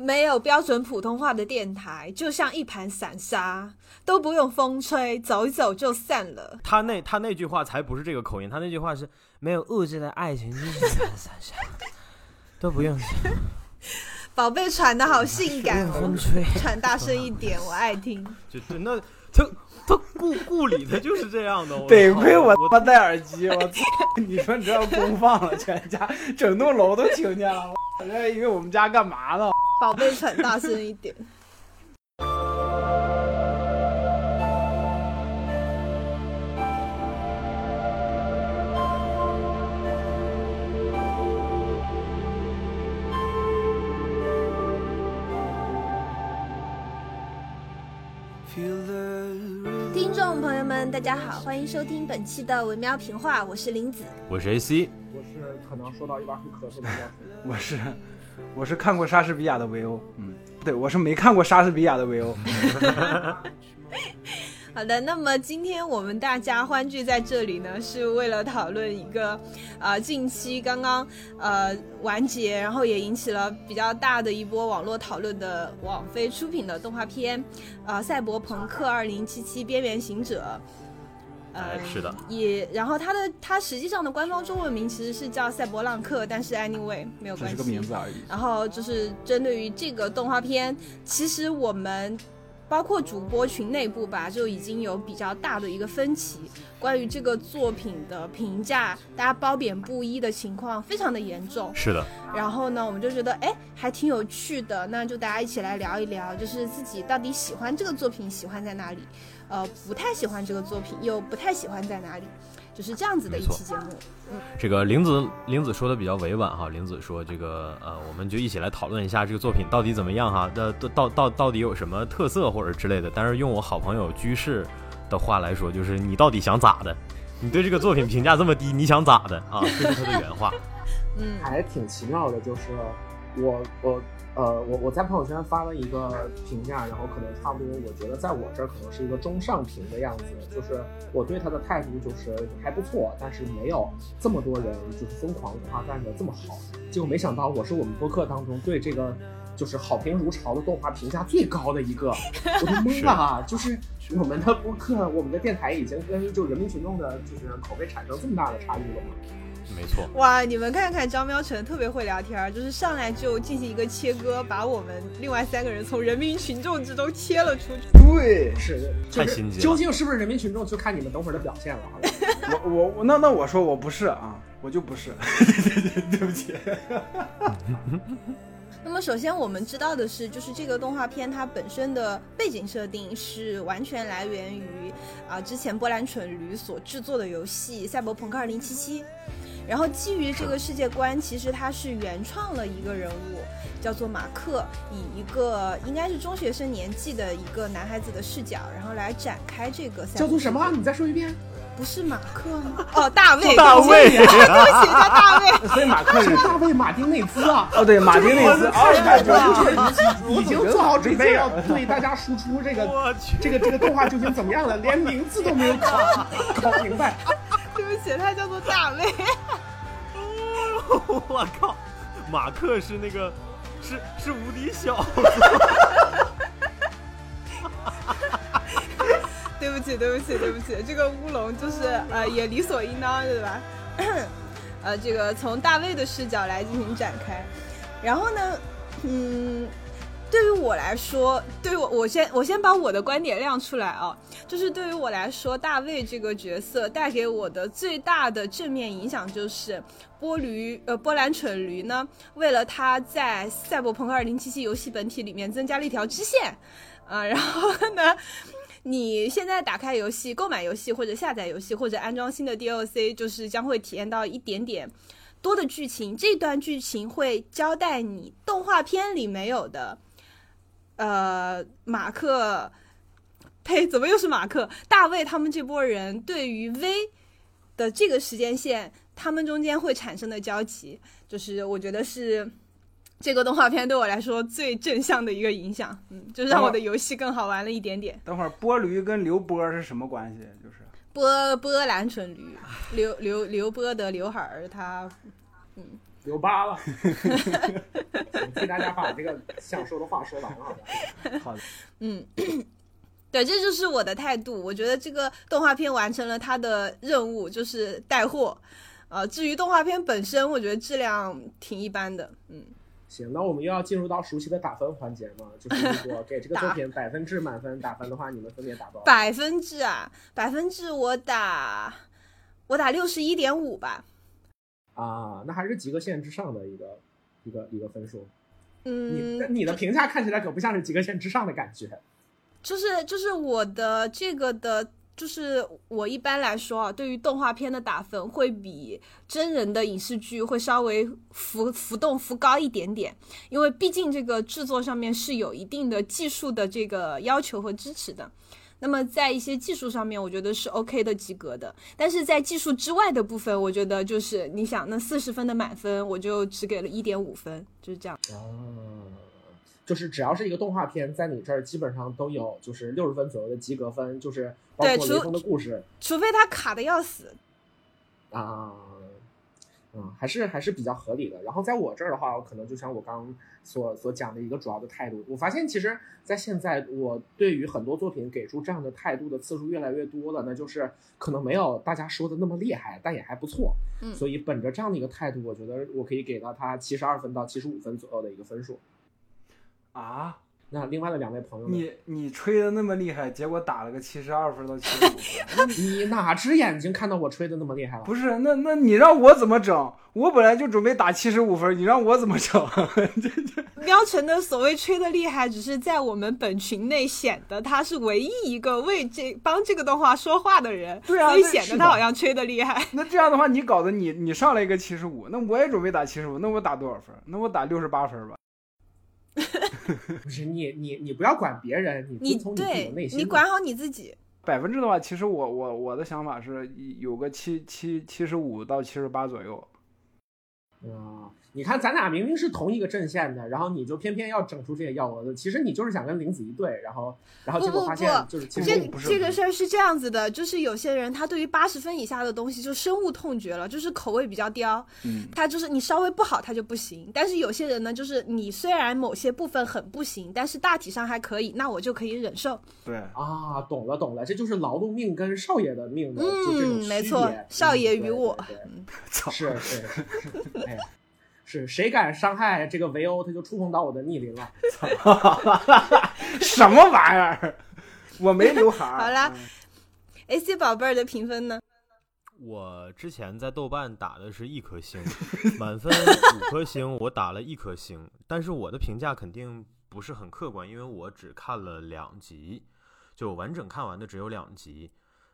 没有标准普通话的电台，就像一盘散沙，都不用风吹，走一走就散了。他那他那句话才不是这个口音，他那句话是没有物质的爱情就是一盘散沙，都不用宝贝喘的好性感哦，风吹。喘大声一点，我爱听。就对，那他他故故里他就是这样的。我得亏我我他妈戴耳机，我操！你说你这要公放了，全家整栋楼都听见了，我这以为我们家干嘛呢？宝贝喘大声一点。听众朋友们，大家好，欢迎收听本期的维喵评话，我是林子。我是 AC，我是可能说到一半会咳嗽的。我是我是看过莎士比亚的维欧，嗯，不对，我是没看过莎士比亚的维欧。好的，那么今天我们大家欢聚在这里呢，是为了讨论一个，呃，近期刚刚呃完结，然后也引起了比较大的一波网络讨论的网飞出品的动画片，呃，《赛博朋克2077：边缘行者》。呃哎，是的，也，然后它的它实际上的官方中文名其实是叫赛博浪客，但是 anyway 没有关系，只是个名字而已。然后就是针对于这个动画片，其实我们包括主播群内部吧，就已经有比较大的一个分歧，关于这个作品的评价，大家褒贬不一的情况非常的严重。是的，然后呢，我们就觉得哎，还挺有趣的，那就大家一起来聊一聊，就是自己到底喜欢这个作品喜欢在哪里，呃，不太喜欢这个作品又不太喜欢在哪里，就是这样子的一期节目。嗯这个玲子玲子说的比较委婉哈，玲子说这个呃，我们就一起来讨论一下这个作品到底怎么样哈，的到到到到底有什么特色或者之类的。但是用我好朋友居士的话来说，就是你到底想咋的？你对这个作品评价这么低，你想咋的啊？这是他的原话。嗯，还挺奇妙的，就是我我呃我我在朋友圈发了一个评价，然后可能差不多，我觉得在我这儿可能是一个中上评的样子，就是我对他的态度就是还不错，但是没有这么多人就是疯狂夸赞的这么好。结果没想到我是我们播客当中对这个。就是好评如潮的动画评价最高的一个，我都懵了。就是我们的播客，我们的电台已经跟就人民群众的，就是口碑产生这么大的差距了吗？没错，哇！你们看看张喵晨特别会聊天，就是上来就进行一个切割，把我们另外三个人从人民群众之中切了出去。对，是，就是太心机了究竟是不是人民群众，就看你们等会儿的表现了。我我我那那我说我不是啊，我就不是，对不起。那么首先我们知道的是，就是这个动画片它本身的背景设定是完全来源于啊、之前波兰蠢驴所制作的游戏《赛博朋克2077》，然后基于这个世界观，其实他是原创了一个人物，叫做马克，以一个应该是中学生年纪的一个男孩子的视角，然后来展开这个叫做什么？你再说一遍。不是马克吗？哦，大卫，大卫对不起，叫大卫。所以马克是是大卫·马丁内兹啊！哦，对，马丁内斯，二代哦，已经做好准备要对大家输出这个，这个这个动画究竟怎么样了，连名字都没有搞搞 明白。对不起，他叫做大卫。我靠，马克是那个是是无敌小子，对不起，对不起，对不起，这个乌龙就是呃也理所应当，对吧？呃，这个从大卫的视角来进行展开，然后呢，嗯，对于我来说，对于我我先我先把我的观点亮出来啊，就是对于我来说，大卫这个角色带给我的最大的正面影响就是波驴呃波兰蠢驴呢，为了他在《赛博朋克2077》游戏本体里面增加了一条支线，啊、然后呢。你现在打开游戏、购买游戏或者下载游戏或者安装新的 DLC，就是将会体验到一点点多的剧情。这段剧情会交代你动画片里没有的，呃，马克，呸，怎么又是马克？大卫他们这波人对于 V 的这个时间线，他们中间会产生的交集，就是我觉得是。这个动画片对我来说最正向的一个影响，嗯，就是让我的游戏更好玩了一点点。等会儿波驴跟刘波是什么关系？就是波波兰蠢驴，刘刘刘波的刘海儿，他留疤了。替大家把这个想说的话说完了，好吧？好的，嗯，对，这就是我的态度。我觉得这个动画片完成了它的任务，就是带货。呃，至于动画片本身，我觉得质量挺一般的。嗯，行，那我们又要进入到熟悉的打分环节嘛？就是如果给这个作品百分制满分打分的话，你们分别打多少？百分制啊，百分制我打我打六十一点五吧。啊，那还是及格线之上的一个一个一个分数。嗯，你你的评价看起来可不像是及格线之上的感觉。就是就是我的这个的。就是我一般来说啊，对于动画片的打分会比真人的影视剧会稍微浮浮动浮高一点点，因为毕竟这个制作上面是有一定的技术的这个要求和支持的。那么在一些技术上面，我觉得是 OK 的及格的。但是在技术之外的部分，我觉得就是你想，那四十分的满分，我就只给了一点五分，就是这样。哦。就是只要是一个动画片，在你这儿基本上都有就是六十分左右的及格分，就是包括雷锋的故事，除非他卡的要死啊，嗯，还是还是比较合理的。然后在我这儿的话，我可能就像我刚所所讲的一个主要的态度，我发现其实，在现在我对于很多作品给出这样的态度的次数越来越多了，那就是可能没有大家说的那么厉害，但也还不错。嗯，所以本着这样的一个态度，我觉得我可以给到他七十二分到七十五分左右的一个分数。啊，那另外的两位朋友，你你吹的那么厉害，结果打了个七十二分到七十五分，你哪只眼睛看到我吹的那么厉害了？不是，那那你让我怎么整？我本来就准备打七十五分，你让我怎么整？喵晨的所谓吹的厉害，只是在我们本群内显得他是唯一一个为这帮这个动画说话的人，对啊，所以显得他好像吹的厉害。那这样的话，你搞得你你上来一个七十五，那我也准备打七十五，那我打多少分？那我打六十八分吧。不是你你你不要管别人，你遵从你自己的内心。你管好你自己。百分之的话，其实我我我的想法是有个七七七十五到七十八左右。啊。你看，咱俩明明是同一个阵线的，然后你就偏偏要整出这些幺蛾子。其实你就是想跟林子一对，然后，然后结果发现就是其实这这个事儿是这样子的，就是有些人他对于八十分以下的东西就深恶痛绝了，就是口味比较刁。嗯，他就是你稍微不好他就不行。但是有些人呢，就是你虽然某些部分很不行，但是大体上还可以，那我就可以忍受。对啊，懂了懂了，这就是劳碌命跟少爷的命的就这种没错，少爷与我，是是是，哎呀。是谁敢伤害这个维欧，他就触碰到我的逆鳞了。什么玩意儿？我没刘海。好了，AC 宝贝儿的评分呢？我之前在豆瓣打的是一颗星，满分五颗星，我打了一颗星。但是我的评价肯定不是很客观，因为我只看了两集，就完整看完的只有两集。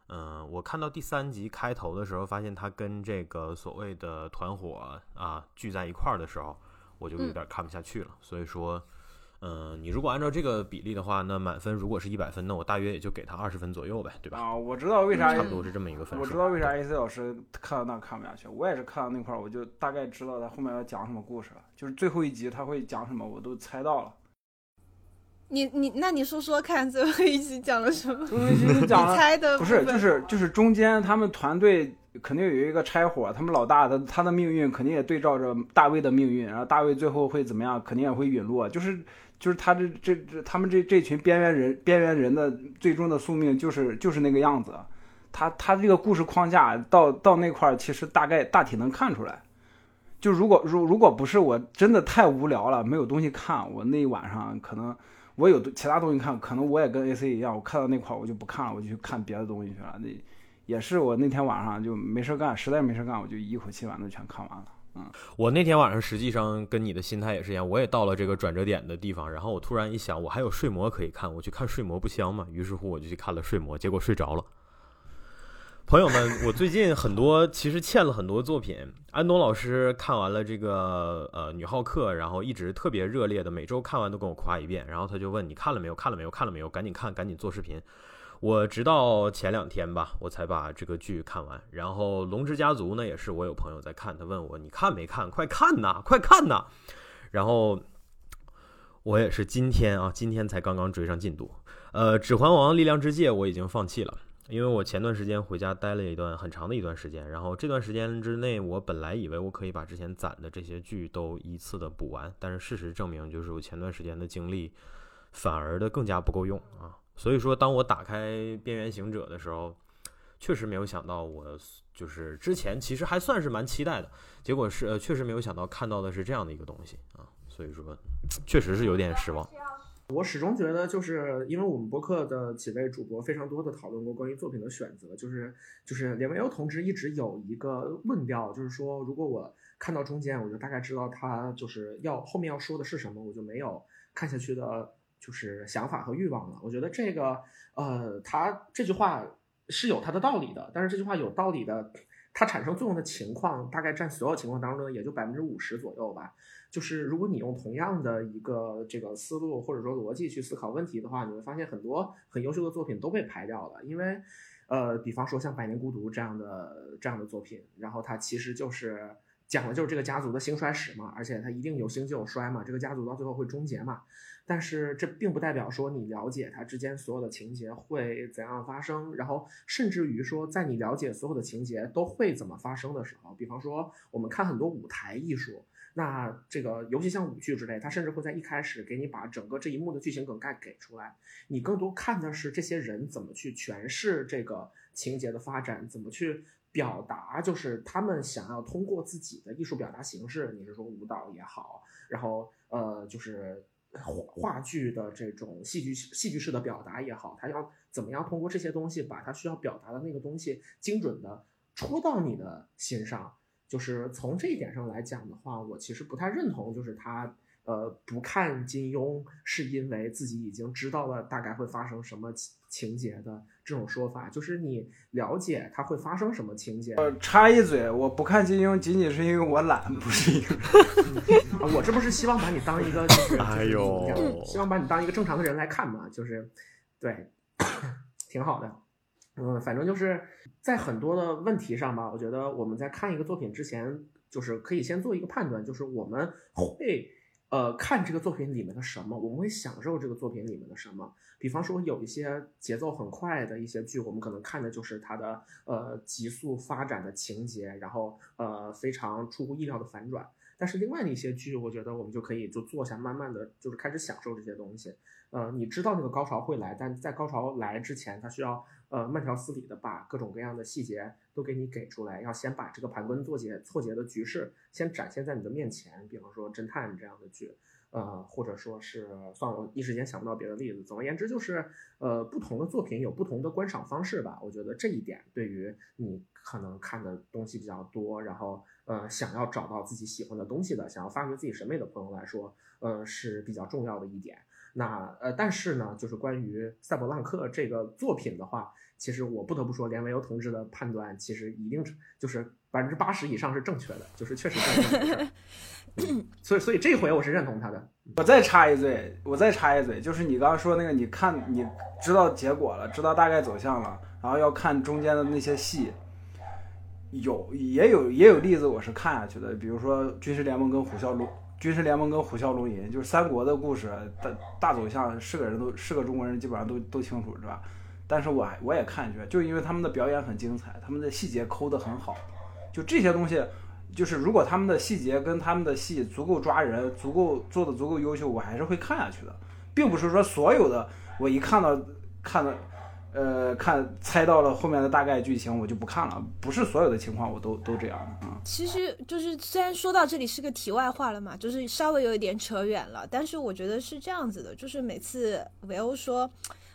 嗯，我看到第三集开头的时候，发现他跟这个所谓的团伙啊聚在一块儿的时候，我就有点看不下去了。所以说，嗯，你如果按照这个比例的话，那满分如果是一百分，那我大约也就给他二十分左右呗，对吧？啊，我知道为啥，差不多是这么一个分数。我知道为啥 AC 老师看到那看不下去，我也是看到那块儿，我就大概知道他后面要讲什么故事了，就是最后一集他会讲什么，我都猜到了。你你那你说说看，最后一集讲了什么？最后一集讲了，猜的不是就是就是中间他们团队肯定有一个拆伙，他们老大的他的命运肯定也对照着大卫的命运，然后大卫最后会怎么样，肯定也会陨落。就是就是他这这这他们这这群边缘人边缘人的最终的宿命就是就是那个样子。他他这个故事框架到到那块儿，其实大概大体能看出来。就如果如如果不是我真的太无聊了，没有东西看，我那一晚上可能。我有其他东西看，可能我也跟 AC 一样，我看到那块我就不看了，我就去看别的东西去了。那也是我那天晚上就没事干，实在没事干，我就一口气把那全看完了。嗯，我那天晚上实际上跟你的心态也是一样，我也到了这个转折点的地方，然后我突然一想，我还有睡魔可以看，我去看睡魔不香吗？于是乎我就去看了睡魔，结果睡着了。朋友们，我最近很多其实欠了很多作品。安东老师看完了这个呃女浩克，然后一直特别热烈的，每周看完都跟我夸一遍。然后他就问你看了没有？看了没有？看了没有？赶紧看，赶紧做视频。我直到前两天吧，我才把这个剧看完。然后《龙之家族》呢，也是我有朋友在看，他问我你看没看？快看呐，快看呐！然后我也是今天啊，今天才刚刚追上进度。呃，《指环王：力量之戒》我已经放弃了。因为我前段时间回家待了一段很长的一段时间，然后这段时间之内，我本来以为我可以把之前攒的这些剧都依次的补完，但是事实证明，就是我前段时间的精力反而的更加不够用啊。所以说，当我打开《边缘行者》的时候，确实没有想到，我就是之前其实还算是蛮期待的，结果是呃，确实没有想到看到的是这样的一个东西啊。所以说，确实是有点失望。我始终觉得，就是因为我们博客的几位主播非常多的讨论过关于作品的选择，就是就是连维欧同志一直有一个论调，就是说，如果我看到中间，我就大概知道他就是要后面要说的是什么，我就没有看下去的，就是想法和欲望了。我觉得这个，呃，他这句话是有他的道理的，但是这句话有道理的，它产生作用的情况，大概占所有情况当中也就百分之五十左右吧。就是如果你用同样的一个这个思路或者说逻辑去思考问题的话，你会发现很多很优秀的作品都被排掉了。因为，呃，比方说像《百年孤独》这样的这样的作品，然后它其实就是讲的就是这个家族的兴衰史嘛，而且它一定有兴就有衰嘛，这个家族到最后会终结嘛。但是这并不代表说你了解它之间所有的情节会怎样发生，然后甚至于说在你了解所有的情节都会怎么发生的时候，比方说我们看很多舞台艺术。那这个，尤其像舞剧之类，它甚至会在一开始给你把整个这一幕的剧情梗概给出来，你更多看的是这些人怎么去诠释这个情节的发展，怎么去表达，就是他们想要通过自己的艺术表达形式，你是说舞蹈也好，然后呃，就是话话剧的这种戏剧戏剧式的表达也好，他要怎么样通过这些东西，把他需要表达的那个东西精准的戳到你的心上。就是从这一点上来讲的话，我其实不太认同，就是他呃不看金庸是因为自己已经知道了大概会发生什么情情节的这种说法。就是你了解他会发生什么情节。呃，插一嘴，我不看金庸仅仅是因为我懒，不是因为。我这不是希望把你当一个就是，哎呦，希望把你当一个正常的人来看嘛，就是，对，挺好的。嗯，反正就是在很多的问题上吧，我觉得我们在看一个作品之前，就是可以先做一个判断，就是我们会呃看这个作品里面的什么，我们会享受这个作品里面的什么。比方说有一些节奏很快的一些剧，我们可能看的就是它的呃急速发展的情节，然后呃非常出乎意料的反转。但是另外的一些剧，我觉得我们就可以就坐下，慢慢的就是开始享受这些东西。呃，你知道那个高潮会来，但在高潮来之前，它需要。呃，慢条斯理的把各种各样的细节都给你给出来，要先把这个盘根错节、错节的局势先展现在你的面前。比方说侦探这样的剧，呃，或者说是算了，一时间想不到别的例子。总而言之，就是呃，不同的作品有不同的观赏方式吧。我觉得这一点对于你可能看的东西比较多，然后呃，想要找到自己喜欢的东西的，想要发掘自己审美的朋友来说，呃，是比较重要的一点。那呃，但是呢，就是关于赛博浪克这个作品的话。其实我不得不说，连维欧同志的判断其实一定就是百分之八十以上是正确的，就是确实正确。所以，所以这回我是认同他的。我再插一嘴，我再插一嘴，就是你刚刚说那个，你看你知道结果了，知道大概走向了，然后要看中间的那些戏，有也有也有例子，我是看下去的。比如说《军事联盟》跟《虎啸龙》，《军事联盟》跟《虎啸龙吟》，就是三国的故事，大大走向是个人都是个中国人，基本上都都清楚，是吧？但是我我也看去，就因为他们的表演很精彩，他们的细节抠得很好，就这些东西，就是如果他们的细节跟他们的戏足够抓人，足够做的足够优秀，我还是会看下去的，并不是说所有的我一看到看到，呃，看猜到了后面的大概剧情我就不看了，不是所有的情况我都都这样啊。其实就是虽然说到这里是个题外话了嘛，就是稍微有一点扯远了，但是我觉得是这样子的，就是每次维欧说。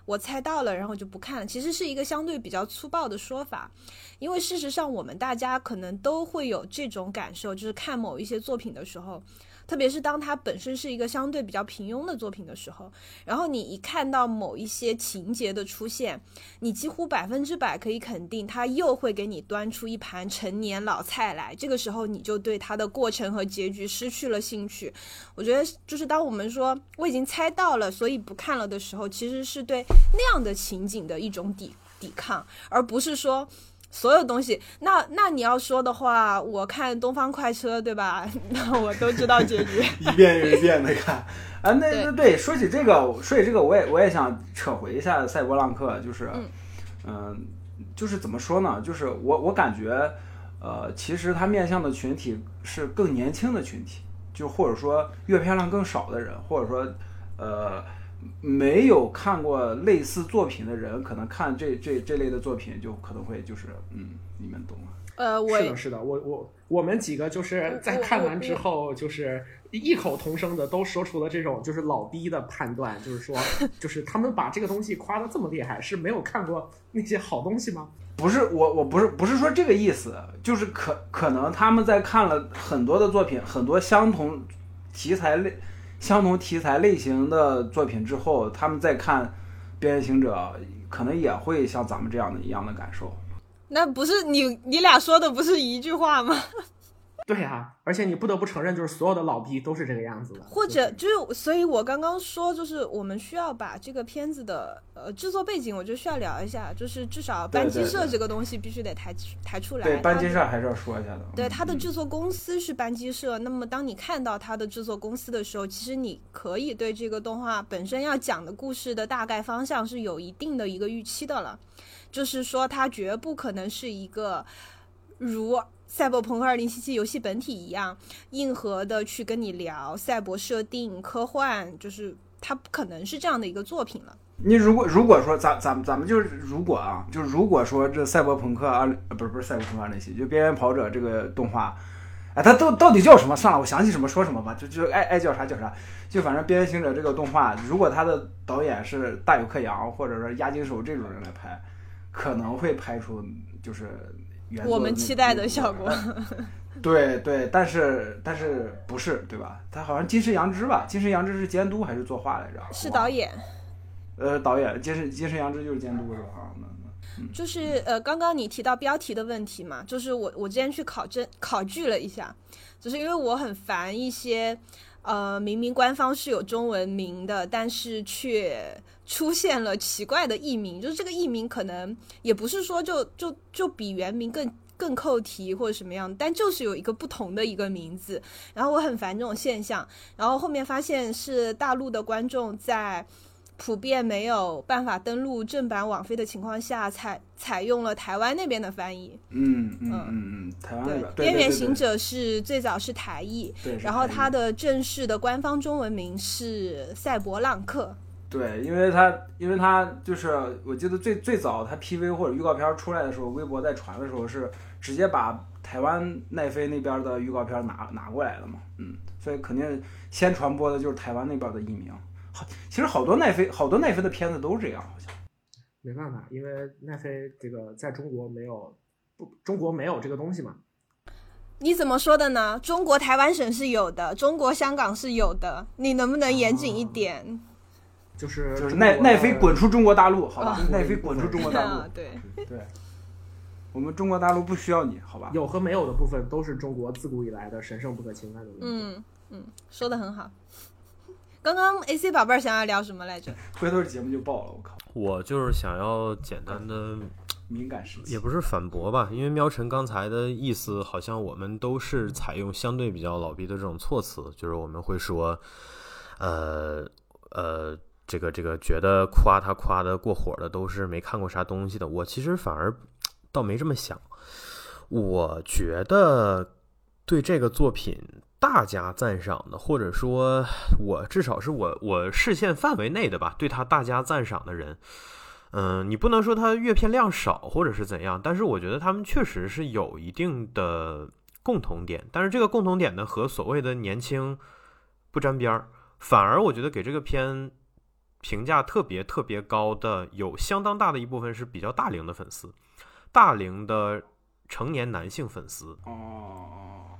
我猜到了，然后就不看了。其实是一个相对比较粗暴的说法，因为事实上我们大家可能都会有这种感受，就是看某一些作品的时候。特别是当它本身是一个相对比较平庸的作品的时候，然后你一看到某一些情节的出现，你几乎百分之百可以肯定，它又会给你端出一盘陈年老菜来。这个时候，你就对它的过程和结局失去了兴趣。我觉得，就是当我们说我已经猜到了，所以不看了的时候，其实是对那样的情景的一种抵抵抗，而不是说。所有东西，那那你要说的话，我看《东方快车》，对吧？那我都知道结局，一遍又一遍的看。啊，那那对，说起这个，说起这个，我也我也想扯回一下《赛博浪客》，就是，嗯，就是怎么说呢？就是我我感觉，呃，其实它面向的群体是更年轻的群体，就或者说阅片量更少的人，或者说呃没有看过类似作品的人，可能看这这这类的作品就可能会就是嗯，你们懂吗？呃，我是的，是的，我我我们几个就是在看完之后，就是异口同声的都说出了这种就是老逼的判断，就是说，就是他们把这个东西夸的这么厉害，是没有看过那些好东西吗？不是，我我不是不是说这个意思，就是可可能他们在看了很多的作品，很多相同题材类、相同题材类型的作品之后，他们再看《变形者》，可能也会像咱们这样的一样的感受。那不是你你俩说的不是一句话吗？对啊，而且你不得不承认，就是所有的老逼都是这个样子的。或者就是，所以我刚刚说，就是我们需要把这个片子的呃制作背景，我就需要聊一下，就是至少班机社这个东西必须得抬抬出来。对，班机社还是要说一下的。对，它的制作公司是班机社。那么当你看到它的制作公司的时候，其实你可以对这个动画本身要讲的故事的大概方向是有一定的一个预期的了。就是说，它绝不可能是一个如《赛博朋克2077》游戏本体一样硬核的去跟你聊赛博设定、科幻，就是它不可能是这样的一个作品了。你如果如果说咱咱们咱们就是如果啊，就如果说这《赛博朋克二》不是不是《赛博朋克2077》，就《边缘跑者》这个动画，哎，它到到底叫什么？算了，我想起什么说什么吧，就就爱爱叫啥叫啥。就反正《边缘行者》这个动画，如果它的导演是大有克洋或者说押井守这种人来拍。可能会拍出就是我们期待的效果。对对，但是但是不是对吧？他好像金石杨之吧？金石杨之是监督还是作画来着？是导演。呃，导演金石金石杨之就是监督是吧？就是呃，刚刚你提到标题的问题嘛，就是我我之前去考证考据了一下，就是因为我很烦一些呃，明明官方是有中文名的，但是却。出现了奇怪的译名，就是这个译名可能也不是说就就就比原名更更扣题或者什么样，但就是有一个不同的一个名字，然后我很烦这种现象，然后后面发现是大陆的观众在普遍没有办法登录正版网飞的情况下，采采用了台湾那边的翻译。嗯嗯嗯嗯，台湾那边。边缘行者是最早是台译，然后它的正式的官方中文名是赛博浪客。对，因为他，因为他就是，我记得最最早他 PV 或者预告片出来的时候，微博在传的时候是直接把台湾奈飞那边的预告片拿拿过来了嘛，嗯，所以肯定先传播的就是台湾那边的译名。好，其实好多奈飞好多奈飞的片子都是这样，好像。没办法，因为奈飞这个在中国没有不中国没有这个东西嘛。你怎么说的呢？中国台湾省是有的，中国香港是有的，你能不能严谨一点？就是就是奈奈飞滚出中国大陆，好吧？奈飞滚出中国大陆，对对，我们中国大陆不需要你，好吧？有和没有的部分都是中国自古以来的神圣不可侵犯的。嗯嗯，说的很好。刚刚 AC 宝贝儿想要聊什么来着？回头节目就爆了，我靠！我就是想要简单的敏感时期，也不是反驳吧，因为喵晨刚才的意思好像我们都是采用相对比较老逼的这种措辞，就是我们会说，呃呃。这个这个觉得夸他夸的过火的都是没看过啥东西的，我其实反而倒没这么想。我觉得对这个作品大加赞赏的，或者说我至少是我我视线范围内的吧，对他大加赞赏的人，嗯，你不能说他阅片量少或者是怎样，但是我觉得他们确实是有一定的共同点，但是这个共同点呢和所谓的年轻不沾边儿，反而我觉得给这个片。评价特别特别高的，有相当大的一部分是比较大龄的粉丝，大龄的成年男性粉丝。哦，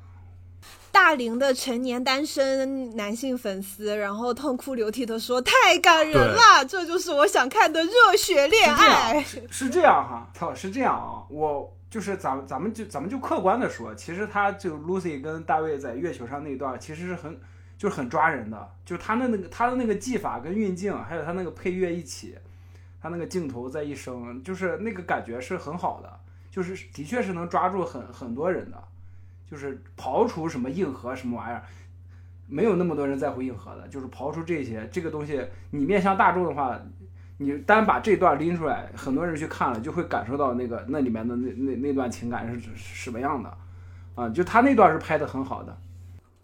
大龄的成年单身男性粉丝，然后痛哭流涕的说：“太感人了，这就是我想看的热血恋爱。”是这样哈，操，是这样啊，我就是咱们咱们就咱们就客观的说，其实他就 Lucy 跟大卫在月球上那一段，其实是很。就是很抓人的，就是他的那个他的那个技法跟运镜，还有他那个配乐一起，他那个镜头在一升，就是那个感觉是很好的，就是的确是能抓住很很多人的，就是刨除什么硬核什么玩意儿，没有那么多人在乎硬核的，就是刨除这些这个东西，你面向大众的话，你单把这段拎出来，很多人去看了，就会感受到那个那里面的那那那段情感是是什么样的，啊，就他那段是拍的很好的。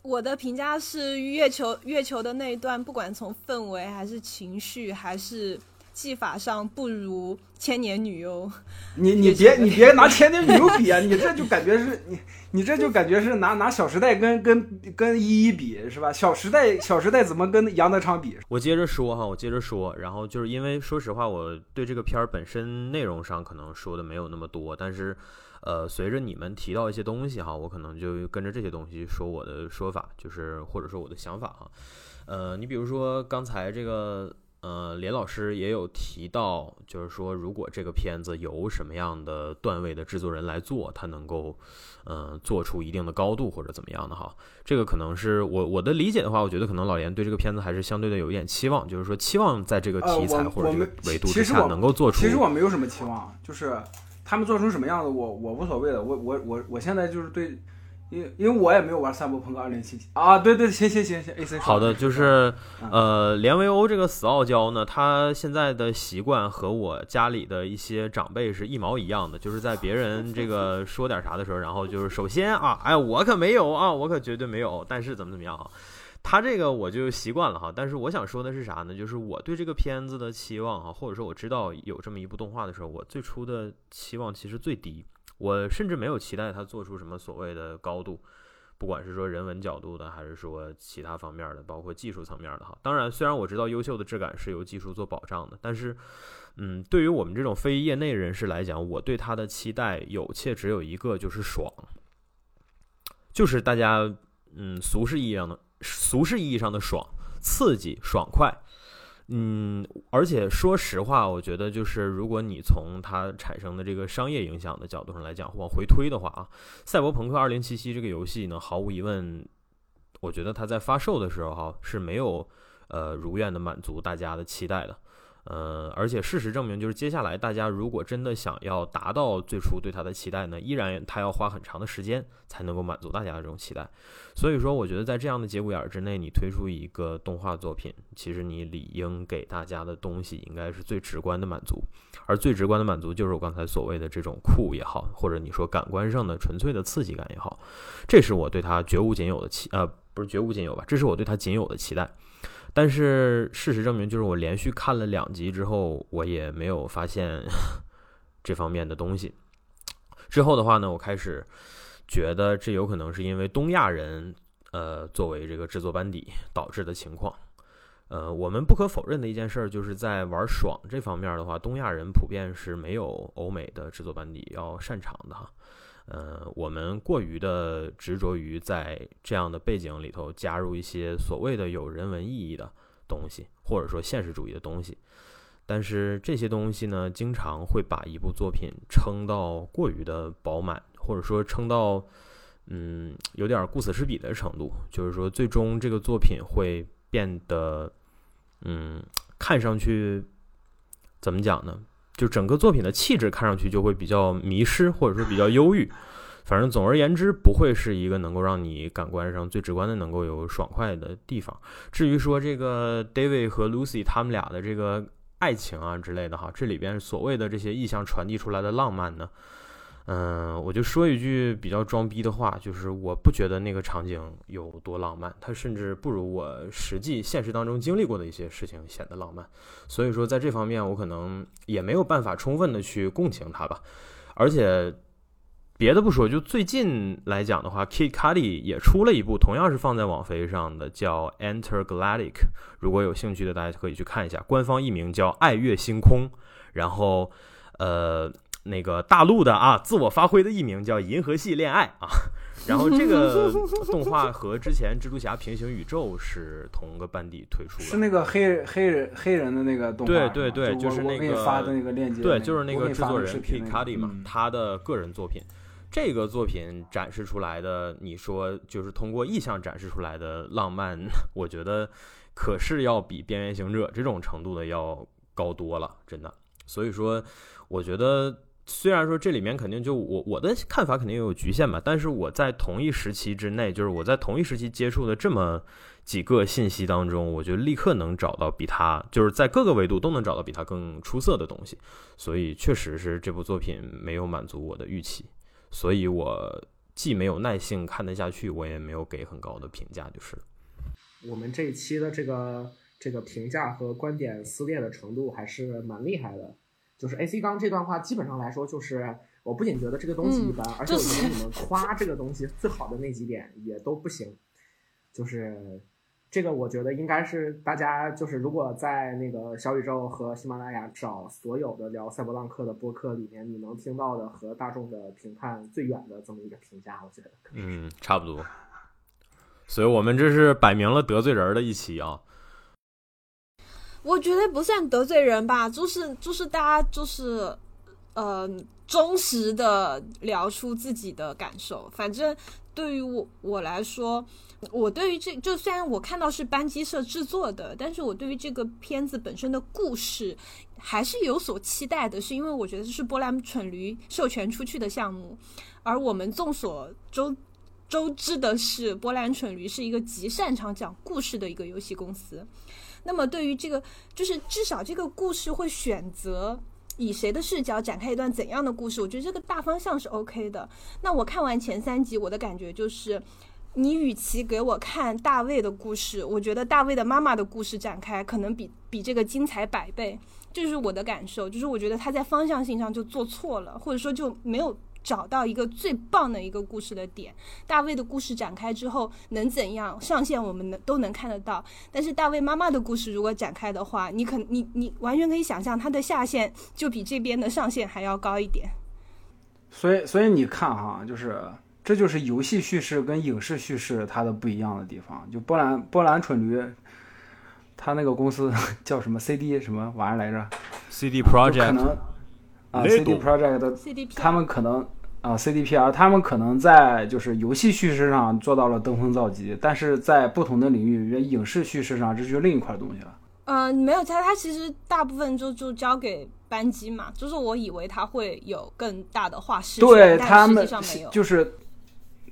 我的评价是月球月球的那一段，不管从氛围还是情绪还是技法上，不如千年女优。你你别你别拿千年女优比啊！你这就感觉是你你这就感觉是拿拿小时代跟跟跟一一比是吧？小时代小时代怎么跟杨德昌比？我接着说哈，我接着说，然后就是因为说实话，我对这个片儿本身内容上可能说的没有那么多，但是。呃，随着你们提到一些东西哈，我可能就跟着这些东西说我的说法，就是或者说我的想法哈。呃，你比如说刚才这个，呃，连老师也有提到，就是说如果这个片子由什么样的段位的制作人来做，他能够，嗯，做出一定的高度或者怎么样的哈。这个可能是我我的理解的话，我觉得可能老连对这个片子还是相对的有一点期望，就是说期望在这个题材或者这个维度之下能够做出。其实我没有什么期望，就是。他们做成什么样子，我我无所谓的，我我我我现在就是对，因因为我也没有玩赛博朋克二零七七啊，对对，行行行行，A C 好的，就是呃，连维欧这个死傲娇呢，他现在的习惯和我家里的一些长辈是一毛一样的，就是在别人这个说点啥的时候，然后就是首先啊，哎，我可没有啊，我可绝对没有，但是怎么怎么样啊。他这个我就习惯了哈，但是我想说的是啥呢？就是我对这个片子的期望哈，或者说我知道有这么一部动画的时候，我最初的期望其实最低，我甚至没有期待它做出什么所谓的高度，不管是说人文角度的，还是说其他方面的，包括技术层面的哈。当然，虽然我知道优秀的质感是由技术做保障的，但是，嗯，对于我们这种非业内人士来讲，我对他的期待有且只有一个，就是爽，就是大家嗯俗世意义上的。俗世意义上的爽、刺激、爽快，嗯，而且说实话，我觉得就是如果你从它产生的这个商业影响的角度上来讲，往回推的话啊，《赛博朋克2077》这个游戏呢，毫无疑问，我觉得它在发售的时候哈是没有呃如愿的满足大家的期待的。呃，而且事实证明，就是接下来大家如果真的想要达到最初对它的期待呢，依然它要花很长的时间才能够满足大家的这种期待。所以说，我觉得在这样的节骨眼儿之内，你推出一个动画作品，其实你理应给大家的东西应该是最直观的满足。而最直观的满足，就是我刚才所谓的这种酷也好，或者你说感官上的纯粹的刺激感也好，这是我对它绝无仅有的期，呃，不是绝无仅有吧，这是我对它仅有的期待。但是事实证明，就是我连续看了两集之后，我也没有发现 这方面的东西。之后的话呢，我开始觉得这有可能是因为东亚人，呃，作为这个制作班底导致的情况。呃，我们不可否认的一件事，就是在玩爽这方面的话，东亚人普遍是没有欧美的制作班底要擅长的哈。呃，我们过于的执着于在这样的背景里头加入一些所谓的有人文意义的东西，或者说现实主义的东西，但是这些东西呢，经常会把一部作品撑到过于的饱满，或者说撑到嗯有点顾此失彼的程度，就是说最终这个作品会变得嗯看上去怎么讲呢？就整个作品的气质看上去就会比较迷失，或者说比较忧郁。反正总而言之，不会是一个能够让你感官上最直观的能够有爽快的地方。至于说这个 David 和 Lucy 他们俩的这个爱情啊之类的哈，这里边所谓的这些意象传递出来的浪漫呢？嗯，我就说一句比较装逼的话，就是我不觉得那个场景有多浪漫，它甚至不如我实际现实当中经历过的一些事情显得浪漫。所以说，在这方面我可能也没有办法充分的去共情它吧。而且别的不说，就最近来讲的话，Kid Cudi 也出了一部同样是放在网飞上的叫《Enter Galactic》，如果有兴趣的大家可以去看一下，官方译名叫《爱乐星空》，然后呃。那个大陆的啊，自我发挥的艺名叫《银河系恋爱》啊，然后这个 动画和之前蜘蛛侠平行宇宙是同个班底推出的，是那个黑黑人黑人的那个动画，对对对，就是那个发的那个链接，对，就是那个制作人 P. c a d y 嘛，他的个人作品，这个作品展示出来的，你说就是通过意象展示出来的浪漫，我觉得可是要比《边缘行者》这种程度的要高多了，真的，所以说我觉得。虽然说这里面肯定就我我的看法肯定有局限嘛，但是我在同一时期之内，就是我在同一时期接触的这么几个信息当中，我就立刻能找到比他就是在各个维度都能找到比他更出色的东西，所以确实是这部作品没有满足我的预期，所以我既没有耐性看得下去，我也没有给很高的评价，就是我们这一期的这个这个评价和观点撕裂的程度还是蛮厉害的。就是 AC 刚这段话，基本上来说，就是我不仅觉得这个东西一般，而且我觉得你们夸这个东西最好的那几点也都不行。就是这个，我觉得应该是大家就是如果在那个小宇宙和喜马拉雅找所有的聊赛博浪克的播客里面，你能听到的和大众的评判最远的这么一个评价，我觉得。嗯，差不多。所以我们这是摆明了得罪人的一期啊。我觉得不算得罪人吧，就是就是大家就是，呃，忠实的聊出自己的感受。反正对于我我来说，我对于这就虽然我看到是班机社制作的，但是我对于这个片子本身的故事还是有所期待的，是因为我觉得这是波兰蠢驴授权出去的项目，而我们众所周周知的是，波兰蠢驴是一个极擅长讲故事的一个游戏公司。那么，对于这个，就是至少这个故事会选择以谁的视角展开一段怎样的故事？我觉得这个大方向是 OK 的。那我看完前三集，我的感觉就是，你与其给我看大卫的故事，我觉得大卫的妈妈的故事展开可能比比这个精彩百倍。这就是我的感受，就是我觉得他在方向性上就做错了，或者说就没有。找到一个最棒的一个故事的点，大卫的故事展开之后能怎样上线，我们能都能看得到。但是大卫妈妈的故事如果展开的话，你可你你完全可以想象，它的下限就比这边的上限还要高一点。所以，所以你看哈，就是这就是游戏叙事跟影视叙事它的不一样的地方。就波兰波兰蠢驴，他那个公司叫什么 CD 什么玩意儿来着？CD Project 可能啊，CD Project 他们可能。啊，CDPR，他们可能在就是游戏叙事上做到了登峰造极，但是在不同的领域，影视叙事上，这就是另一块东西了。嗯，没有他，他其实大部分就就交给班机嘛，就是我以为他会有更大的画师，对他们就是，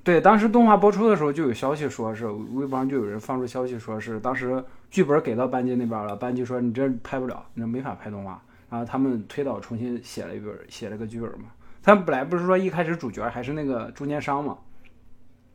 对，当时动画播出的时候就有消息说是微博上就有人放出消息说是当时剧本给到班级那边了，班级说你这拍不了，你这没法拍动画，然后他们推导重新写了一本写了个剧本嘛。他们本来不是说一开始主角还是那个中间商嘛，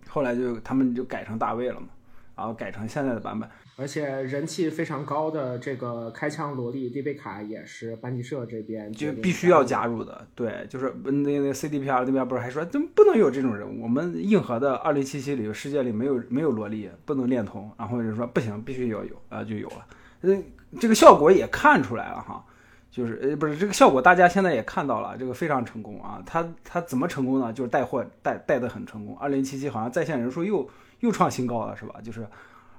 后来就他们就改成大卫了嘛，然后改成现在的版本，而且人气非常高的这个开枪萝莉丽贝卡也是班级社这边就必须要加入的，对，就是那那 CDPR 那边不是还说怎么不能有这种人物？我们硬核的二零七七里世界里没有没有萝莉，不能恋童，然后就说不行，必须要有啊，就有了，那，这个效果也看出来了哈。就是呃不是这个效果，大家现在也看到了，这个非常成功啊！他他怎么成功呢？就是带货带带的很成功。二零七七好像在线人数又又创新高了，是吧？就是，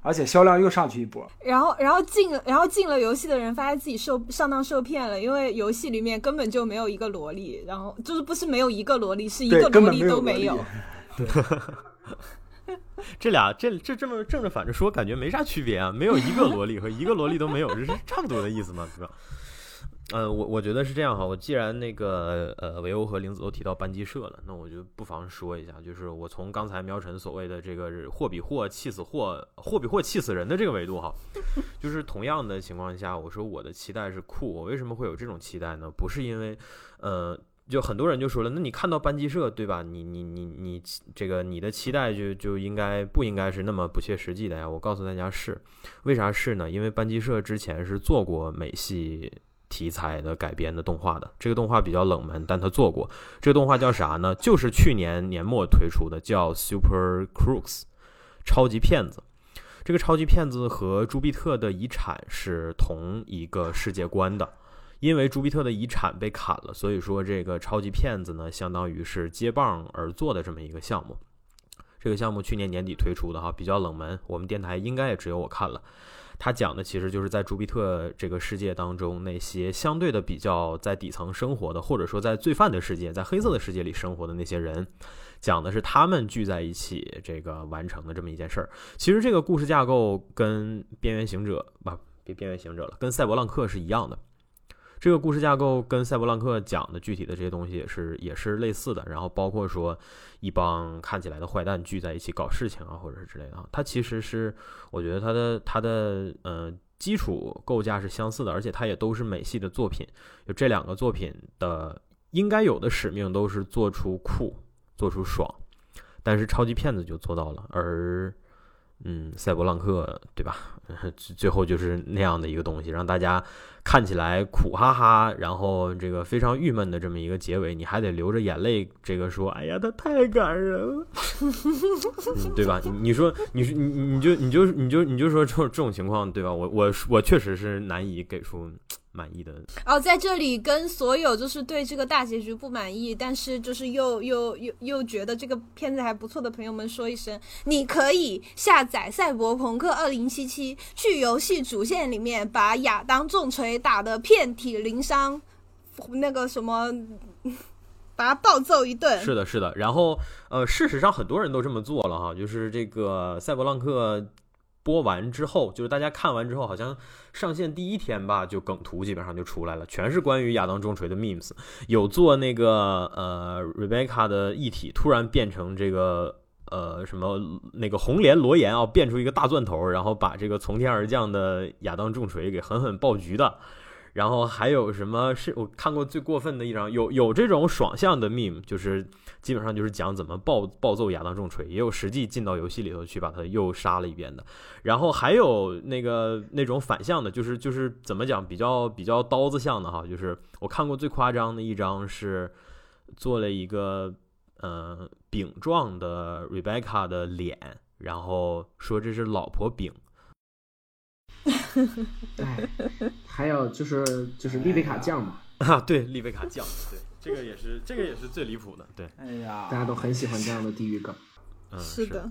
而且销量又上去一波。然后然后进然后进了游戏的人发现自己受上当受骗了，因为游戏里面根本就没有一个萝莉，然后就是不是没有一个萝莉，是一个萝莉都没有。对，这俩这这这么正着反着说，感觉没啥区别啊！没有一个萝莉和一个萝莉都没有，这是差不多的意思嘛？对吧？嗯，我我觉得是这样哈。我既然那个呃，维欧和玲子都提到班级社了，那我就不妨说一下，就是我从刚才苗晨所谓的这个货比货气死货，货比货气死人的这个维度哈，就是同样的情况下，我说我的期待是酷。我为什么会有这种期待呢？不是因为呃，就很多人就说了，那你看到班级社对吧？你你你你这个你的期待就就应该不应该是那么不切实际的呀？我告诉大家是，为啥是呢？因为班级社之前是做过美系。题材的改编的动画的这个动画比较冷门，但他做过这个动画叫啥呢？就是去年年末推出的，叫 Super Crooks，超级骗子。这个超级骗子和朱庇特的遗产是同一个世界观的，因为朱庇特的遗产被砍了，所以说这个超级骗子呢，相当于是接棒而做的这么一个项目。这个项目去年年底推出的哈，比较冷门，我们电台应该也只有我看了。他讲的其实就是在朱庇特这个世界当中，那些相对的比较在底层生活的，或者说在罪犯的世界、在黑色的世界里生活的那些人，讲的是他们聚在一起这个完成的这么一件事儿。其实这个故事架构跟《边缘行者》不，别《边缘行者》了，跟《赛博浪客》是一样的。这个故事架构跟赛博朋克讲的具体的这些东西也是也是类似的。然后包括说一帮看起来的坏蛋聚在一起搞事情啊，或者是之类的啊，它其实是我觉得它的它的呃基础构架是相似的，而且它也都是美系的作品。就这两个作品的应该有的使命都是做出酷，做出爽，但是超级骗子就做到了，而。嗯，赛博浪克对吧？最后就是那样的一个东西，让大家看起来苦哈哈，然后这个非常郁闷的这么一个结尾，你还得流着眼泪，这个说，哎呀，他太感人了，对吧？你说，你说，你你就你就你就你就说这种这种情况，对吧？我我我确实是难以给出。满意的哦，在这里跟所有就是对这个大结局不满意，但是就是又又又又觉得这个片子还不错的朋友们说一声，你可以下载《赛博朋克二零七七》，去游戏主线里面把亚当重锤打得遍体鳞伤，那个什么，把他暴揍一顿。是的，是的。然后呃，事实上很多人都这么做了哈，就是这个赛博浪客。播完之后，就是大家看完之后，好像上线第一天吧，就梗图基本上就出来了，全是关于亚当重锤的 memes。有做那个呃，Rebecca 的一体突然变成这个呃什么那个红莲罗岩啊，变出一个大钻头，然后把这个从天而降的亚当重锤给狠狠爆局的。然后还有什么是我看过最过分的一张？有有这种爽向的 meme，就是基本上就是讲怎么暴暴揍亚当重锤，也有实际进到游戏里头去把他又杀了一遍的。然后还有那个那种反向的，就是就是怎么讲比较比较刀子向的哈，就是我看过最夸张的一张是做了一个呃饼状的 Rebecca 的脸，然后说这是老婆饼。哎，还有就是就是丽贝卡酱嘛。啊，对，丽贝卡酱，对，这个也是这个也是最离谱的，对，哎呀，大家都很喜欢这样的地狱梗，嗯，是的。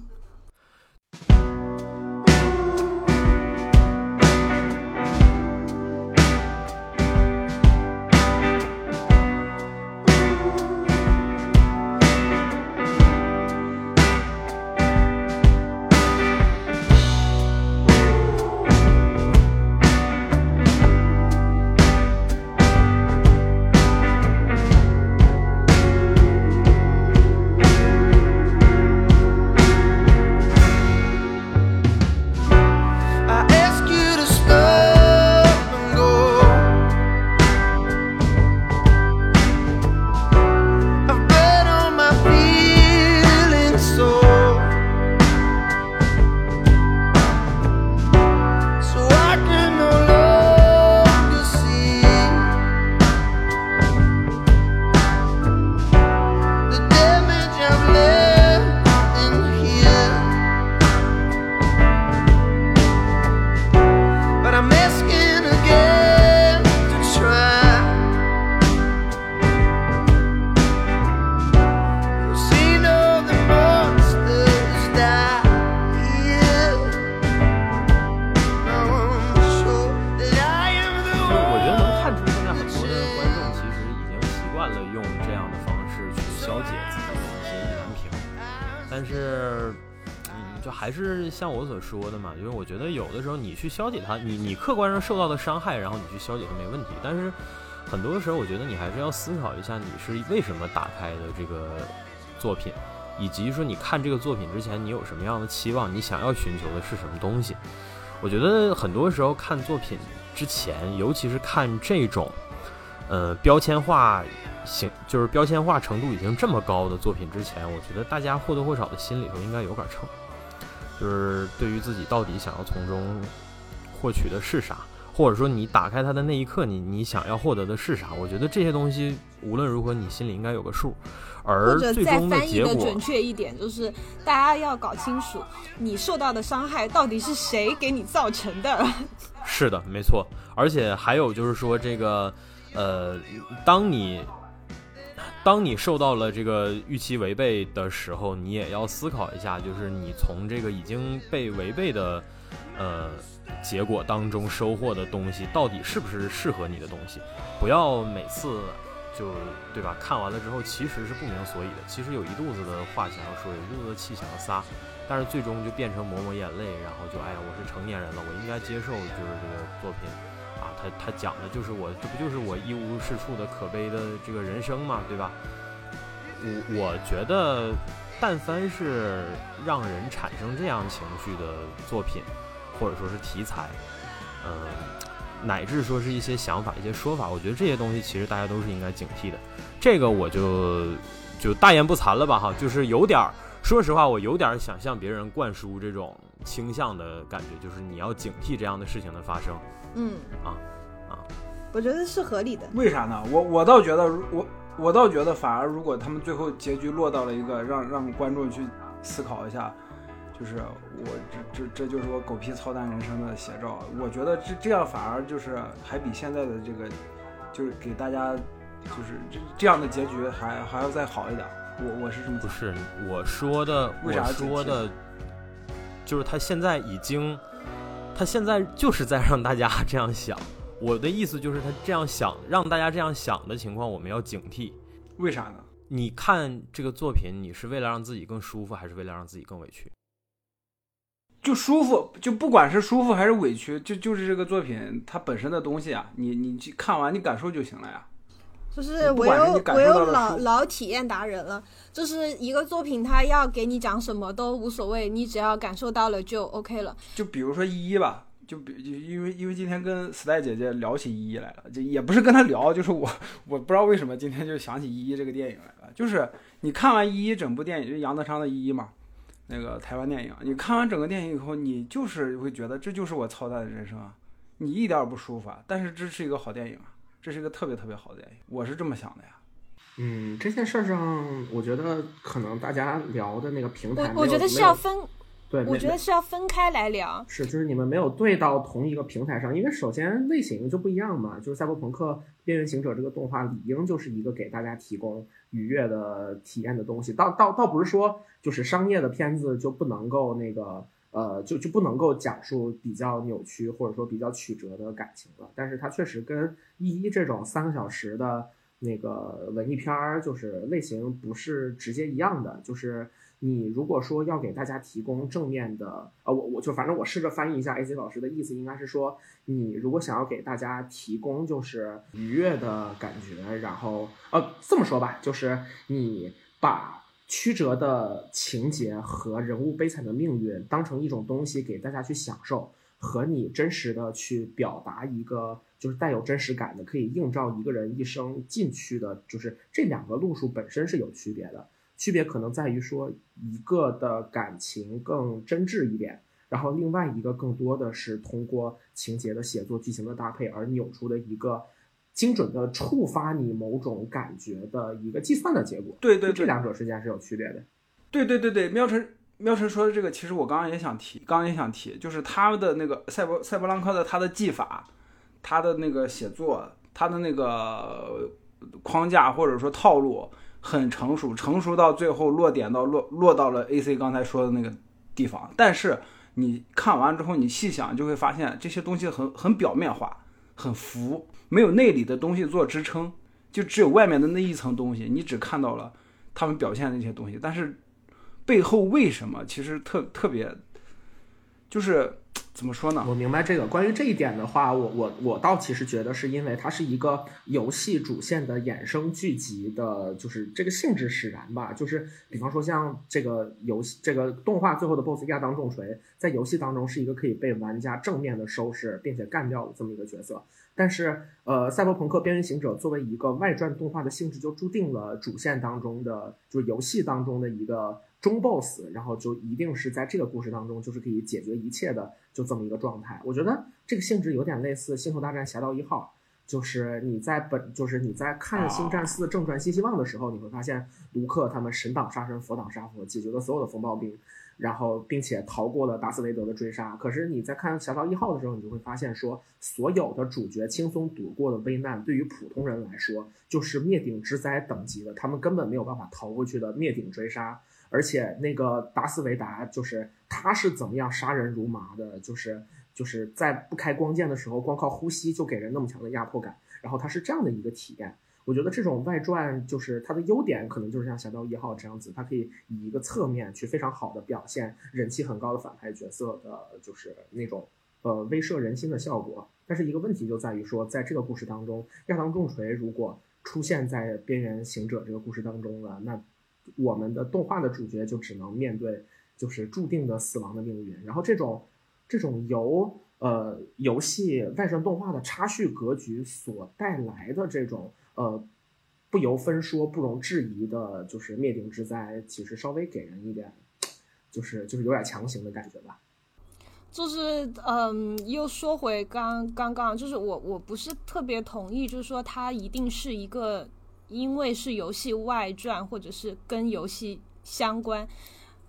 像我所说的嘛，就是我觉得有的时候你去消解它，你你客观上受到的伤害，然后你去消解它没问题。但是很多时候，我觉得你还是要思考一下，你是为什么打开的这个作品，以及说你看这个作品之前，你有什么样的期望，你想要寻求的是什么东西。我觉得很多时候看作品之前，尤其是看这种呃标签化形，就是标签化程度已经这么高的作品之前，我觉得大家或多或少的心里头应该有杆秤。就是对于自己到底想要从中获取的是啥，或者说你打开它的那一刻，你你想要获得的是啥？我觉得这些东西无论如何，你心里应该有个数。而最终的结果，准确一点，就是大家要搞清楚，你受到的伤害到底是谁给你造成的。是的，没错。而且还有就是说，这个呃，当你。当你受到了这个预期违背的时候，你也要思考一下，就是你从这个已经被违背的，呃，结果当中收获的东西，到底是不是适合你的东西？不要每次就对吧？看完了之后，其实是不明所以的，其实有一肚子的话想要说，有一肚子的气想要撒，但是最终就变成抹抹眼泪，然后就哎呀，我是成年人了，我应该接受就是这个作品，他他讲的就是我这不就是我一无是处的可悲的这个人生嘛，对吧？我我觉得，但凡是让人产生这样情绪的作品，或者说是题材，嗯、乃至说是一些想法、一些说法，我觉得这些东西其实大家都是应该警惕的。这个我就就大言不惭了吧，哈，就是有点儿，说实话，我有点想向别人灌输这种倾向的感觉，就是你要警惕这样的事情的发生。嗯啊啊，我觉得是合理的。为啥呢？我我倒觉得，如我我倒觉得，反而如果他们最后结局落到了一个让让观众去思考一下，就是我这这这就是我狗屁操蛋人生的写照。我觉得这这样反而就是还比现在的这个，就是给大家就是这这样的结局还还要再好一点。我我是这么想。不是我说的，为啥我说的，就是他现在已经，他现在就是在让大家 这样想。我的意思就是他这样想，让大家这样想的情况，我们要警惕。为啥呢？你看这个作品，你是为了让自己更舒服，还是为了让自己更委屈？就舒服，就不管是舒服还是委屈，就就是这个作品它本身的东西啊，你你去看完你感受就行了呀。就是唯不管是有你感受到了唯有老老体验达人了，就是一个作品，他要给你讲什么都无所谓，你只要感受到了就 OK 了。就比如说依依吧，就比就因为因为今天跟 Stay 姐姐聊起依依来了，就也不是跟她聊，就是我我不知道为什么今天就想起依依这个电影来了。就是你看完依依整部电影，就杨德昌的依依嘛，那个台湾电影，你看完整个电影以后，你就是会觉得这就是我操蛋的人生啊，你一点儿也不舒服啊，但是这是一个好电影啊，这是一个特别特别好的电影，我是这么想的呀。嗯，这件事儿上，我觉得可能大家聊的那个平台没有，我我觉得是要分，对，我觉得是要分开来聊。是，就是你们没有对到同一个平台上，因为首先类型就不一样嘛。就是《赛博朋克：边缘行者》这个动画理应就是一个给大家提供愉悦的体验的东西，倒倒倒不是说就是商业的片子就不能够那个呃就就不能够讲述比较扭曲或者说比较曲折的感情了。但是它确实跟一一这种三个小时的那个文艺片儿就是类型不是直接一样的，就是。你如果说要给大家提供正面的，呃，我我就反正我试着翻译一下 A C 老师的意思，应该是说，你如果想要给大家提供就是愉悦的感觉，然后呃这么说吧，就是你把曲折的情节和人物悲惨的命运当成一种东西给大家去享受，和你真实的去表达一个就是带有真实感的，可以映照一个人一生进去的，就是这两个路数本身是有区别的。区别可能在于说，一个的感情更真挚一点，然后另外一个更多的是通过情节的写作、剧情的搭配而扭出的一个精准的触发你某种感觉的一个计算的结果。对对这，两者之间是有区别的。对对对对，喵晨喵晨说的这个，其实我刚刚也想提，刚刚也想提，就是他的那个赛博赛博朗克的他的技法，他的那个写作，他的那个框架或者说套路很成熟，成熟到最后落点到落落到了 A C 刚才说的那个地方，但是你看完之后，你细想就会发现这些东西很很表面化，很浮，没有内里的东西做支撑，就只有外面的那一层东西，你只看到了他们表现的那些东西，但是背后为什么其实特特别，就是 怎么说呢？我明白这个。关于这一点的话，我我我倒其实觉得是因为它是一个游戏主线的衍生剧集的，就是这个性质使然吧。就是比方说像这个游戏这个动画最后的 BOSS 亚当重锤，在游戏当中是一个可以被玩家正面的收拾并且干掉的这么一个角色。但是，呃，《赛博朋克：边缘行者》作为一个外传动画的性质，就注定了主线当中的，就是游戏当中的一个中 boss，然后就一定是在这个故事当中，就是可以解决一切的，就这么一个状态。我觉得这个性质有点类似《星球大战：侠盗一号》，就是你在本，就是你在看《星战四：正传：新希望》的时候，你会发现卢克他们神挡杀神，佛挡杀佛，解决了所有的风暴兵。然后，并且逃过了达斯维德的追杀。可是你在看《侠盗一号》的时候，你就会发现说，所有的主角轻松躲过的危难，对于普通人来说，就是灭顶之灾等级的，他们根本没有办法逃过去的灭顶追杀。而且那个达斯维达，就是他是怎么样杀人如麻的，就是就是在不开光剑的时候，光靠呼吸就给人那么强的压迫感。然后他是这样的一个体验。我觉得这种外传就是它的优点，可能就是像《侠盗一号》这样子，它可以以一个侧面去非常好的表现人气很高的反派角色的，就是那种呃威慑人心的效果。但是一个问题就在于说，在这个故事当中，亚当重锤如果出现在边缘行者这个故事当中了，那我们的动画的主角就只能面对就是注定的死亡的命运。然后这种这种由呃游戏外传动画的插叙格局所带来的这种呃不由分说、不容置疑的，就是灭顶之灾，其实稍微给人一点，就是就是有点强行的感觉吧。就是嗯，又说回刚刚刚，就是我我不是特别同意，就是说它一定是一个因为是游戏外传或者是跟游戏相关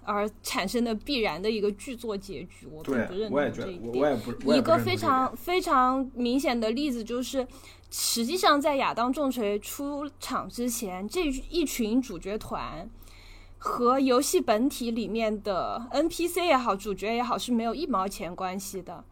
而产生的必然的一个剧作结局，我并不认同这一点。我也不，一个非常非常明显的例子就是，实际上在亚当重锤出场之前，这一群主角团。和游戏本体里面的 NPC 也好，主角也好是没有一毛钱关系的。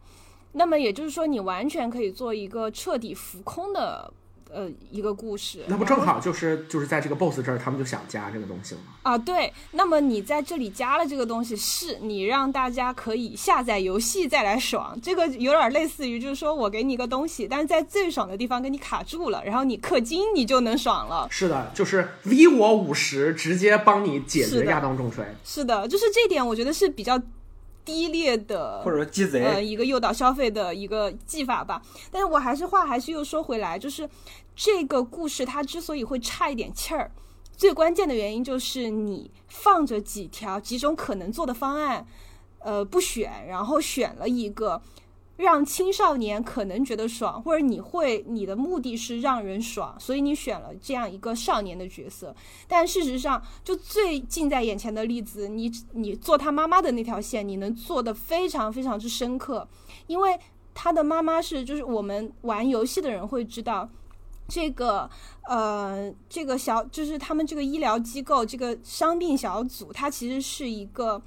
那么也就是说，你完全可以做一个彻底浮空的。呃，一个故事，那不正好就是就是在这个 boss 这儿，他们就想加这个东西吗？啊，对。那么你在这里加了这个东西，是你让大家可以下载游戏再来爽。这个有点类似于，就是说我给你一个东西，但是在最爽的地方给你卡住了，然后你氪金你就能爽了。是的，就是 V 我五十，直接帮你解决亚当重锤。是的，就是这点，我觉得是比较。低劣的，或者说鸡贼，呃，一个诱导消费的一个技法吧。但是我还是话还是又说回来，就是这个故事它之所以会差一点气儿，最关键的原因就是你放着几条几种可能做的方案，呃，不选，然后选了一个。让青少年可能觉得爽，或者你会你的目的是让人爽，所以你选了这样一个少年的角色。但事实上，就最近在眼前的例子，你你做他妈妈的那条线，你能做的非常非常之深刻，因为他的妈妈是就是我们玩游戏的人会知道，这个呃这个小就是他们这个医疗机构这个伤病小组，它其实是一个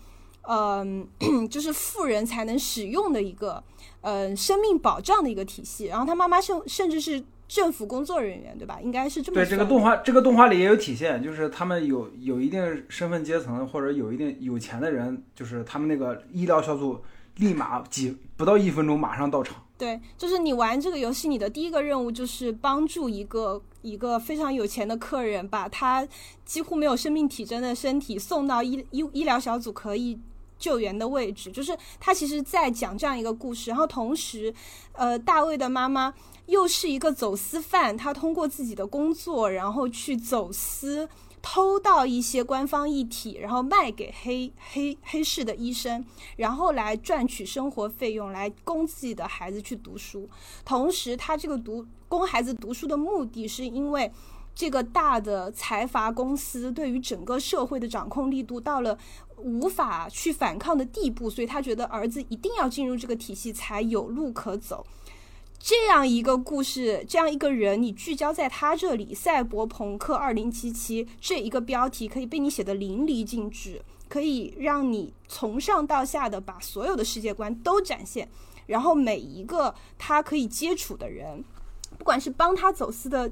嗯 就是富人才能使用的一个。呃，生命保障的一个体系，然后他妈妈甚甚至是政府工作人员，对吧？应该是这么。对这个动画，这个动画里也有体现，就是他们有有一定身份阶层或者有一定有钱的人，就是他们那个医疗小组立马几不到一分钟马上到场。对，就是你玩这个游戏，你的第一个任务就是帮助一个一个非常有钱的客人，把他几乎没有生命体征的身体送到医医医疗小组可以。救援的位置，就是他其实在讲这样一个故事，然后同时，呃，大卫的妈妈又是一个走私犯，他通过自己的工作，然后去走私，偷到一些官方一体，然后卖给黑黑黑市的医生，然后来赚取生活费用，来供自己的孩子去读书。同时，他这个读供孩子读书的目的是因为。这个大的财阀公司对于整个社会的掌控力度到了无法去反抗的地步，所以他觉得儿子一定要进入这个体系才有路可走。这样一个故事，这样一个人，你聚焦在他这里，《赛博朋克2077》这一个标题可以被你写的淋漓尽致，可以让你从上到下的把所有的世界观都展现，然后每一个他可以接触的人，不管是帮他走私的。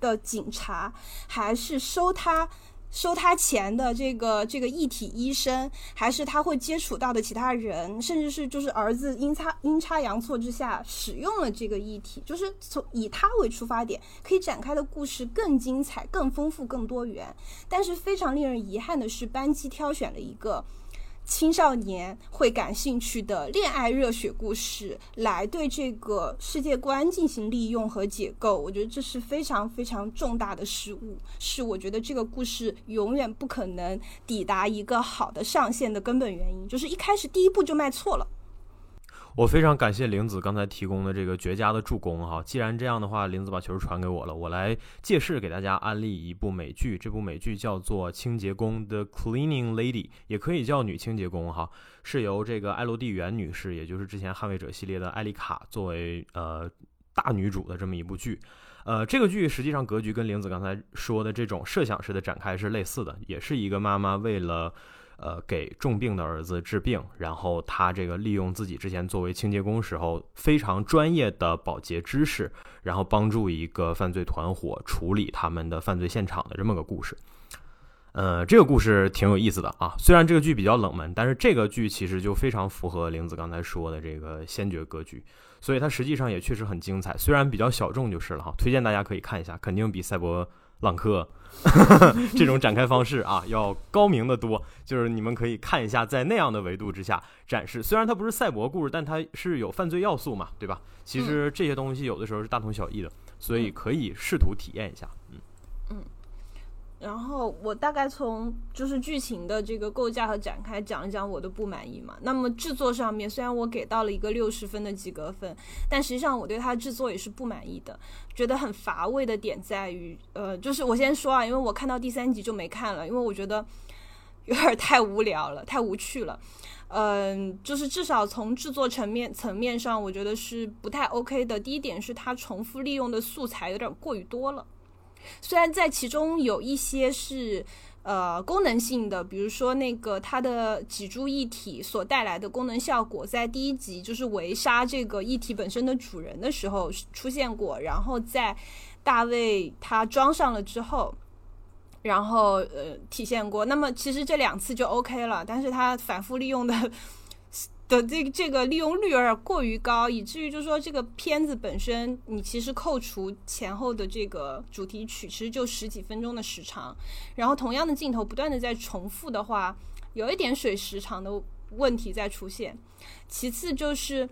的警察，还是收他收他钱的这个这个一体医生，还是他会接触到的其他人，甚至是就是儿子阴差阴差阳错之下使用了这个一体，就是从以他为出发点，可以展开的故事更精彩、更丰富、更多元。但是非常令人遗憾的是，班机挑选了一个。青少年会感兴趣的恋爱热血故事，来对这个世界观进行利用和解构，我觉得这是非常非常重大的失误，是我觉得这个故事永远不可能抵达一个好的上限的根本原因，就是一开始第一步就迈错了。我非常感谢玲子刚才提供的这个绝佳的助攻哈。既然这样的话，玲子把球传给我了，我来借势给大家安利一部美剧。这部美剧叫做《清洁工》的 Cleaning Lady，也可以叫女清洁工哈。是由这个艾洛蒂袁女士，也就是之前捍卫者系列的艾丽卡作为呃大女主的这么一部剧。呃，这个剧实际上格局跟玲子刚才说的这种设想式的展开是类似的，也是一个妈妈为了。呃，给重病的儿子治病，然后他这个利用自己之前作为清洁工时候非常专业的保洁知识，然后帮助一个犯罪团伙处理他们的犯罪现场的这么个故事。呃，这个故事挺有意思的啊。虽然这个剧比较冷门，但是这个剧其实就非常符合玲子刚才说的这个先觉格局，所以它实际上也确实很精彩。虽然比较小众就是了哈，推荐大家可以看一下，肯定比赛博朗克这种展开方式啊要高明的多。就是你们可以看一下，在那样的维度之下展示，虽然它不是赛博故事，但它是有犯罪要素嘛，对吧？其实这些东西有的时候是大同小异的，所以可以试图体验一下。然后我大概从就是剧情的这个构架和展开讲一讲我的不满意嘛。那么制作上面虽然我给到了一个六十分的及格分，但实际上我对它制作也是不满意的，觉得很乏味的点在于，呃，就是我先说啊，因为我看到第三集就没看了，因为我觉得 有点太无聊了，太无趣了。嗯，就是至少从制作层面层面上，我觉得是不太 OK 的。第一点是它重复利用的素材有点过于多了。虽然在其中有一些是呃功能性的，比如说那个它的脊柱一体所带来的功能效果，在第一集就是围杀这个一体本身的主人的时候出现过，然后在大卫他装上了之后，然后呃体现过。那么其实这两次就 OK 了，但是他反复利用的。的这个这个利用率有点过于高，以至于就是说这个片子本身，你其实扣除前后的这个主题曲，其实就十几分钟的时长，然后同样的镜头不断的在重复的话，有一点水时长的问题在出现。其次就是。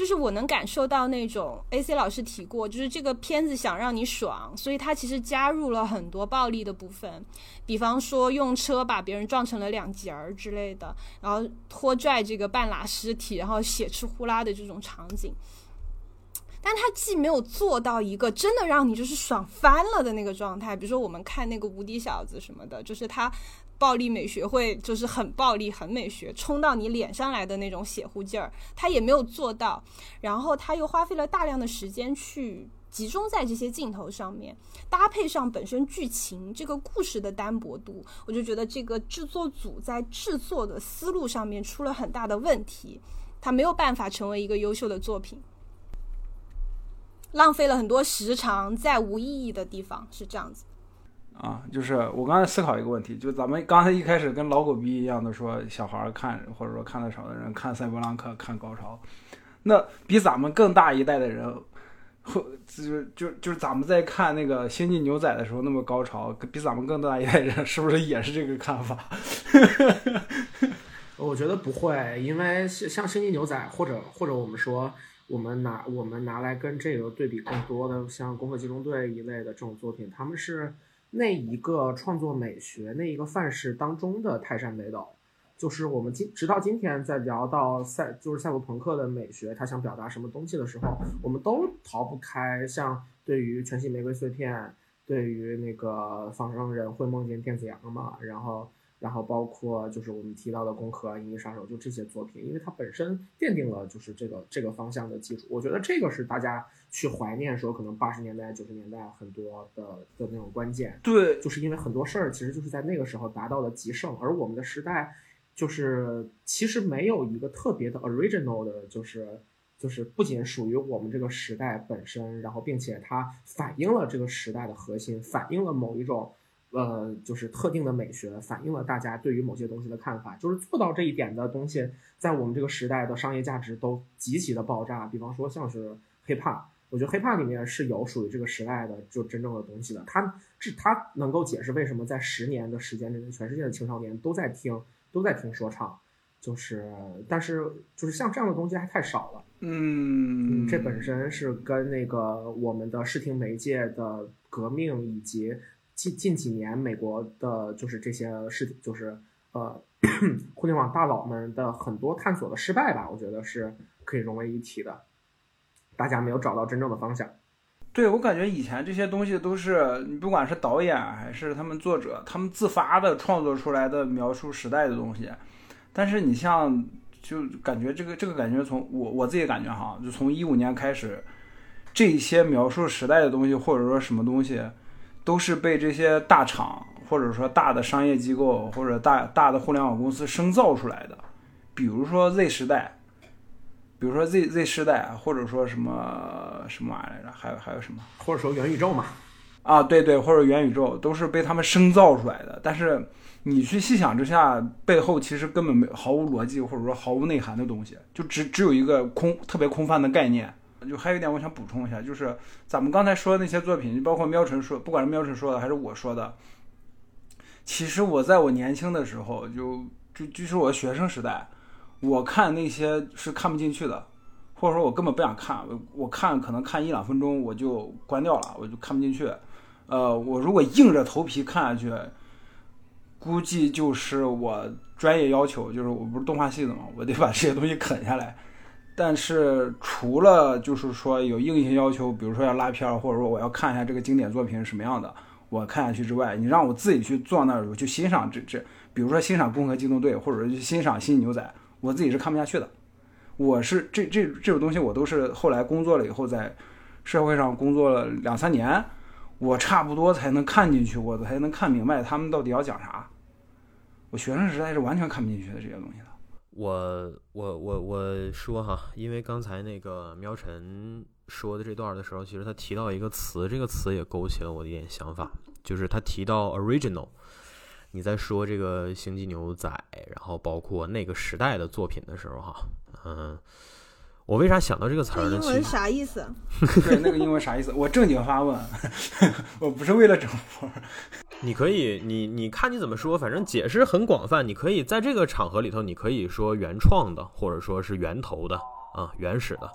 就是我能感受到那种 A C 老师提过，就是这个片子想让你爽，所以他其实加入了很多暴力的部分，比方说用车把别人撞成了两截儿之类的，然后拖拽这个半拉尸体，然后血吃呼啦的这种场景。但他既没有做到一个真的让你就是爽翻了的那个状态，比如说我们看那个无敌小子什么的，就是他暴力美学会就是很暴力、很美学，冲到你脸上来的那种血乎劲儿，他也没有做到。然后他又花费了大量的时间去集中在这些镜头上面，搭配上本身剧情这个故事的单薄度，我就觉得这个制作组在制作的思路上面出了很大的问题，他没有办法成为一个优秀的作品。浪费了很多时长在无意义的地方，是这样子。啊，就是我刚才思考一个问题，就咱们刚才一开始跟老狗逼一样的说，小孩看或者说看的少的人看赛博朋克看高潮，那比咱们更大一代的人，或就是就就是咱们在看那个星际牛仔的时候那么高潮，比咱们更大一代人是不是也是这个看法？我觉得不会，因为像星际牛仔或者或者我们说。我们拿我们拿来跟这个对比更多的，像《攻壳机动队》一类的这种作品，他们是那一个创作美学那一个范式当中的泰山北斗。就是我们今直到今天在聊到赛，就是赛博朋克的美学，他想表达什么东西的时候，我们都逃不开像对于《全息玫瑰碎片》，对于那个仿生人会梦见电子羊嘛，然后。然后包括就是我们提到的《攻壳》《银翼杀手》，就这些作品，因为它本身奠定了就是这个这个方向的基础。我觉得这个是大家去怀念说可能八十年代、九十年代很多的的那种关键。对，就是因为很多事儿其实就是在那个时候达到了极盛，而我们的时代就是其实没有一个特别的 original 的，就是就是不仅属于我们这个时代本身，然后并且它反映了这个时代的核心，反映了某一种。呃，就是特定的美学反映了大家对于某些东西的看法，就是做到这一点的东西，在我们这个时代的商业价值都极其的爆炸。比方说像是 hiphop，我觉得 hiphop 里面是有属于这个时代的就真正的东西的。它这它能够解释为什么在十年的时间之内，全世界的青少年都在听都在听说唱，就是但是就是像这样的东西还太少了。嗯，这本身是跟那个我们的视听媒介的革命以及。近近几年，美国的就是这些事，就是呃，互联网大佬们的很多探索的失败吧，我觉得是可以融为一体的。大家没有找到真正的方向。对我感觉以前这些东西都是你不管是导演还是他们作者，他们自发的创作出来的描述时代的东西。但是你像，就感觉这个这个感觉从我我自己感觉哈，就从一五年开始，这些描述时代的东西或者说什么东西。都是被这些大厂或者说大的商业机构或者大大的互联网公司生造出来的，比如说 Z 时代，比如说 Z Z 时代啊，或者说什么什么玩意来着？还有还有什么？或者说元宇宙嘛？啊，对对，或者元宇宙都是被他们生造出来的。但是你去细想之下，背后其实根本没毫无逻辑或者说毫无内涵的东西，就只只有一个空特别空泛的概念。就还有一点我想补充一下，就是咱们刚才说的那些作品，包括喵晨说，不管是喵晨说的还是我说的，其实我在我年轻的时候，就就就是我学生时代，我看那些是看不进去的。或者说我根本不想看，我我看可能看一两分钟我就关掉了，我就看不进去。呃，我如果硬着头皮看下去，估计就是我专业要求，就是我不是动画系的嘛，我得把这些东西啃下来。但是除了就是说有硬性要求，比如说要拉片，或者说我要看一下这个经典作品是什么样的，我看下去之外，你让我自己去坐那儿去欣赏这这，比如说欣赏《攻壳机动队》，或者去欣赏《新牛仔》，我自己是看不下去的。我是这这这种东西，我都是后来工作了以后，在社会上工作了两三年，我差不多才能看进去，我才能看明白他们到底要讲啥。我学生时代是完全看不进去的这些东西的。我我我我说哈，因为刚才那个喵晨说的这段的时候，其实他提到一个词，这个词也勾起了我的一点想法，就是他提到 original。你在说这个星际牛仔，然后包括那个时代的作品的时候哈。嗯，我为啥想到这个词儿呢？英文啥意思？对，那个英文啥意思？我正经发问，我不是为了整活。你可以，你你看你怎么说，反正解释很广泛。你可以在这个场合里头，你可以说原创的，或者说是源头的啊，原始的。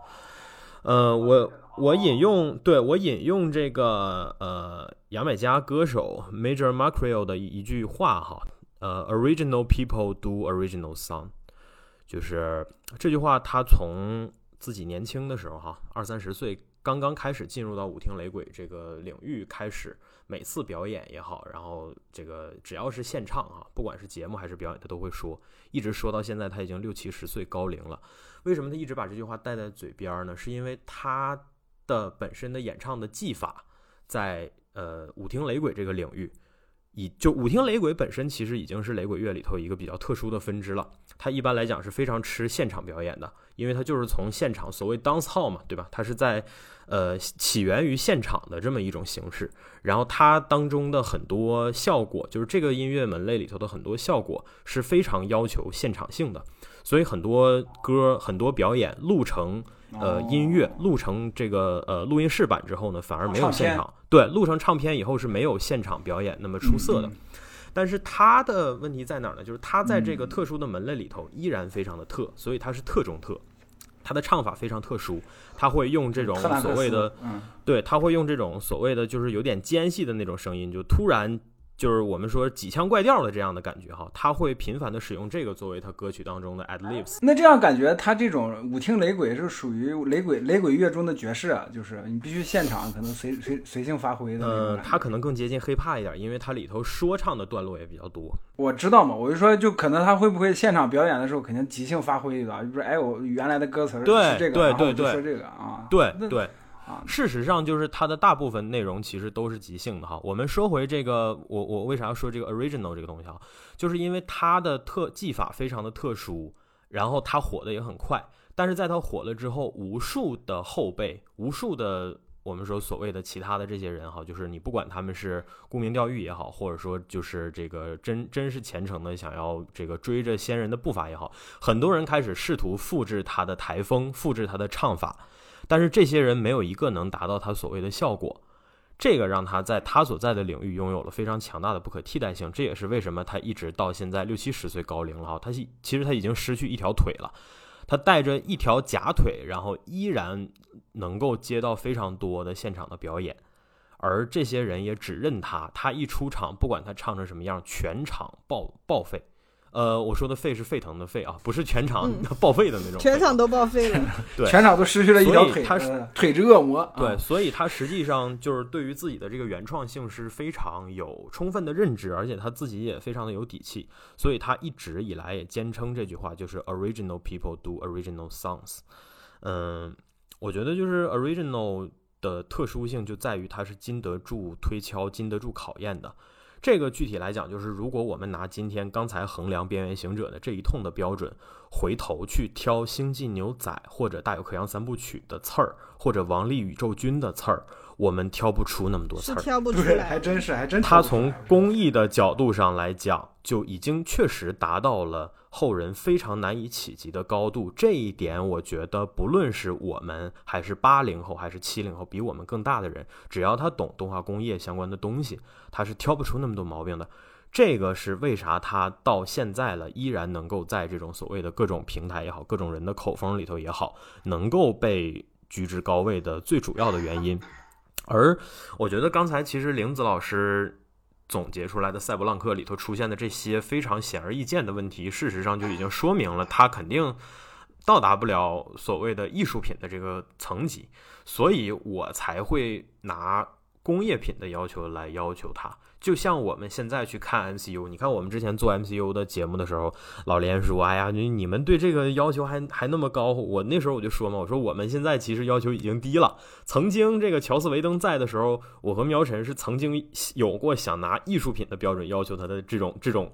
呃，我我引用，对我引用这个呃，牙买加歌手 Major Macrio 的一句话哈，呃，Original people do original song。就是这句话，他从自己年轻的时候，哈，二三十岁，刚刚开始进入到舞厅雷鬼这个领域，开始每次表演也好，然后这个只要是现唱啊，不管是节目还是表演，他都会说，一直说到现在，他已经六七十岁高龄了。为什么他一直把这句话带在嘴边呢？是因为他的本身的演唱的技法，在呃舞厅雷鬼这个领域。以就舞厅雷鬼本身其实已经是雷鬼乐里头一个比较特殊的分支了。它一般来讲是非常吃现场表演的，因为它就是从现场所谓 dance hall 嘛，对吧？它是在呃起源于现场的这么一种形式。然后它当中的很多效果，就是这个音乐门类里头的很多效果是非常要求现场性的，所以很多歌、很多表演录成。呃，音乐录成这个呃录音室版之后呢，反而没有现场。对，录成唱片以后是没有现场表演那么出色的。但是他的问题在哪儿呢？就是他在这个特殊的门类里头依然非常的特，所以他是特中特。他的唱法非常特殊，他会用这种所谓的，对，他会用这种所谓的就是有点尖细的那种声音，就突然。就是我们说几腔怪调的这样的感觉哈，他会频繁的使用这个作为他歌曲当中的 ad libs。那这样感觉他这种舞厅雷鬼是属于雷鬼雷鬼乐中的爵士啊，就是你必须现场可能随随随性发挥的。呃，他可能更接近 hiphop 一点，因为它里头说唱的段落也比较多。我知道嘛，我就说就可能他会不会现场表演的时候肯定即兴发挥的，就是哎我原来的歌词是这个，对对对，说这个啊，对对。事实上，就是它的大部分内容其实都是即兴的哈。我们说回这个，我我为啥要说这个 original 这个东西哈？就是因为它的特技法非常的特殊，然后它火的也很快。但是在它火了之后，无数的后辈，无数的我们说所谓的其他的这些人哈，就是你不管他们是沽名钓誉也好，或者说就是这个真真是虔诚的想要这个追着先人的步伐也好，很多人开始试图复制他的台风，复制他的唱法。但是这些人没有一个能达到他所谓的效果，这个让他在他所在的领域拥有了非常强大的不可替代性。这也是为什么他一直到现在六七十岁高龄了，他其实他已经失去一条腿了，他带着一条假腿，然后依然能够接到非常多的现场的表演，而这些人也只认他，他一出场，不管他唱成什么样，全场报报废。呃，我说的沸是沸腾的沸啊，不是全场 报废的那种，全场都报废了，对，全场都失去了一条腿，他是腿之恶魔，对，所以他实际上就是对于自己的这个原创性是非常有充分的认知，而且他自己也非常的有底气，所以他一直以来也坚称这句话就是 original people do original songs。嗯，我觉得就是 original 的特殊性就在于它是经得住推敲、经得住考验的。这个具体来讲，就是如果我们拿今天刚才衡量《边缘行者》的这一通的标准，回头去挑《星际牛仔》或者《大有克洋三部曲》的刺儿，或者《王力宇宙军》的刺儿，我们挑不出那么多刺儿。挑不出对，来，还真是，还真他挑不出来从工艺的角度上来讲，就已经确实达到了后人非常难以企及的高度。这一点，我觉得不论是我们，还是八零后，还是七零后，比我们更大的人，只要他懂动画工业相关的东西，他是挑不出那么多毛病的。这个是为啥他到现在了，依然能够在这种所谓的各种平台也好，各种人的口风里头也好，能够被居之高位的最主要的原因。而我觉得刚才其实玲子老师总结出来的《赛博浪克》里头出现的这些非常显而易见的问题，事实上就已经说明了它肯定到达不了所谓的艺术品的这个层级，所以我才会拿工业品的要求来要求他。就像我们现在去看 MCU，你看我们之前做 MCU 的节目的时候，老连说：“哎呀，你你们对这个要求还还那么高。”我那时候我就说嘛，我说我们现在其实要求已经低了。曾经这个乔斯维登在的时候，我和苗晨是曾经有过想拿艺术品的标准要求他的这种这种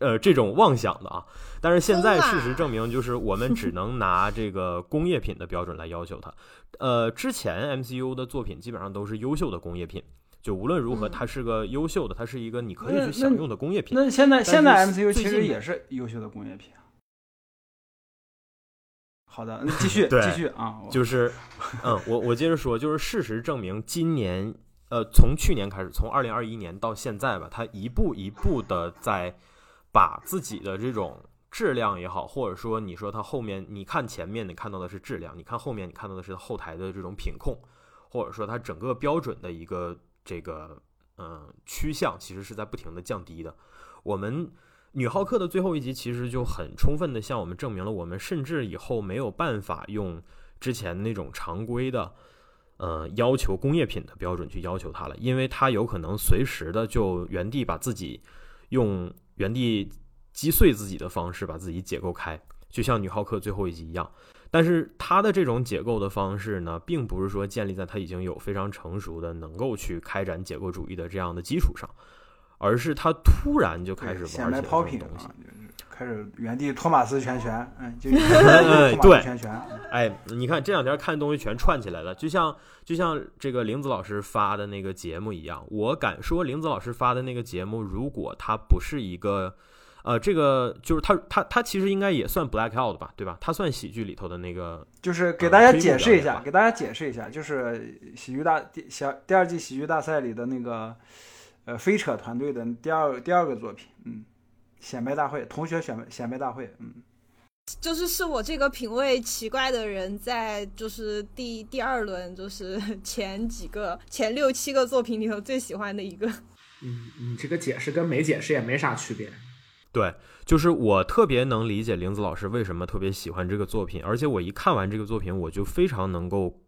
呃这种妄想的啊。但是现在事实证明，就是我们只能拿这个工业品的标准来要求他。呃，之前 MCU 的作品基本上都是优秀的工业品。就无论如何，嗯它是个优秀的，它是一个你可以去享用的工业品。那现在现在 MCU 其实也是优秀的工业品啊。好的，那继续 继续啊，就是，嗯，我我接着说，就是事实证明，今年，呃，从去年开始，从二零二一年到现在吧，它一步一步的在把自己的这种质量也好，或者说你说它后面，你看前面你看到的是质量，你看后面你看到的是后台的这种品控，或者说它整个标准的一个这个嗯趋向，其实是在不停的降低的。我们女浩克的最后一集其实就很充分的向我们证明了，我们甚至以后没有办法用之前那种常规的，呃，要求工业品的标准去要求它了，因为它有可能随时的就原地把自己用原地击碎自己的方式把自己解构开，就像女浩克最后一集一样。但是它的这种解构的方式呢，并不是说建立在它已经有非常成熟的能够去开展解构主义的这样的基础上，而是它突然就开始玩起来抛品东西开始原地托马斯拳拳，嗯，就 哎托马对斯拳拳，哎，你看这两天看东西全串起来了，就像就像这个玲子老师发的那个节目一样，我敢说玲子老师发的那个节目，如果它不是一个，呃，这个就是他他他其实应该也算 black out 吧，对吧？他算喜剧里头的那个，就是给大家解释一下，给大家解释一下，就是喜剧大第小第二季喜剧大赛里的那个呃飞扯团队的第二第二个作品，嗯，显摆大会，同学显摆显摆大会，嗯，就是是我这个品味奇怪的人，在就是第第二轮，就是前几个前六七个作品里头最喜欢的一个。嗯，你这个解释跟没解释也没啥区别。对，就是我特别能理解玲子老师为什么特别喜欢这个作品，而且我一看完这个作品，我就非常能够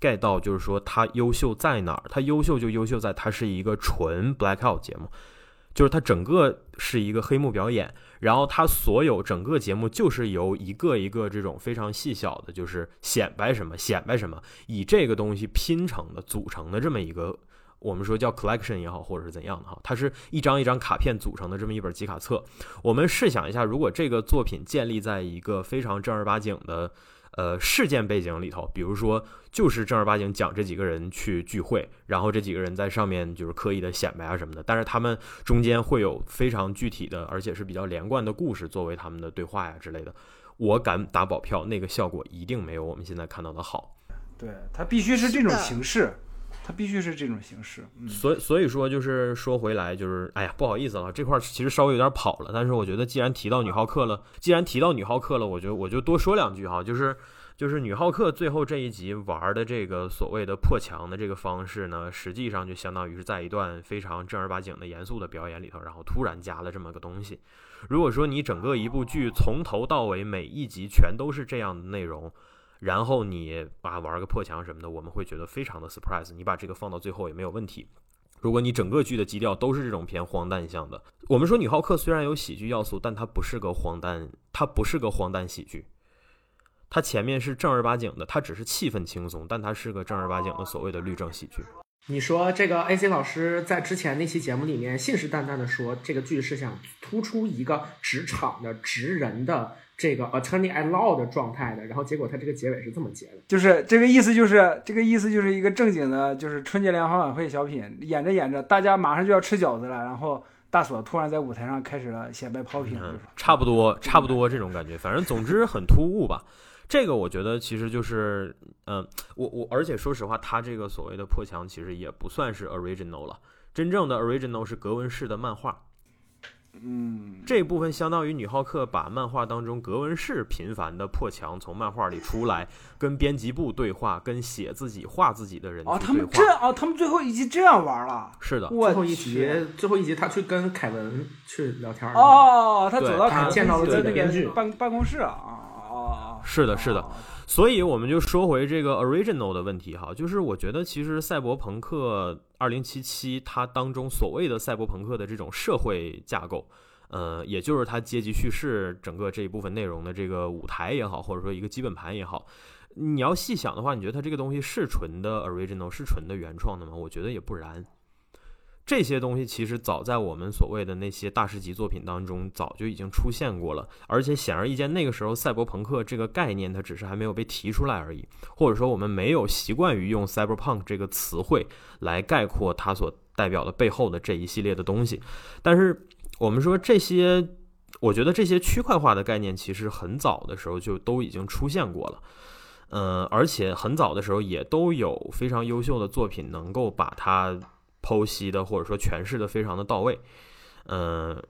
get 到，就是说它优秀在哪儿？它优秀就优秀在它是一个纯 blackout 节目，就是它整个是一个黑幕表演，然后它所有整个节目就是由一个一个这种非常细小的，就是显摆什么显摆什么，以这个东西拼成的组成的这么一个。我们说叫 collection 也好，或者是怎样的哈，它是一张一张卡片组成的这么一本集卡册。我们试想一下，如果这个作品建立在一个非常正儿八经的呃事件背景里头，比如说就是正儿八经讲这几个人去聚会，然后这几个人在上面就是刻意的显摆啊什么的，但是他们中间会有非常具体的，而且是比较连贯的故事作为他们的对话呀之类的。我敢打保票，那个效果一定没有我们现在看到的好。对，它必须是这种形式，它必须是这种形式，所以所以说就是说回来就是，哎呀，不好意思了，这块儿其实稍微有点跑了，但是我觉得既然提到女浩克了，既然提到女浩克了，我就我就多说两句哈，就是就是女浩克最后这一集玩的这个所谓的破墙的这个方式呢，实际上就相当于是在一段非常正儿八经的严肃的表演里头，然后突然加了这么个东西。如果说你整个一部剧从头到尾每一集全都是这样的内容，然后你啊玩个破墙什么的，我们会觉得非常的 surprise。你把这个放到最后也没有问题。如果你整个剧的基调都是这种偏荒诞向的，我们说女浩克虽然有喜剧要素，但它不是个荒诞，它不是个荒诞喜剧。它前面是正儿八经的，它只是气氛轻松，但它是个正儿八经的所谓的律政喜剧。你说这个 AC 老师在之前那期节目里面信誓旦旦的说，这个剧是想突出一个职场的职人的这个 attorney at law 的状态的，然后结果他这个结尾是这么结的。就是这个意思，就是这个意思，就是一个正经的，就是春节联欢晚会小品，演着演着，大家马上就要吃饺子了，然后大锁突然在舞台上开始了显摆 popping，嗯，差不多，差不多这种感觉。反正总之很突兀吧。这个我觉得其实就是，嗯、我我而且说实话，他这个所谓的破墙其实也不算是 original 了。真正的 original 是格纹式的漫画，嗯，这部分相当于女浩克把漫画当中格纹式频繁的破墙从漫画里出来，跟编辑部对话，跟写自己画自己的人哦，去对话。他们这哦，他们最后一集这样玩了，是的，最后一集，最后一集他去跟凯文去聊天。哦，他走到凯文见到了自己的的那编剧个办办公室啊，哦，是的，是的。哦所以我们就说回这个 original 的问题哈，就是我觉得其实赛博朋克二零七七它当中所谓的赛博朋克的这种社会架构，呃，也就是它阶级叙事整个这一部分内容的这个舞台也好，或者说一个基本盘也好，你要细想的话，你觉得它这个东西是纯的 original 是纯的原创的吗？我觉得也不然。这些东西其实早在我们所谓的那些大师级作品当中早就已经出现过了，而且显而易见，那个时候赛博朋克这个概念它只是还没有被提出来而已，或者说我们没有习惯于用 cyberpunk 这个词汇来概括它所代表的背后的这一系列的东西。但是我们说这些，我觉得这些区块化的概念其实很早的时候就都已经出现过了。嗯，而且很早的时候也都有非常优秀的作品能够把它剖析的或者说诠释的非常的到位，嗯，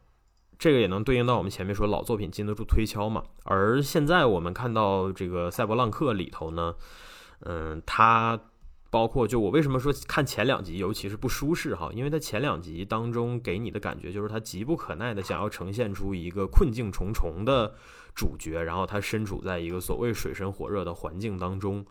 这个也能对应到我们前面说老作品经得住推敲嘛。而现在我们看到这个《赛博浪客》里头呢，嗯，它包括就我为什么说看前两集尤其是不舒适哈，因为它前两集当中给你的感觉就是它急不可耐的想要呈现出一个困境重重的主角，然后他身处在一个所谓水深火热的环境当中。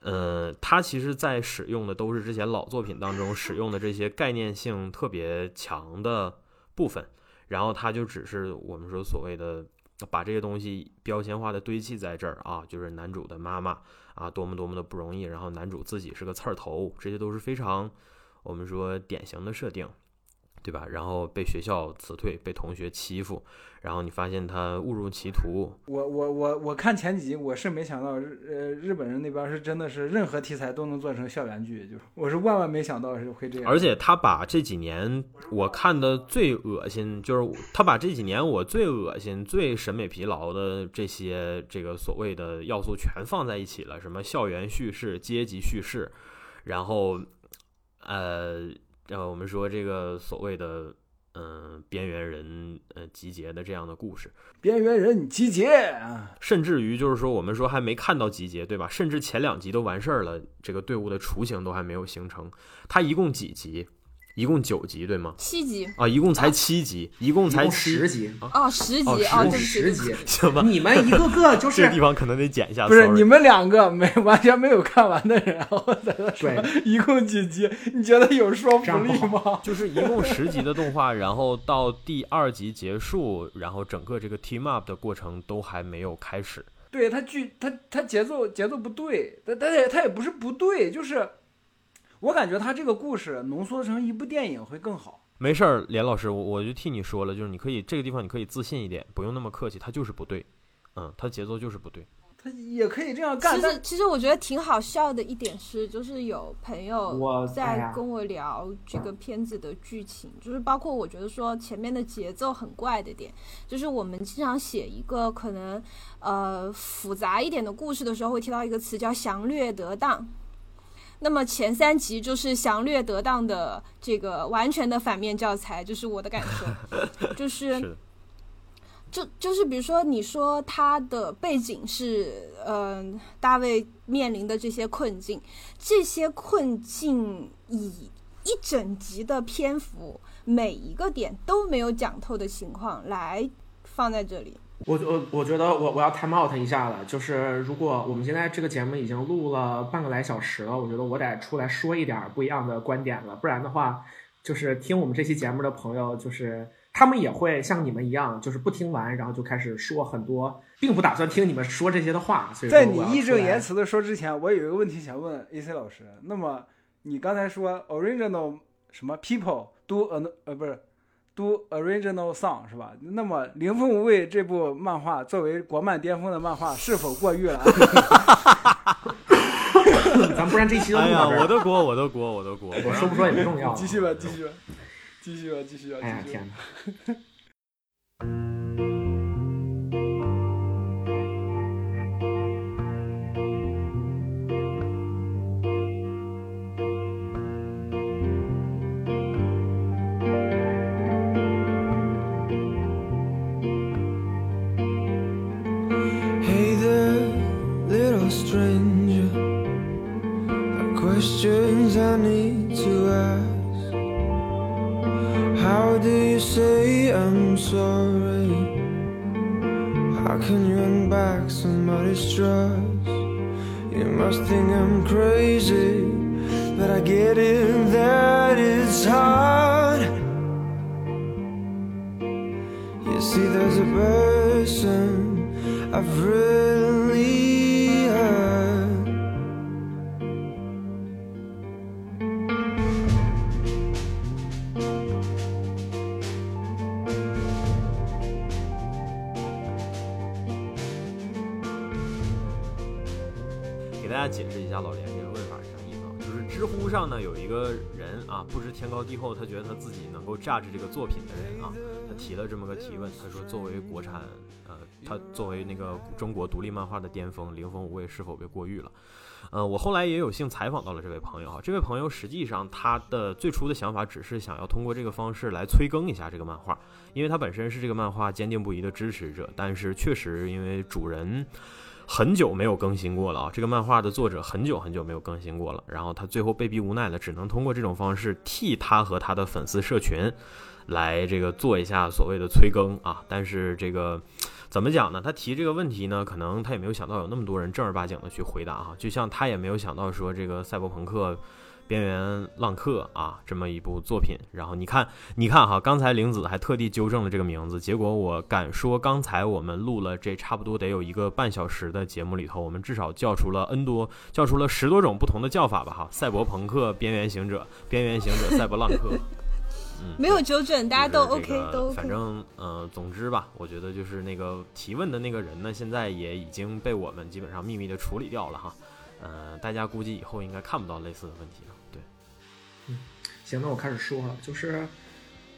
呃，他其实在使用的都是之前老作品当中使用的这些概念性特别强的部分，然后他就只是我们说所谓的把这些东西标签化的堆砌在这儿啊，就是男主的妈妈啊，多么多么的不容易，然后男主自己是个刺儿头，这些都是非常我们说典型的设定。对吧？然后被学校辞退，被同学欺负，然后你发现他误入歧途，我我我我看前几集，我是没想到日呃日本人那边是真的是任何题材都能做成校园剧，就是我是万万没想到是会这样。而且他把这几年我看的最恶心，就是他把这几年我最恶心、最审美疲劳的这些这个所谓的要素全放在一起了，什么校园叙事、阶级叙事，然后呃呃，我们说这个所谓的嗯、呃边缘人呃集结的这样的故事，边缘人集结，啊甚至于就是说我们说还没看到集结，对吧？甚至前两集都完事儿了，这个队伍的雏形都还没有形成。它一共几集？一共九集，对吗？七集啊，一共才七集，一共才七十集，啊，十集哦哦，一共对不起，十集，行吧？你们一个个 就是这个地方可能得剪一下。不是你们两个没完全没有看完的人，然后在那说对一共几集，你觉得有说服力吗？就是一共十集的动画，然后到第二集结束，然后整个这个 team up 的过程都还没有开始。对他剧他他节奏节奏不对，但但也他也不是不对，就是我感觉他这个故事浓缩成一部电影会更好。没事儿，连老师，我我就替你说了，就是你可以这个地方你可以自信一点，不用那么客气，他就是不对，嗯，他节奏就是不对。他也可以这样干，但其实其实我觉得挺好笑的一点是，就是有朋友在跟我聊这个片子的剧情，就是包括我觉得说前面的节奏很怪的点，就是我们经常写一个可能呃复杂一点的故事的时候，会提到一个词叫详略得当。那么前三集就是详略得当的这个完全的反面教材，就是我的感受，就是是，就就是比如说，你说他的背景是，嗯、大卫面临的这些困境，这些困境以一整集的篇幅，每一个点都没有讲透的情况来放在这里。我我我觉得我我要 time out 一下了，就是如果我们现在这个节目已经录了半个来小时了，我觉得我得出来说一点儿不一样的观点了，不然的话，就是听我们这期节目的朋友，就是他们也会像你们一样，就是不听完，然后就开始说很多，并不打算听你们说这些的话。所以在你义正言辞的说之前，我有一个问题想问 AC 老师。那么你刚才说 original 什么 people do an 呃不是 do original song 是吧？那么《零分无畏》这部漫画作为国漫巅峰的漫画，是否过誉了？咱不然这期哎呀。我的锅，我的锅，我的锅。我说不说也不重要。继续吧，继续吧，继续吧，继续吧，哎呀天。哪！first thing 不知天高地厚，他觉得他自己能够榨制这个作品的人啊，他提了这么个提问，他说作为国产，呃，他作为那个中国独立漫画的巅峰，灵风无畏是否被过誉了？呃，我后来也有幸采访到了这位朋友啊，这位朋友实际上他的最初的想法只是想要通过这个方式来催更一下这个漫画，因为他本身是这个漫画坚定不移的支持者，但是确实因为主人。很久没有更新过了啊！这个漫画的作者很久很久没有更新过了，然后他最后被逼无奈的，只能通过这种方式替他和他的粉丝社群来这个做一下所谓的催更啊。但是这个怎么讲呢？他提这个问题呢，可能他也没有想到有那么多人正儿八经的去回答哈，就像他也没有想到说这个赛博朋克。边缘浪客啊，这么一部作品，然后你看，你看哈，刚才玲子还特地纠正了这个名字，结果我敢说，刚才我们录了这差不多得有一个半小时的节目里头，我们至少叫出了 N 多，叫出了十多种不同的叫法吧哈，赛博朋克、边缘行者、边缘行者、赛博浪客，嗯，没有纠正，大家都 OK，这个都。反正呃，总之吧，我觉得就是那个提问的那个人呢，现在也已经被我们基本上秘密的处理掉了哈。呃，大家估计以后应该看不到类似的问题了。行，那我开始说了，就是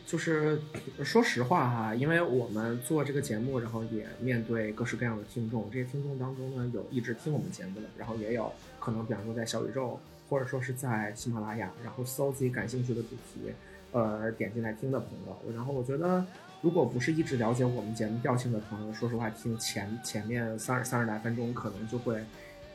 就是说实话哈，因为我们做这个节目，然后也面对各式各样的听众，这些听众当中呢，有一直听我们节目的，然后也有可能比方说在小宇宙或者说是在喜马拉雅，然后搜自己感兴趣的主题，呃，点进来听的朋友，然后我觉得。如果不是一直了解我们节目调性的朋友，说实话，听前前面三十三十来分钟，可能就会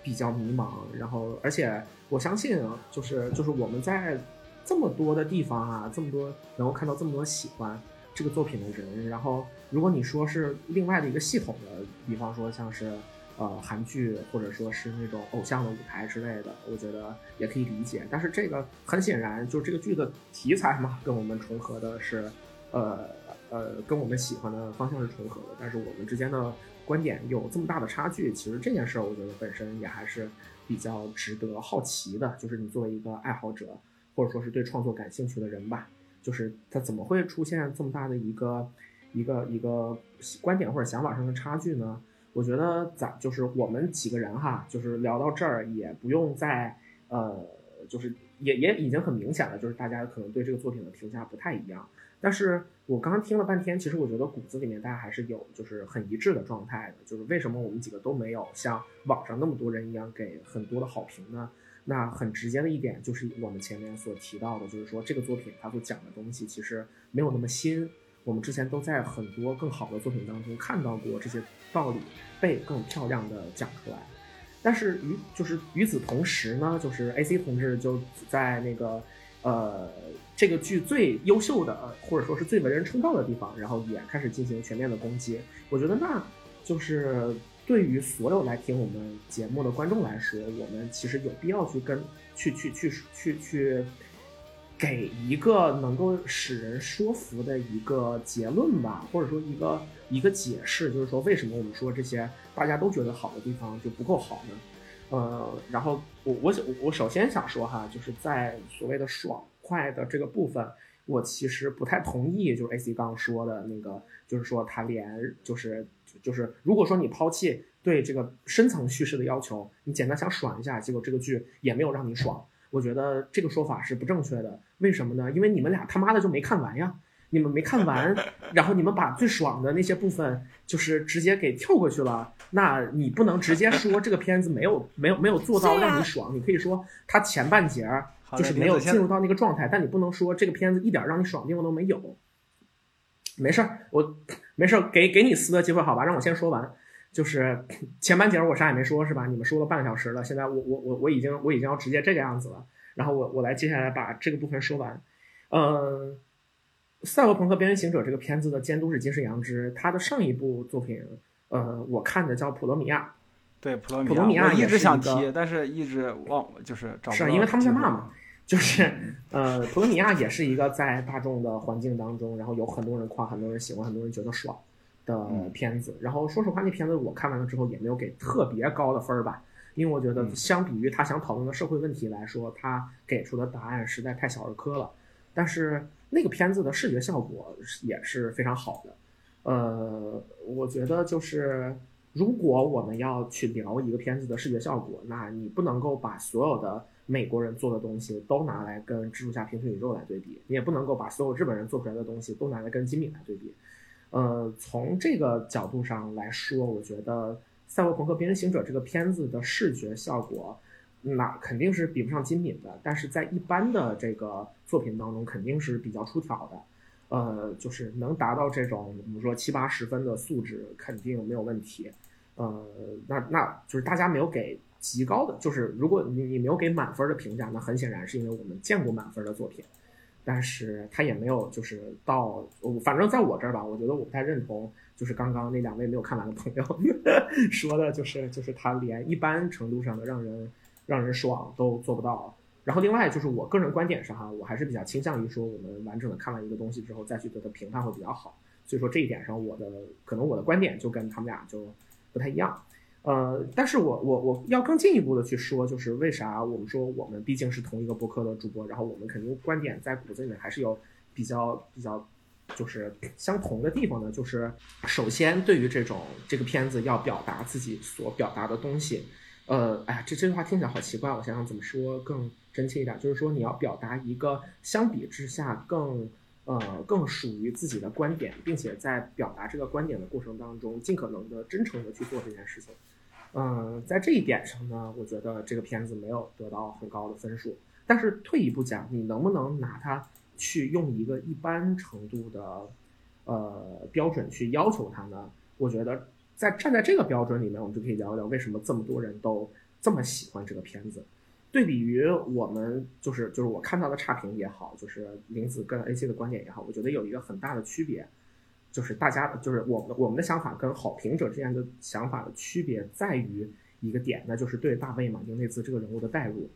比较迷茫。然后，而且我相信，就是就是我们在这么多的地方啊，这么多能够看到这么多喜欢这个作品的人，然后如果你说是另外的一个系统的，比方说像是呃韩剧或者说是那种偶像的舞台之类的，我觉得也可以理解。但是这个很显然，就这个剧的题材嘛，跟我们重合的是，呃呃，跟我们喜欢的方向是重合的，但是我们之间的观点有这么大的差距，其实这件事儿我觉得本身也还是比较值得好奇的。就是你作为一个爱好者，或者说是对创作感兴趣的人吧，就是他怎么会出现这么大的一个一个一个观点或者想法上的差距呢？我觉得咱就是我们几个人哈，就是聊到这儿也不用再呃，就是也也已经很明显了，就是大家可能对这个作品的评价不太一样。但是我刚刚听了半天，其实我觉得骨子里面大家还是有就是很一致的状态的。就是为什么我们几个都没有像网上那么多人一样给很多的好评呢？那很直接的一点就是我们前面所提到的，就是说这个作品它所讲的东西其实没有那么新。我们之前都在很多更好的作品当中看到过这些道理被更漂亮的讲出来。但是与就是与此同时呢，就是 AC 同志就在那个呃这个剧最优秀的或者说是最为人称道的地方，然后也开始进行全面的攻击。我觉得那就是对于所有来听我们节目的观众来说，我们其实有必要去跟去去去去去给一个能够使人说服的一个结论吧，或者说一个一个解释，就是说为什么我们说这些大家都觉得好的地方就不够好呢？呃，然后我我我我首先想说哈，就是在所谓的爽快的这个部分，我其实不太同意，就是 AC 刚刚说的那个，就是说他连就是就是，如果说你抛弃对这个深层叙事的要求，你简单想爽一下，结果这个剧也没有让你爽，我觉得这个说法是不正确的。为什么呢？因为你们俩他妈的就没看完呀。你们没看完，然后你们把最爽的那些部分就是直接给跳过去了，那你不能直接说这个片子没有没有没有做到让你爽，你可以说它前半截儿就是没有进入到那个状态，但你不能说这个片子一点让你爽的地方都没有。没事儿，我没事儿，给给你撕的机会，好吧？让我先说完。就是 前半截儿我啥也没说，是吧？你们说了半个小时了，现在我我我我已经我已经要直接这个样子了。然后我我来接下来把这个部分说完。嗯，《赛博朋克：边缘行者》这个片子的监督是金世阳之，他的上一部作品，呃，我看的叫《普罗米亚对普罗米亚普罗米亚我一也是直想提，但是一直忘，就是找》，不到是啊，因为他们在骂嘛。就是，呃，普罗米亚也是一个在大众的环境当中，然后有很多人夸，很多人喜欢，很多人觉得爽的嗯片子。然后说实话，那片子我看完了之后也没有给特别高的分儿吧，因为我觉得嗯相比于他想讨论的社会问题来说，他给出的答案实在太小儿科了。但是那个片子的视觉效果是也是非常好的。呃，我觉得就是如果我们要去聊一个片子的视觉效果，那你不能够把所有的美国人做的东西都拿来跟蜘蛛侠平行宇宙来对比，你也不能够把所有日本人做出来的东西都拿来跟金敏来对比。呃，从这个角度上来说，我觉得《赛博朋克：边缘行者》这个片子的视觉效果，那肯定是比不上金敏的，但是在一般的这个作品当中，肯定是比较出挑的。呃，就是能达到这种我们说七八十分的素质，肯定没有问题。呃，那那就是大家没有给极高的，就是如果你你没有给满分的评价，那很显然是因为我们见过满分的作品，但是他也没有就是到，反正在我这儿吧，我觉得我不太认同，就是刚刚那两位没有看完的朋友 说的，就是就是他连一般程度上的让人让人爽都做不到。然后另外就是我个人观点上哈，我还是比较倾向于说我们完整的看完一个东西之后再去对它评判会比较好。所以说这一点上，我的可能我的观点就跟他们俩就不太一样。呃，但是我我我要更进一步的去说，就是为啥我们说我们毕竟是同一个博客的主播，然后我们肯定观点在骨子里面还是有比较比较就是相同的地方呢？就是首先对于这种这个片子要表达自己所表达的东西，呃，哎呀，这这句话听起来好奇怪，我想想怎么说更真切一点，就是说你要表达一个相比之下更呃更属于自己的观点，并且在表达这个观点的过程当中，尽可能的真诚的去做这件事情。嗯，在这一点上呢，我觉得这个片子没有得到很高的分数。但是退一步讲，你能不能拿它去用一个一般程度的呃标准去要求它呢？我觉得在站在这个标准里面，我们就可以聊聊为什么这么多人都这么喜欢这个片子。对比于我们就是就是我看到的差评也好，就是林子跟 AC 的观点也好，我觉得有一个很大的区别，就是大家就是我们我们的想法跟好评者之间的想法的区别在于一个点，那就是对大卫马丁内兹这个人物的代入。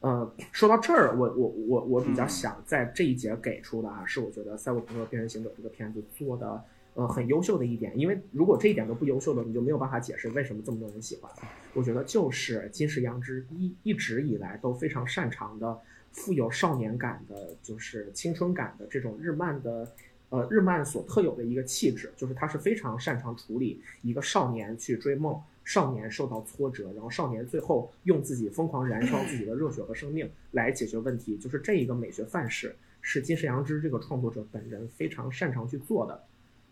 呃，说到这儿，我我我我比较想在这一节给出的啊，是我觉得《赛博朋克：边缘行者》这个片子做的呃很优秀的一点，因为如果这一点都不优秀的，你就没有办法解释为什么这么多人喜欢。我觉得就是金石阳之一一直以来都非常擅长的富有少年感的，就是青春感的这种日漫的。呃，日漫所特有的一个气质，就是他是非常擅长处理一个少年去追梦，少年受到挫折，然后少年最后用自己疯狂燃烧自己的热血和生命来解决问题，就是这一个美学范式是金石阳之这个创作者本人非常擅长去做的。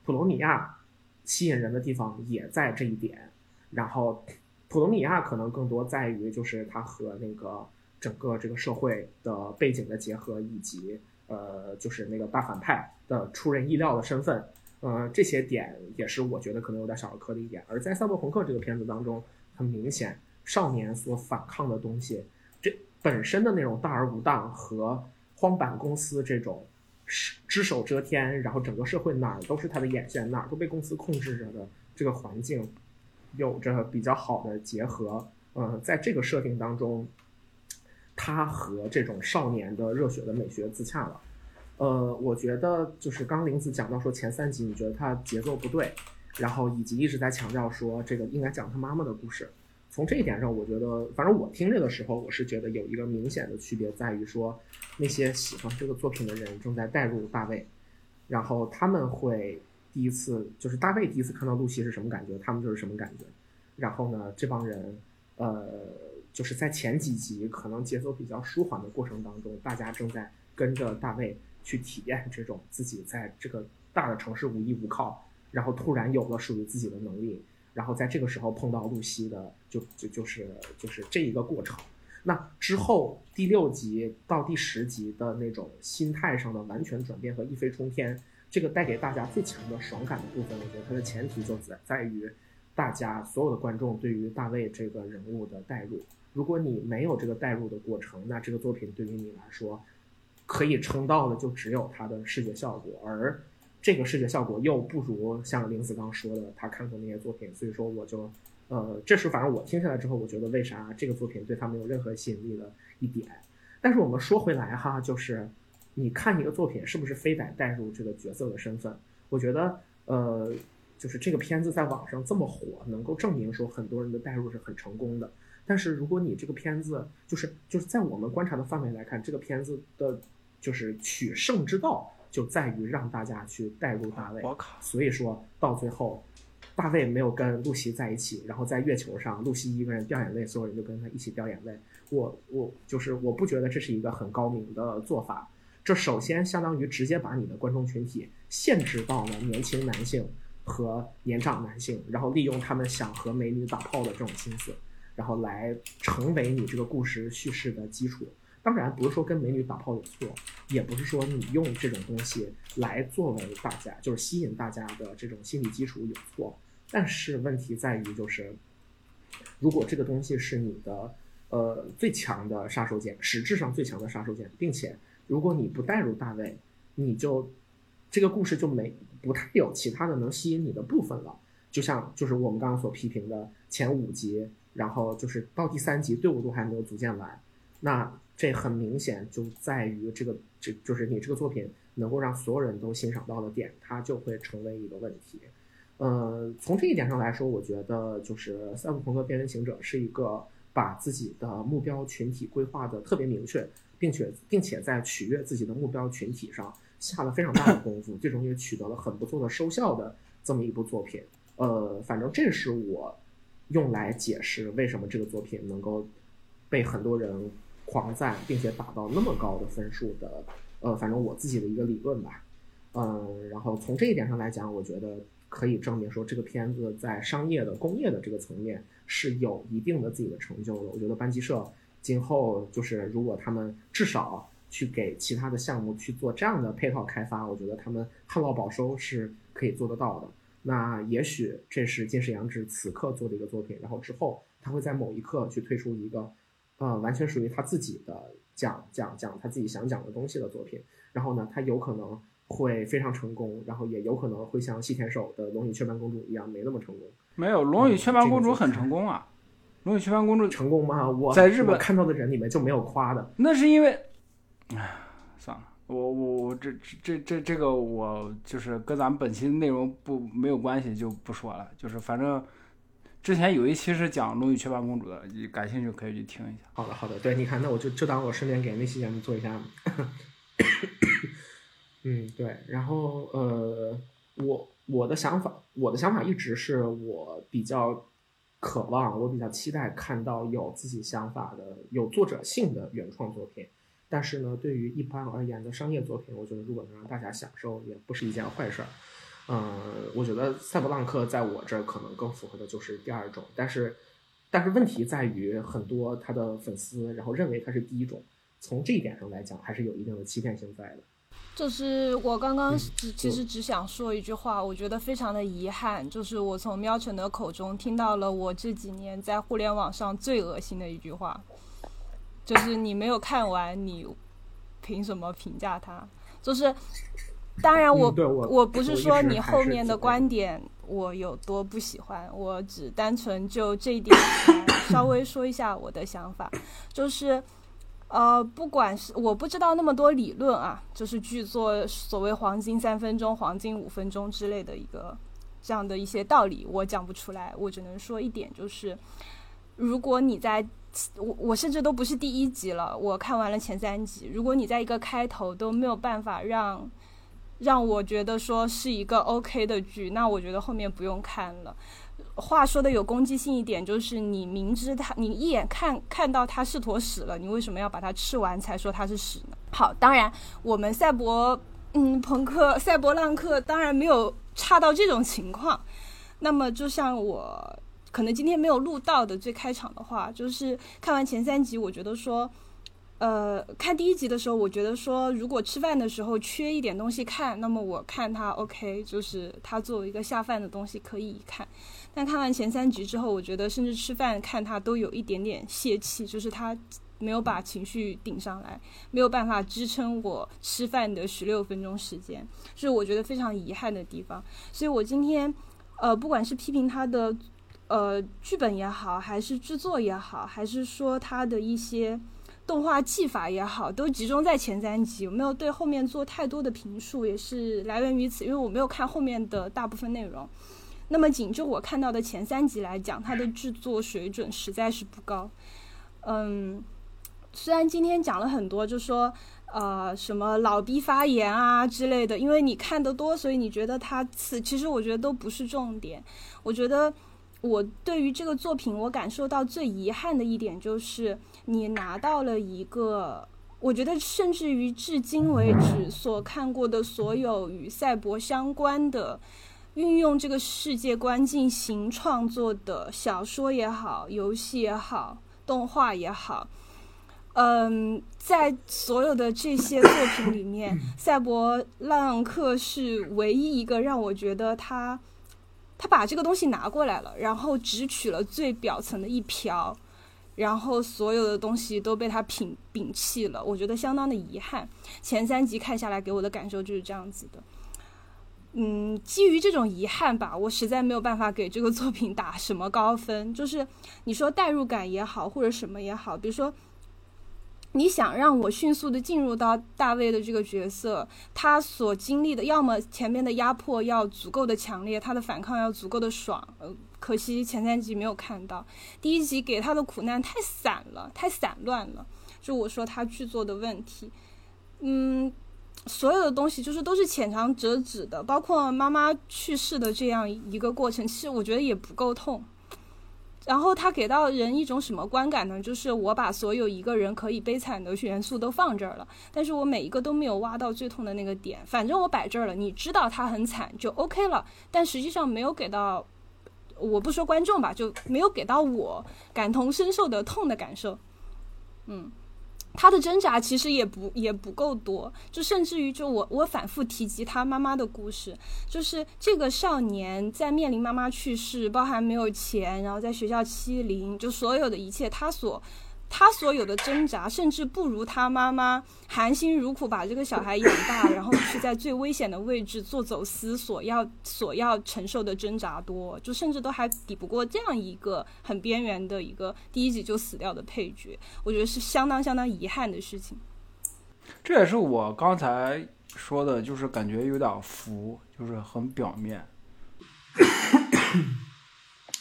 普罗米亚吸引人的地方也在这一点，然后普罗米亚可能更多在于就是它和那个整个这个社会的背景的结合，以及呃就是那个大反派的出人意料的身份，呃这些点也是我觉得可能有点小儿科的一点。而在《赛博朋克》这个片子当中，很明显少年所反抗的东西，这本身的那种大而无当和荒坂公司这种只手遮天，然后整个社会哪儿都是他的眼线，哪儿都被公司控制着的这个环境，有着比较好的结合。呃，在这个设定当中，他和这种少年的热血的美学自洽了。呃，我觉得就是刚林子讲到说前三集你觉得他节奏不对，然后以及一直在强调说这个应该讲他妈妈的故事。从这一点上，我觉得，反正我听着的时候，我是觉得有一个明显的区别在于说，那些喜欢这个作品的人正在带入大卫，然后他们会第一次就是大卫第一次看到露西是什么感觉，他们就是什么感觉。然后呢，这帮人，呃，就是在前几集可能节奏比较舒缓的过程当中，大家正在跟着大卫去体验这种自己在这个大的城市无依无靠，然后突然有了属于自己的能力。然后在这个时候碰到露西的，就就就是就是这一个过程。那之后第六集到第十集的那种心态上的完全转变和一飞冲天，这个带给大家最强的爽感的部分，我觉得它的前提就在在于大家所有的观众对于大卫这个人物的代入。如果你没有这个代入的过程，那这个作品对于你来说，可以撑到的就只有它的视觉效果，而。这个视觉效果又不如像林子刚说的他看过那些作品，所以说我就，呃，这是反正我听下来之后，我觉得为啥这个作品对他没有任何吸引力的一点。但是我们说回来哈，就是你看一个作品是不是非得带入这个角色的身份？我觉得，呃，就是这个片子在网上这么火，能够证明说很多人的代入是很成功的。但是如果你这个片子就是就是在我们观察的范围来看，这个片子的就是取胜之道。就在于让大家去带入大卫，我靠所以说到最后，大卫没有跟露西在一起，然后在月球上，露西一个人掉眼泪，所有人就跟他一起掉眼泪。我我就是我不觉得这是一个很高明的做法。这首先相当于直接把你的观众群体限制到了年轻男性和年长男性，然后利用他们想和美女打炮的这种心思，然后来成为你这个故事叙事的基础。当然不是说跟美女打炮有错，也不是说你用这种东西来作为大家就是吸引大家的这种心理基础有错。但是问题在于，就是如果这个东西是你的呃最强的杀手锏，实质上最强的杀手锏，并且如果你不带入大卫，你就这个故事就没不太有其他的能吸引你的部分了。就像就是我们刚刚所批评的前五集，然后就是到第三集队伍都还没有组建完，那。这很明显就在于这个，这就是你这个作品能够让所有人都欣赏到的点，它就会成为一个问题。呃，从这一点上来说，我觉得就是《赛博朋克：边缘行者》是一个把自己的目标群体规划的特别明确，并且并且在取悦自己的目标群体上下了非常大的功夫，最终也取得了很不错的收效的这么一部作品。呃，反正这是我用来解释为什么这个作品能够被很多人。狂赞，并且打到那么高的分数的，呃，反正我自己的一个理论吧，嗯，然后从这一点上来讲，我觉得可以证明说这个片子在商业的、工业的这个层面是有一定的自己的成就的。我觉得班级社今后就是如果他们至少去给其他的项目去做这样的配套开发，我觉得他们旱涝保收是可以做得到的。那也许这是金世阳之此刻做的一个作品，然后之后他会在某一刻去推出一个。呃，完全属于他自己的讲讲讲他自己想讲的东西的作品。然后呢，他有可能会非常成功，然后也有可能会像细田守的《龙与雀斑公主》一样没那么成功。没有，《龙与雀斑公主》很成功啊，《龙与雀斑公主》成功吗？我在日本看到的人里面就没有夸的。那是因为，唉，算了，我我我这这这这个我就是跟咱们本期内容不没有关系，就不说了。就是反正。之前有一期是讲《龙与雀斑公主》的，你感兴趣可以去听一下。好的，好的，对，你看，那我就就当我顺便给那期节目做一下。嗯，对，然后呃，我我的想法，我的想法一直是我比较渴望，我比较期待看到有自己想法的、有作者性的原创作品。但是呢，对于一般而言的商业作品，我觉得如果能让大家享受，也不是一件坏事儿。嗯，我觉得赛博浪克在我这儿可能更符合的就是第二种，但是，但是问题在于很多他的粉丝然后认为他是第一种，从这一点上来讲还是有一定的欺骗性在的。就是我刚刚只其实只想说一句话，我觉得非常的遗憾，就是我从喵晨的口中听到了我这几年在互联网上最恶心的一句话，就是你没有看完，你凭什么评价他？就是。当然，我我不是说你后面的观点我有多不喜欢，我只单纯就这一点稍微说一下我的想法，就是，呃，不管是我不知道那么多理论啊，就是剧作所谓黄金三分钟、黄金五分钟之类的一个这样的一些道理，我讲不出来，我只能说一点，就是如果你在我我甚至都不是第一集了，我看完了前三集。如果你在一个开头都没有办法让让我觉得说是一个 OK 的剧，那我觉得后面不用看了。话说的有攻击性一点，就是你明知它，你一眼看看到它是坨屎了，你为什么要把它吃完才说它是屎呢？好，当然我们赛博，嗯，朋克赛博浪客当然没有差到这种情况。那么就像我可能今天没有录到的最开场的话，就是看完前三集，我觉得说。呃，看第一集的时候，我觉得说，如果吃饭的时候缺一点东西看，那么我看它 OK，就是它作为一个下饭的东西可以看。但看完前三集之后，我觉得甚至吃饭看它都有一点点泄气，就是它没有把情绪顶上来，没有办法支撑我吃饭的十六分钟时间，是我觉得非常遗憾的地方。所以我今天，呃，不管是批评它的呃剧本也好，还是制作也好，还是说它的一些。动画技法也好，都集中在前三集，我没有对后面做太多的评述，也是来源于此，因为我没有看后面的大部分内容。那么仅就我看到的前三集来讲，它的制作水准实在是不高。嗯，虽然今天讲了很多，就说呃什么老逼发言啊之类的，因为你看得多，所以你觉得它次，其实我觉得都不是重点。我觉得。我对于这个作品，我感受到最遗憾的一点就是，你拿到了一个，我觉得甚至于至今为止所看过的所有与赛博相关的，运用这个世界观进行创作的小说也好，游戏也好，动画也好，嗯，在所有的这些作品里面，赛博浪客是唯一一个让我觉得他。他把这个东西拿过来了，然后只取了最表层的一瓢，然后所有的东西都被他摒摒弃了。我觉得相当的遗憾。前三集看下来给我的感受就是这样子的。嗯，基于这种遗憾吧，我实在没有办法给这个作品打什么高分。就是你说代入感也好，或者什么也好，比如说。你想让我迅速的进入到大卫的这个角色，他所经历的，要么前面的压迫要足够的强烈，他的反抗要足够的爽。呃，可惜前三集没有看到，第一集给他的苦难太散了，太散乱了。就我说他剧作的问题，嗯，所有的东西就是都是浅尝辄止的，包括妈妈去世的这样一个过程，其实我觉得也不够痛。然后他给到人一种什么观感呢？就是我把所有一个人可以悲惨的元素都放这儿了，但是我每一个都没有挖到最痛的那个点。反正我摆这儿了，你知道他很惨就 OK 了。但实际上没有给到，我不说观众吧，就没有给到我感同身受的痛的感受。嗯。他的挣扎其实也不也不够多，就甚至于就我我反复提及他妈妈的故事，就是这个少年在面临妈妈去世，包含没有钱，然后在学校欺凌，就所有的一切，他所。他所有的挣扎，甚至不如他妈妈含辛茹苦把这个小孩养大，然后去在最危险的位置做走私所要所要承受的挣扎多，就甚至都还抵不过这样一个很边缘的一个第一集就死掉的配角，我觉得是相当相当遗憾的事情。这也是我刚才说的，就是感觉有点浮，就是很表面。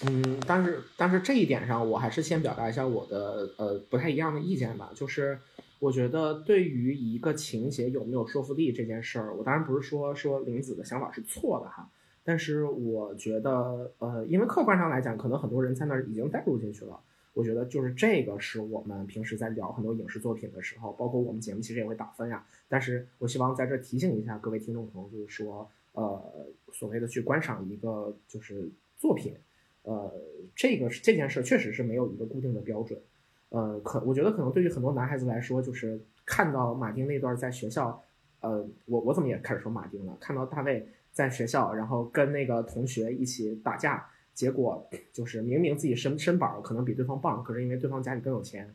嗯，但是但是这一点上，我还是先表达一下我的呃不太一样的意见吧。就是我觉得对于一个情节有没有说服力这件事儿，我当然不是说说林子的想法是错的哈。但是我觉得呃，因为客观上来讲，可能很多人在那儿已经带入进去了。我觉得就是这个是我们平时在聊很多影视作品的时候，包括我们节目其实也会打分呀。但是我希望在这提醒一下各位听众朋友，就是说呃，所谓的去观赏一个就是作品。呃，这个这件事确实是没有一个固定的标准，呃，可我觉得可能对于很多男孩子来说，就是看到马丁那段在学校，呃，我我怎么也开始说马丁了，看到大卫在学校，然后跟那个同学一起打架，结果就是明明自己身身板可能比对方棒，可是因为对方家里更有钱，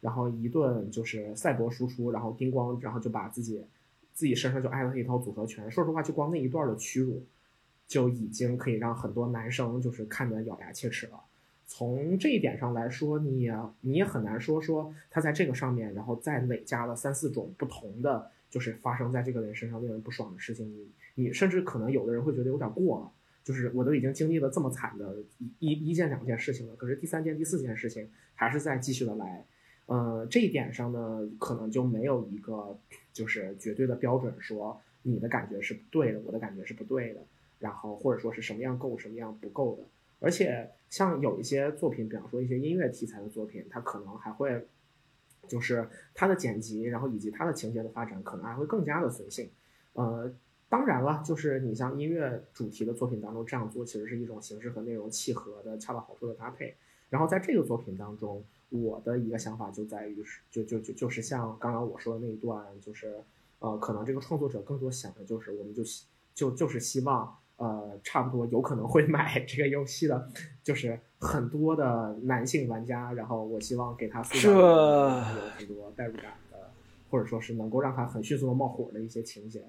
然后一顿就是赛博输出，然后叮咣，然后就把自己自己身上就挨了一套组合拳，说实话，就光那一段的屈辱。就已经可以让很多男生就是看得咬牙切齿了。从这一点上来说，你也你也很难说说他在这个上面，然后再累加了三四种不同的，就是发生在这个人身上令人不爽的事情。你你甚至可能有的人会觉得有点过了。就是我都已经经历了这么惨的一一一件两件事情了，可是第三件第四件事情还是在继续的来。呃，这一点上呢，可能就没有一个就是绝对的标准，说你的感觉是不对的，我的感觉是不对的，然后或者说是什么样够，什么样不够的。而且像有一些作品，比方说一些音乐题材的作品，它可能还会就是它的剪辑，然后以及它的情节的发展，可能还会更加的随性。呃，当然了，就是你像音乐主题的作品当中这样做，其实是一种形式和内容契合的恰到好处的搭配。然后在这个作品当中。我的一个想法就在于是，就就就就是像刚刚我说的那一段，就是呃，可能这个创作者更多想的就是，我们就就就是希望呃，差不多有可能会买 这个游戏的，就是很多的男性玩家，然后我希望给他塑造有很多代入感的，或者说是能够让他很迅速的冒火的一些情节。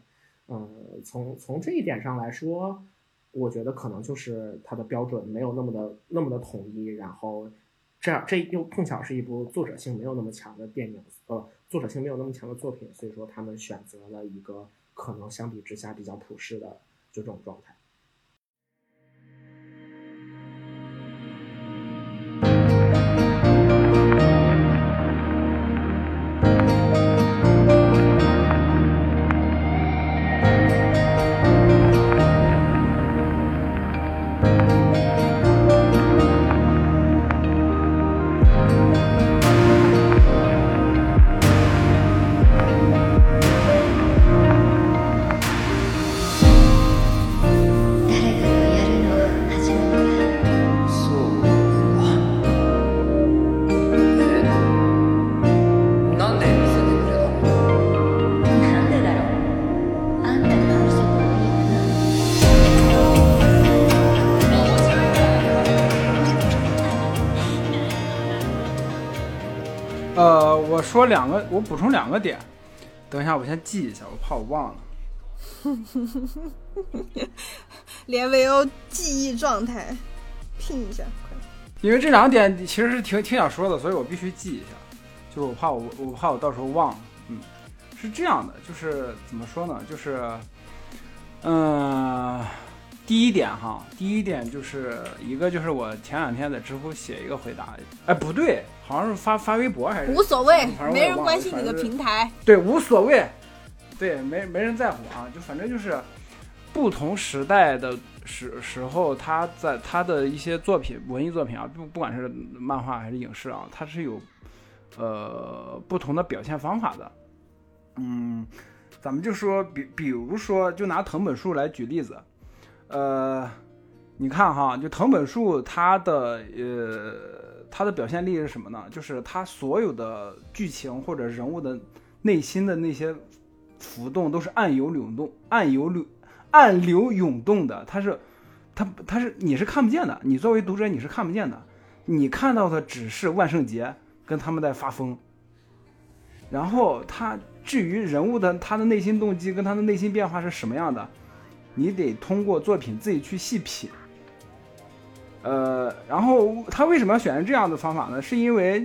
嗯，从从这一点上来说，我觉得可能就是它的标准没有那么的那么的统一，然后。这样，这又碰巧是一部作者性没有那么强的电影，呃，作者性没有那么强的作品，所以说他们选择了一个可能相比之下比较普世的就这种状态。说两个，我补充两个点。等一下，我先记一下，我怕我忘了。连 VO 记忆状态，拼一下，快！因为这两个点其实是挺挺想说的，所以我必须记一下。就是我怕我我怕我到时候忘了。嗯，是这样的，就是怎么说呢？就是，嗯。第一点哈，第一点就是一个就是我前两天在知乎写一个回答，哎不对，好像是发发微博还是无所谓，没人关心你的平台，对无所谓，对没没人在乎啊，就反正就是不同时代的时时候，他在他的一些作品，文艺作品啊，不不管是漫画还是影视啊，它是有呃不同的表现方法的，嗯，咱们就说比比如说就拿藤本树来举例子。呃，你看哈，就藤本树他的呃他的表现力是什么呢？就是他所有的剧情或者人物的内心的那些浮动都是暗流涌动、暗流流暗流涌动的。他是他他是你是看不见的，你作为读者你是看不见的，你看到的只是万圣节跟他们在发疯。然后他至于人物的他的内心动机跟他的内心变化是什么样的？你得通过作品自己去细品，呃，然后他为什么要选择这样的方法呢？是因为，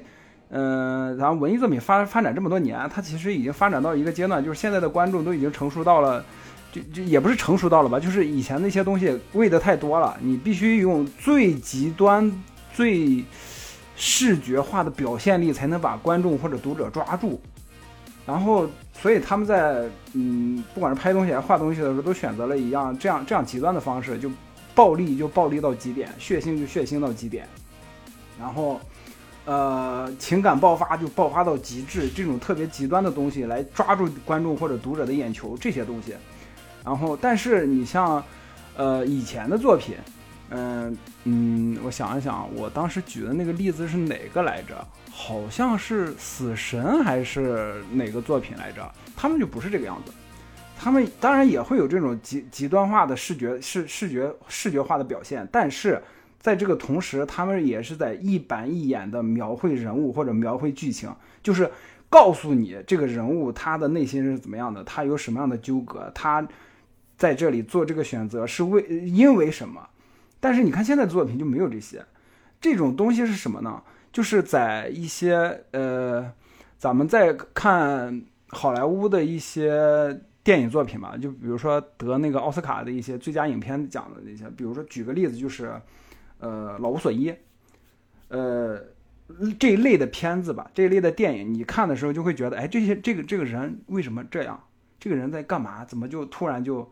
嗯，然后文艺作品发发展这么多年，它其实已经发展到一个阶段，就是现在的观众都已经成熟到了，就就也不是成熟到了吧，就是以前那些东西喂的太多了，你必须用最极端、最视觉化的表现力才能把观众或者读者抓住。然后，所以他们在嗯，不管是拍东西还是画东西的时候，都选择了一样这样这样极端的方式，就暴力就暴力到极点，血腥就血腥到极点，然后，呃，情感爆发就爆发到极致，这种特别极端的东西来抓住观众或者读者的眼球，这些东西。然后，但是你像，呃，以前的作品。嗯嗯，我想一想，我当时举的那个例子是哪个来着？好像是《死神》还是哪个作品来着？他们就不是这个样子。他们当然也会有这种极极端化的视觉视视觉视觉化的表现，但是在这个同时，他们也是在一板一眼的描绘人物或者描绘剧情，就是告诉你这个人物他的内心是怎么样的，他有什么样的纠葛，他在这里做这个选择是为因为什么。但是你看现在的作品就没有这些，这种东西是什么呢？就是在一些呃，咱们在看好莱坞的一些电影作品嘛，就比如说得那个奥斯卡的一些最佳影片奖的那些，比如说举个例子就是，呃，《老无所依》，呃，这一类的片子吧，这一类的电影，你看的时候就会觉得，哎，这些这个这个人为什么这样？这个人在干嘛？怎么就突然就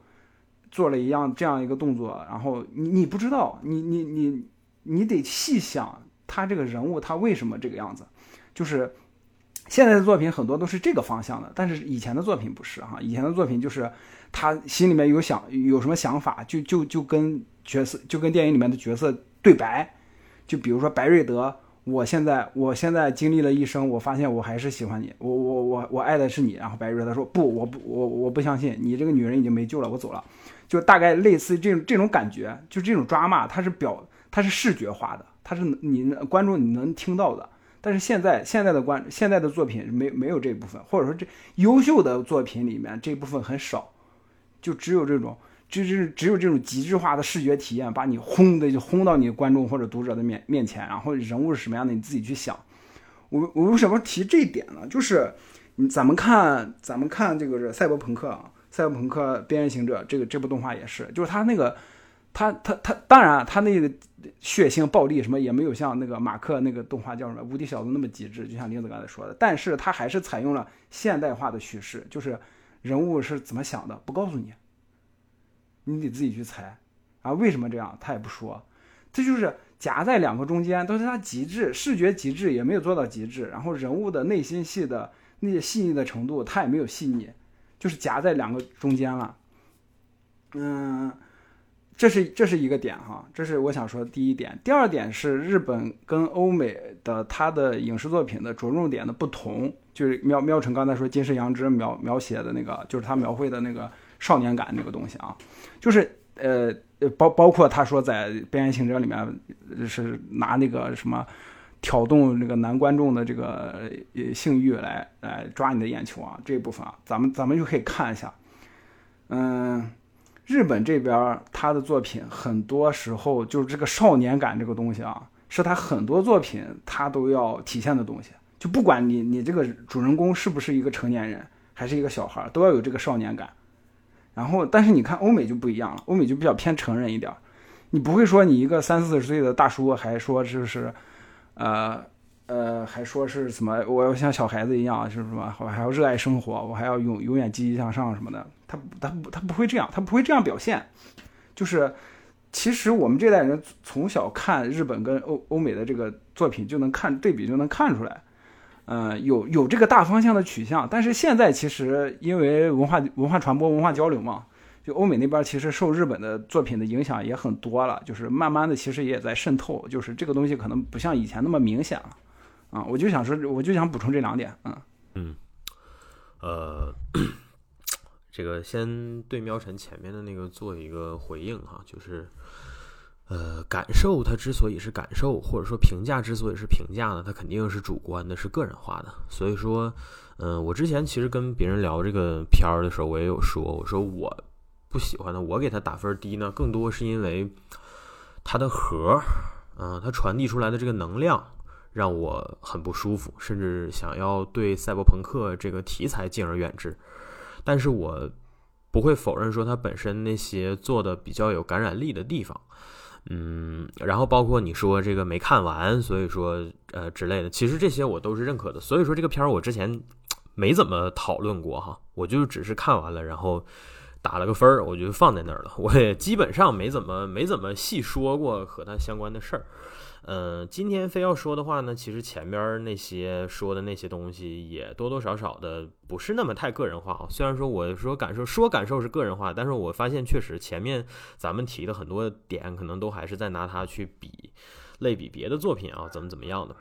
做了一样这样一个动作？然后你你不知道，你你你你得细想他这个人物他为什么这个样子，就是。现在的作品很多都是这个方向的，但是以前的作品不是哈，以前的作品就是他心里面有想有什么想法，就就就跟角色就跟电影里面的角色对白，就比如说白瑞德，我现在我现在经历了一生，我发现我还是喜欢你，我我我我爱的是你，然后白瑞德说不，我不我我不相信，你这个女人已经没救了，我走了，就大概类似这种这种感觉，就这种抓骂，它是表它是视觉化的，它是你观众你能听到的。但是现在现在的观现在的作品没没有这部分，或者说这优秀的作品里面这部分很少，就只有这种，就是只有这种极致化的视觉体验，把你轰的就轰到你观众或者读者的面面前，然后人物是什么样的你自己去想。我我为什么提这一点呢？就是咱们看咱们看这个是赛博朋克啊，赛博朋克边缘行者这个这部动画也是，就是他那个。他他他，当然他那个血腥暴力什么也没有像那个马克那个动画叫什么《无敌小子》那么极致，就像林子刚才说的。但是他还是采用了现代化的叙事，就是人物是怎么想的不告诉你，你得自己去猜啊。为什么这样他也不说，这就是夹在两个中间，都是他极致视觉极致也没有做到极致，然后人物的内心戏的那些细腻的程度他也没有细腻，就是夹在两个中间了。嗯。这是这是一个点哈，这是我想说的第一点。第二点是日本跟欧美的它的影视作品的着重点的不同，就是喵喵成刚才说金世阳之描描写的那个，就是他描绘的那个少年感那个东西啊，就是呃包包括他说在《边缘行者》里面是拿那个什么挑动那个男观众的这个性欲来来抓你的眼球啊这一部分啊，咱们咱们就可以看一下，嗯。日本这边他的作品很多时候就是这个少年感这个东西啊，是他很多作品他都要体现的东西。就不管你你这个主人公是不是一个成年人，还是一个小孩，都要有这个少年感。然后，但是你看欧美就不一样了，欧美就比较偏成人一点。你不会说你一个三四十岁的大叔还说就是，呃。呃，还说是什么？我要像小孩子一样，就是什么？我还要热爱生活，我还要永永远积极向上什么的。他他他不会这样，他不会这样表现。就是，其实我们这代人从小看日本跟欧欧美的这个作品，就能看对比，就能看出来。嗯，有有这个大方向的取向。但是现在其实因为文化文化传播、文化交流嘛，就欧美那边其实受日本的作品的影响也很多了。就是慢慢的，其实也在渗透。就是这个东西可能不像以前那么明显了。啊，我就想说，我就想补充这两点，嗯嗯，呃，这个先对喵晨前面的那个做一个回应哈，就是呃，感受它之所以是感受，或者说评价之所以是评价呢，它肯定是主观的，是个人化的。所以说，嗯，我之前其实跟别人聊这个片儿的时候，我也有说，我说我不喜欢的，我给他打分低呢，更多是因为它的核，嗯，它传递出来的这个能量。让我很不舒服，甚至想要对赛博朋克这个题材敬而远之。但是我不会否认说它本身那些做的比较有感染力的地方，嗯，然后包括你说这个没看完，所以说呃之类的，其实这些我都是认可的。所以说这个片儿我之前没怎么讨论过哈，我就只是看完了，然后打了个分儿，我就放在那儿了。我也基本上没怎么没怎么细说过和它相关的事儿。嗯，今天非要说的话呢，其实前边那些说的那些东西也多多少少的不是那么太个人化啊。虽然说我说感受说感受是个人化，但是我发现确实前面咱们提的很多点，可能都还是在拿它去比类比别的作品啊，怎么怎么样的。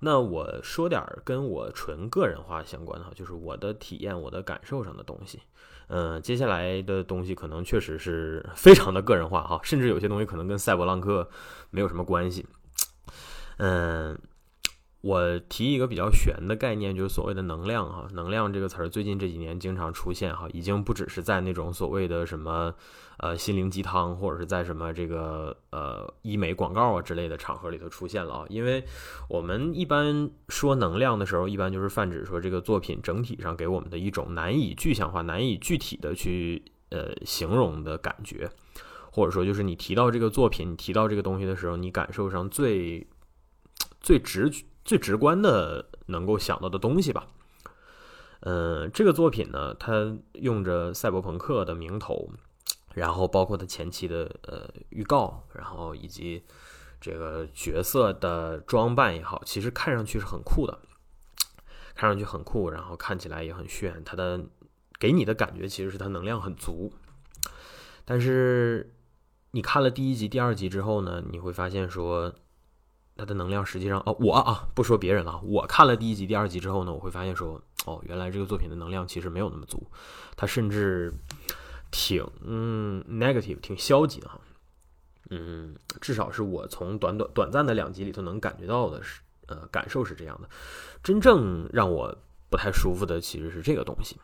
那我说点跟我纯个人化相关的，就是我的体验、我的感受上的东西。嗯，接下来的东西可能确实是 非常的个人化哈，甚至有些东西可能跟赛博浪克没有什么关系。嗯，我提一个比较玄的概念，就是所谓的能量哈。能量这个词儿，最近这几年经常出现哈，已经不只是在那种所谓的什么呃心灵鸡汤，或者是在什么这个呃医美广告啊之类的场合里头出现了啊。因为我们一般说能量的时候，一般就是泛指说这个作品整体上给我们的一种难以具象化、难以具体的去呃形容的感觉，或者说就是你提到这个作品，你提到这个东西的时候，你感受上最最直觉。最直观的能够想到的东西吧，嗯，这个作品呢，它用着赛博朋克的名头，然后包括它前期的呃预告，然后以及这个角色的装扮也好，其实看上去是很酷的，看上去很酷，然后看起来也很炫，它的给你的感觉其实是它能量很足，但是你看了第一集、第二集之后呢，你会发现说。它的能量实际上哦，我啊不说别人了，我看了第一集、第二集之后呢，我会发现说哦，原来这个作品的能量其实没有那么足，它甚至挺嗯 negative，挺消极的哈。嗯，至少是我从短短短暂的两集里头能感觉到的是，呃，感受是这样的。真正让我不太舒服的其实是这个东西。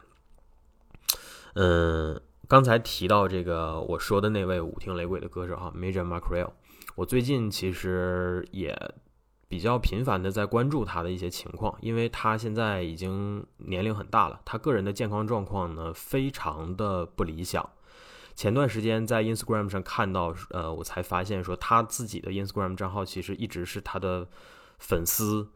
嗯，刚才提到这个我说的那位舞厅雷鬼的歌手哈，Major Macrell。我最近其实也比较频繁的在关注他的一些情况，因为他现在已经年龄很大了，他个人的健康状况呢非常的不理想。前段时间在 Instagram 上看到，呃，我才发现说他自己的 Instagram 账号其实一直是他的粉丝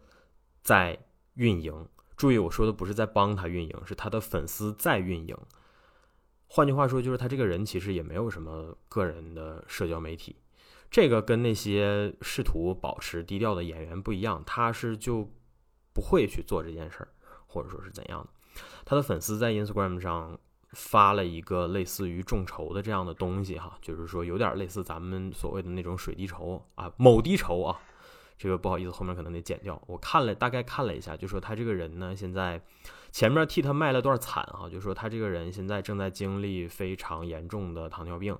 在运营。注意我说的不是在帮他运营，是他的粉丝在运营。换句话说，就是他这个人其实也没有什么个人的社交媒体。这个跟那些试图保持低调的演员不一样，他是就不会去做这件事儿，或者说是怎样的。他的粉丝在 Instagram 上发了一个类似于众筹的这样的东西，哈，就是说有点类似咱们所谓的那种水滴筹啊，某滴筹啊。这个不好意思，后面可能得剪掉。我看了大概看了一下，就说他这个人呢，现在前面替他卖了段惨啊，就说他这个人现在正在经历非常严重的糖尿病。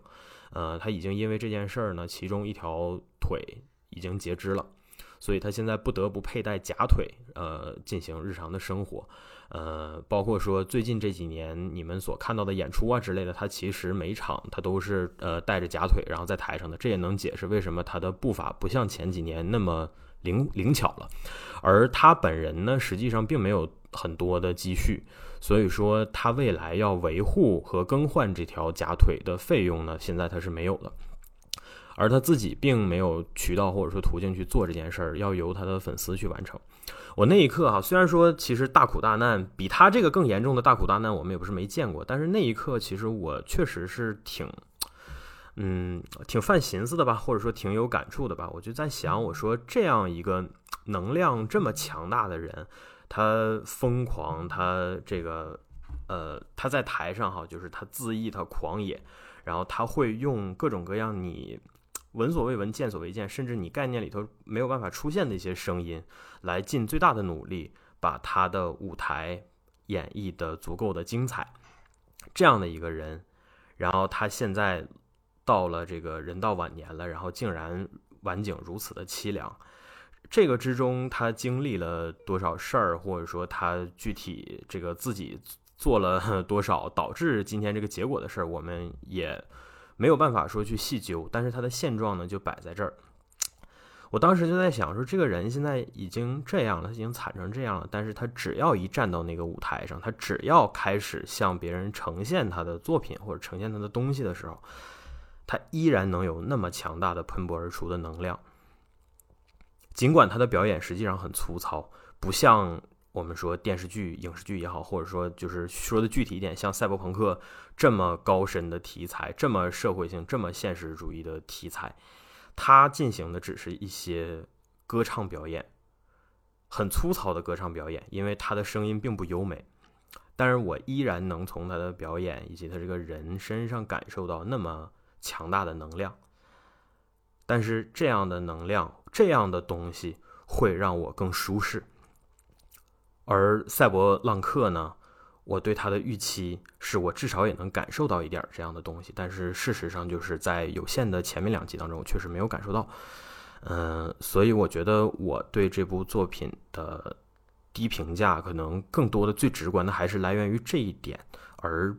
呃，他已经因为这件事儿呢，其中一条腿已经截肢了，所以他现在不得不佩戴假腿，呃，进行日常的生活。呃，包括说最近这几年你们所看到的演出啊之类的，他其实每场他都是呃带着假腿，然后在台上的，这也能解释为什么他的步伐不像前几年那么灵灵巧了。而他本人呢，实际上并没有很多的积蓄。所以说，他未来要维护和更换这条假腿的费用呢，现在他是没有的，而他自己并没有渠道或者说途径去做这件事儿，要由他的粉丝去完成。我那一刻哈，虽然说其实大苦大难比他这个更严重的大苦大难我们也不是没见过，但是那一刻其实我确实是挺，嗯，挺犯寻思的吧，或者说挺有感触的吧。我就在想，我说这样一个能量这么强大的人。他疯狂，他这个，呃，他在台上哈，就是他恣意，他狂野，然后他会用各种各样你闻所未闻、见所未见，甚至你概念里头没有办法出现的一些声音，来尽最大的努力把他的舞台演绎的足够的精彩。这样的一个人，然后他现在到了这个人到晚年了，然后竟然晚景如此的凄凉。这个之中，他经历了多少事儿，或者说他具体这个自己做了 多少导致今天这个结果的事儿，我们也没有办法说去细究。但是他的现状呢，就摆在这儿。我当时就在想说，这个人现在已经这样了，他已经惨成这样了，但是他只要一站到那个舞台上，他只要开始向别人呈现他的作品或者呈现他的东西的时候，他依然能有那么强大的喷薄而出的能量。尽管他的表演实际上很粗糙，不像我们说电视剧、影视剧也好，或者说就是说的具体一点，像赛博朋克这么高深的题材，这么社会性、这么现实主义的题材，他进行的只是一些歌唱表演，很粗糙的歌唱表演，因为他的声音并不优美，但是我依然能从他的表演以及他这个人身上感受到那么强大的能量。但是这样的能量，这样的东西会让我更舒适。而赛博浪客呢，我对他的预期是我至少也能感受到一点这样的东西。但是事实上就是在有限的前面两集当中，我确实没有感受到。嗯，所以我觉得我对这部作品的低评价，可能更多的最直观的还是来源于这一点，而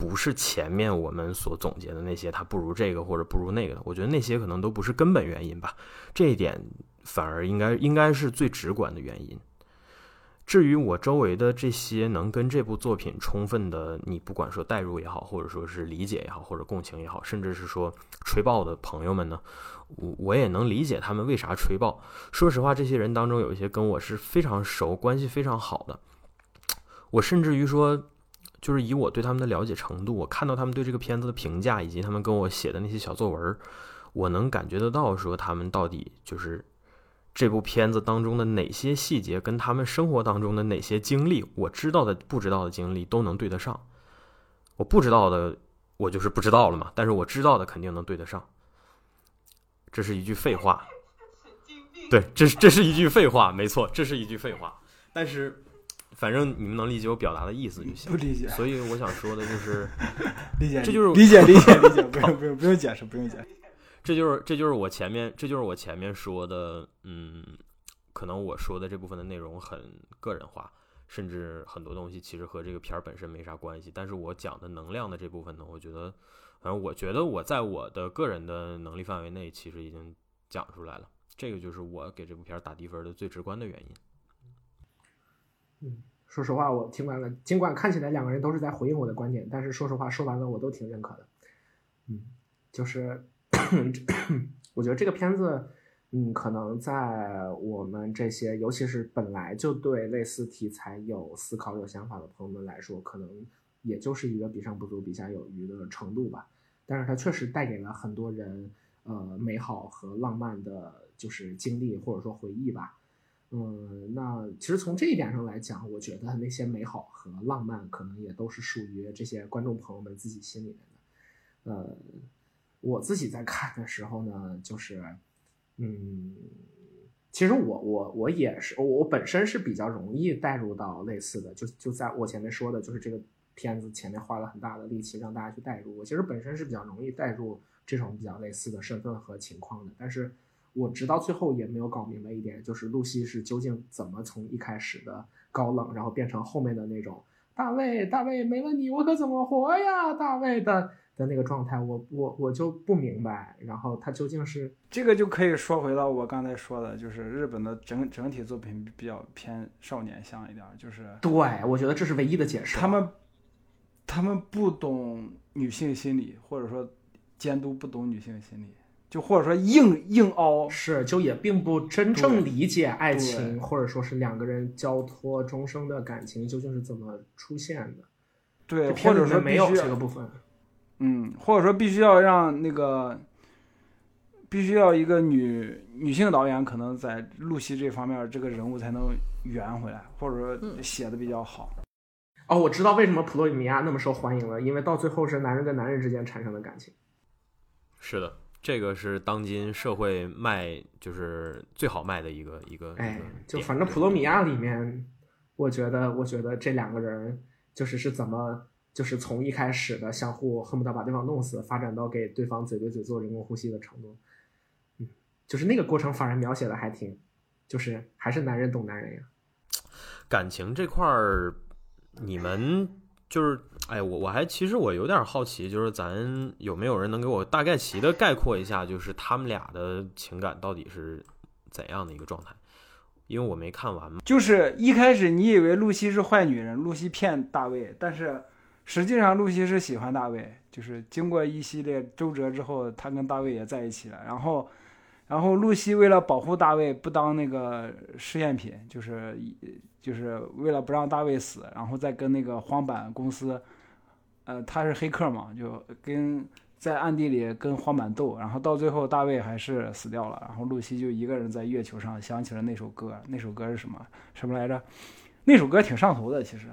不是前面我们所总结的那些它不如这个或者不如那个的。我觉得那些可能都不是根本原因吧，这一点反而应该应该是最直观的原因。至于我周围的这些能跟这部作品充分的，你不管说代入也好，或者说是理解也好，或者共情也好，甚至是说吹爆的朋友们呢，我我也能理解他们为啥吹爆。说实话，这些人当中有一些跟我是非常熟，关系非常好的。我甚至于说，就是以我对他们的了解程度，我看到他们对这个片子的评价，以及他们跟我写的那些小作文，我能感觉得到，说他们到底就是。这部片子当中的哪些细节跟他们生活当中的哪些经历，我知道的、不知道的经历都能对得上。我不知道的，我就是不知道了嘛。但是我知道的肯定能对得上。这是一句废话。对，这是这是一句废话，没错，这是一句废话。但是，反正你们能理解我表达的意思就行。不理解所以我想说的就是，理解，这就是理解理解理解，不用不用不用解释，不用解释。这就是这就是我前面这就是我前面说的，嗯，可能我说的这部分的内容很个人化，甚至很多东西其实和这个片儿本身没啥关系。但是我讲的能量的这部分呢，我觉得，反正我觉得我在我的个人的能力范围内，其实已经讲出来了。这个就是我给这部片儿打低分的最直观的原因。嗯，说实话，我听完了，尽管看起来两个人都是在回应我的观点，但是说实话，说完了我都挺认可的。嗯，就是 我觉得这个片子，嗯，可能在我们这些，尤其是本来就对类似题材有思考、有想法的朋友们来说，可能也就是一个比上不足、比下有余的程度吧。但是它确实带给了很多人，呃，美好和浪漫的，就是经历或者说回忆吧。嗯，那其实从这一点上来讲，我觉得那些美好和浪漫，可能也都是属于这些观众朋友们自己心里面的。呃，我自己在看的时候呢，就是，嗯，其实我我我也是，我本身是比较容易带入到类似的，就就在我前面说的，就是这个片子前面花了很大的力气让大家去带入，我其实本身是比较容易带入这种比较类似的身份和情况的，但是我直到最后也没有搞明白一点，就是露西是究竟怎么从一开始的高冷，然后变成后面的那种大卫，大卫没了你我可怎么活呀，大卫的的那个状态，我我我就不明白，然后他究竟是这个就可以说回到我刚才说的，就是日本的整整体作品比较偏少年向一点儿，就是对我觉得这是唯一的解释，他们他们不懂女性心理，或者说监督不懂女性心理，就或者说硬硬凹，是就也并不真正理解爱情，或者说是两个人交托终生的感情究竟是怎么出现的，对，或者说没有这个部分。嗯，或者说必须要让那个，必须要一个女女性导演可能在露西这方面这个人物才能圆回来，或者说嗯写的比较好。哦，我知道为什么普罗米亚那么受欢迎了，因为到最后是男人跟男人之间产生的感情。是的，这个是当今社会卖就是最好卖的一个一个。哎，就反正普罗米亚里面，我觉得，我觉得这两个人就是是怎么，就是从一开始的相互恨不得把对方弄死，发展到给对方嘴对嘴做人工呼吸的程度。嗯，就是那个过程，反而描写的还挺，就是还是男人懂男人呀。感情这块儿，你们就是，哎，我我还其实我有点好奇，就是咱有没有人能给我大概齐的概括一下，就是他们俩的情感到底是怎样的一个状态？因为我没看完嘛。就是一开始你以为露西是坏女人，露西骗大卫，但是实际上露西是喜欢大卫。就是经过一系列周折之后，她跟大卫也在一起了。然后，然后露西为了保护大卫，不当那个试验品，就是就是为了不让大卫死，然后再跟那个荒坂公司，呃，他是黑客嘛，就跟在暗地里跟黄板斗，然后到最后大卫还是死掉了，然后露西就一个人在月球上想起了那首歌，那首歌是什么什么来着？那首歌挺上头的，其实。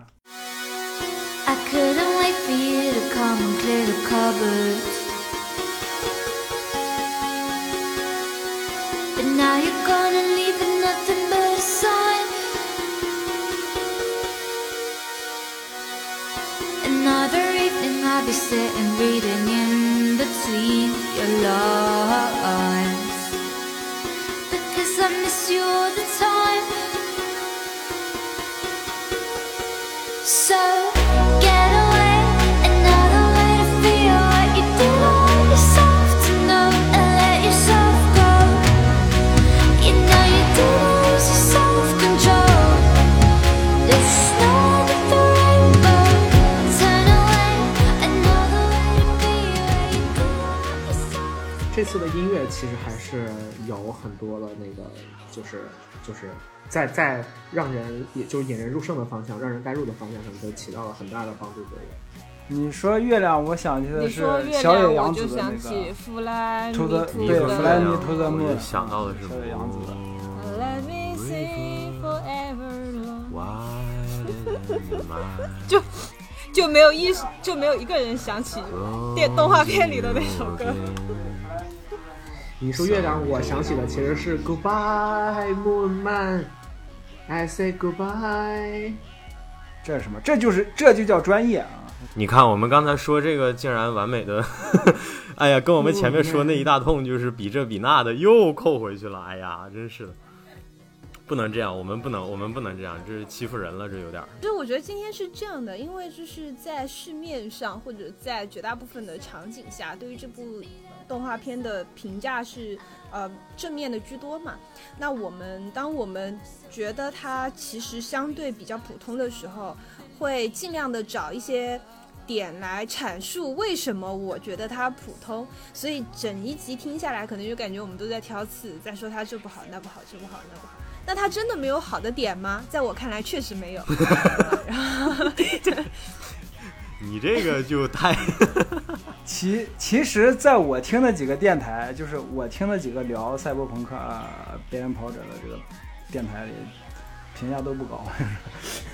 Another I'll be sitting reading in between your lines. 次的音乐其实还是有很多的那个，就是就是在在让人也就是引人入胜的方向，让人带入的方向上都起到了很大的帮助作用。你说月亮，我想起的是小野洋子的那个。To 你对说 Fly 月 Me 亮 to the 我想到的是小野洋子的 Let me sing forever long 哇，就就没有一就没有一个人想起电动画片里的那首歌。你说月亮，我想起的其实是 Goodbye Moon Man，I say goodbye。这是什么？这就是这就叫专业啊！你看，我们刚才说这个竟然完美的，哎呀，跟我们前面说那一大通就是比这比那的又扣回去了。哎呀，真是的，不能这样，我们不能，我们不能这样，这是欺负人了，这有点儿。就是我觉得今天是这样的，因为就是在市面上或者在绝大部分的场景下，对于这部动画片的评价是呃正面的居多嘛。那我们当我们觉得它其实相对比较普通的时候，会尽量的找一些。点来阐述为什么我觉得它普通，所以整一集听下来，可能就感觉我们都在挑刺，在说它这不好那不好，这不好那不好。那它真的没有好的点吗？在我看来，确实没有。你这个就太 其其实，在我听的几个电台，就是我听的几个聊赛博朋克、啊、边缘跑者的这个电台里，评价都不高，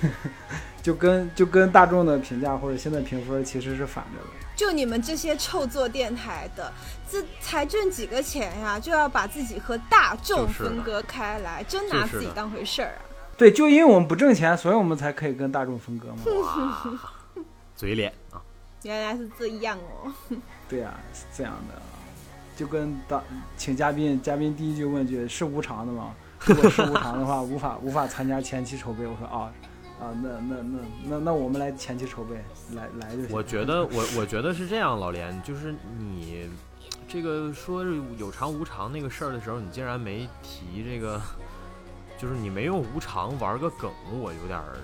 就跟就跟大众的评价或者现在评分其实是反着的。就你们这些臭做电台的，这才挣几个钱呀，就要把自己和大众分割开来，真拿就是的自己当回事儿啊！对，就因为我们不挣钱，所以我们才可以跟大众分割嘛。哇，嘴脸啊！原来是这样哦。对呀、是这样的，就跟当请嘉宾，嘉宾第一句问句是无偿的吗？如果是无偿的话，无法无法参加前期筹备。我说啊啊，那那那那那我们来前期筹备，来来就行。我觉得我我觉得是这样，老连，就是你这个说是有偿无偿那个事儿的时候，你竟然没提这个，就是你没用无偿玩个梗，我有点儿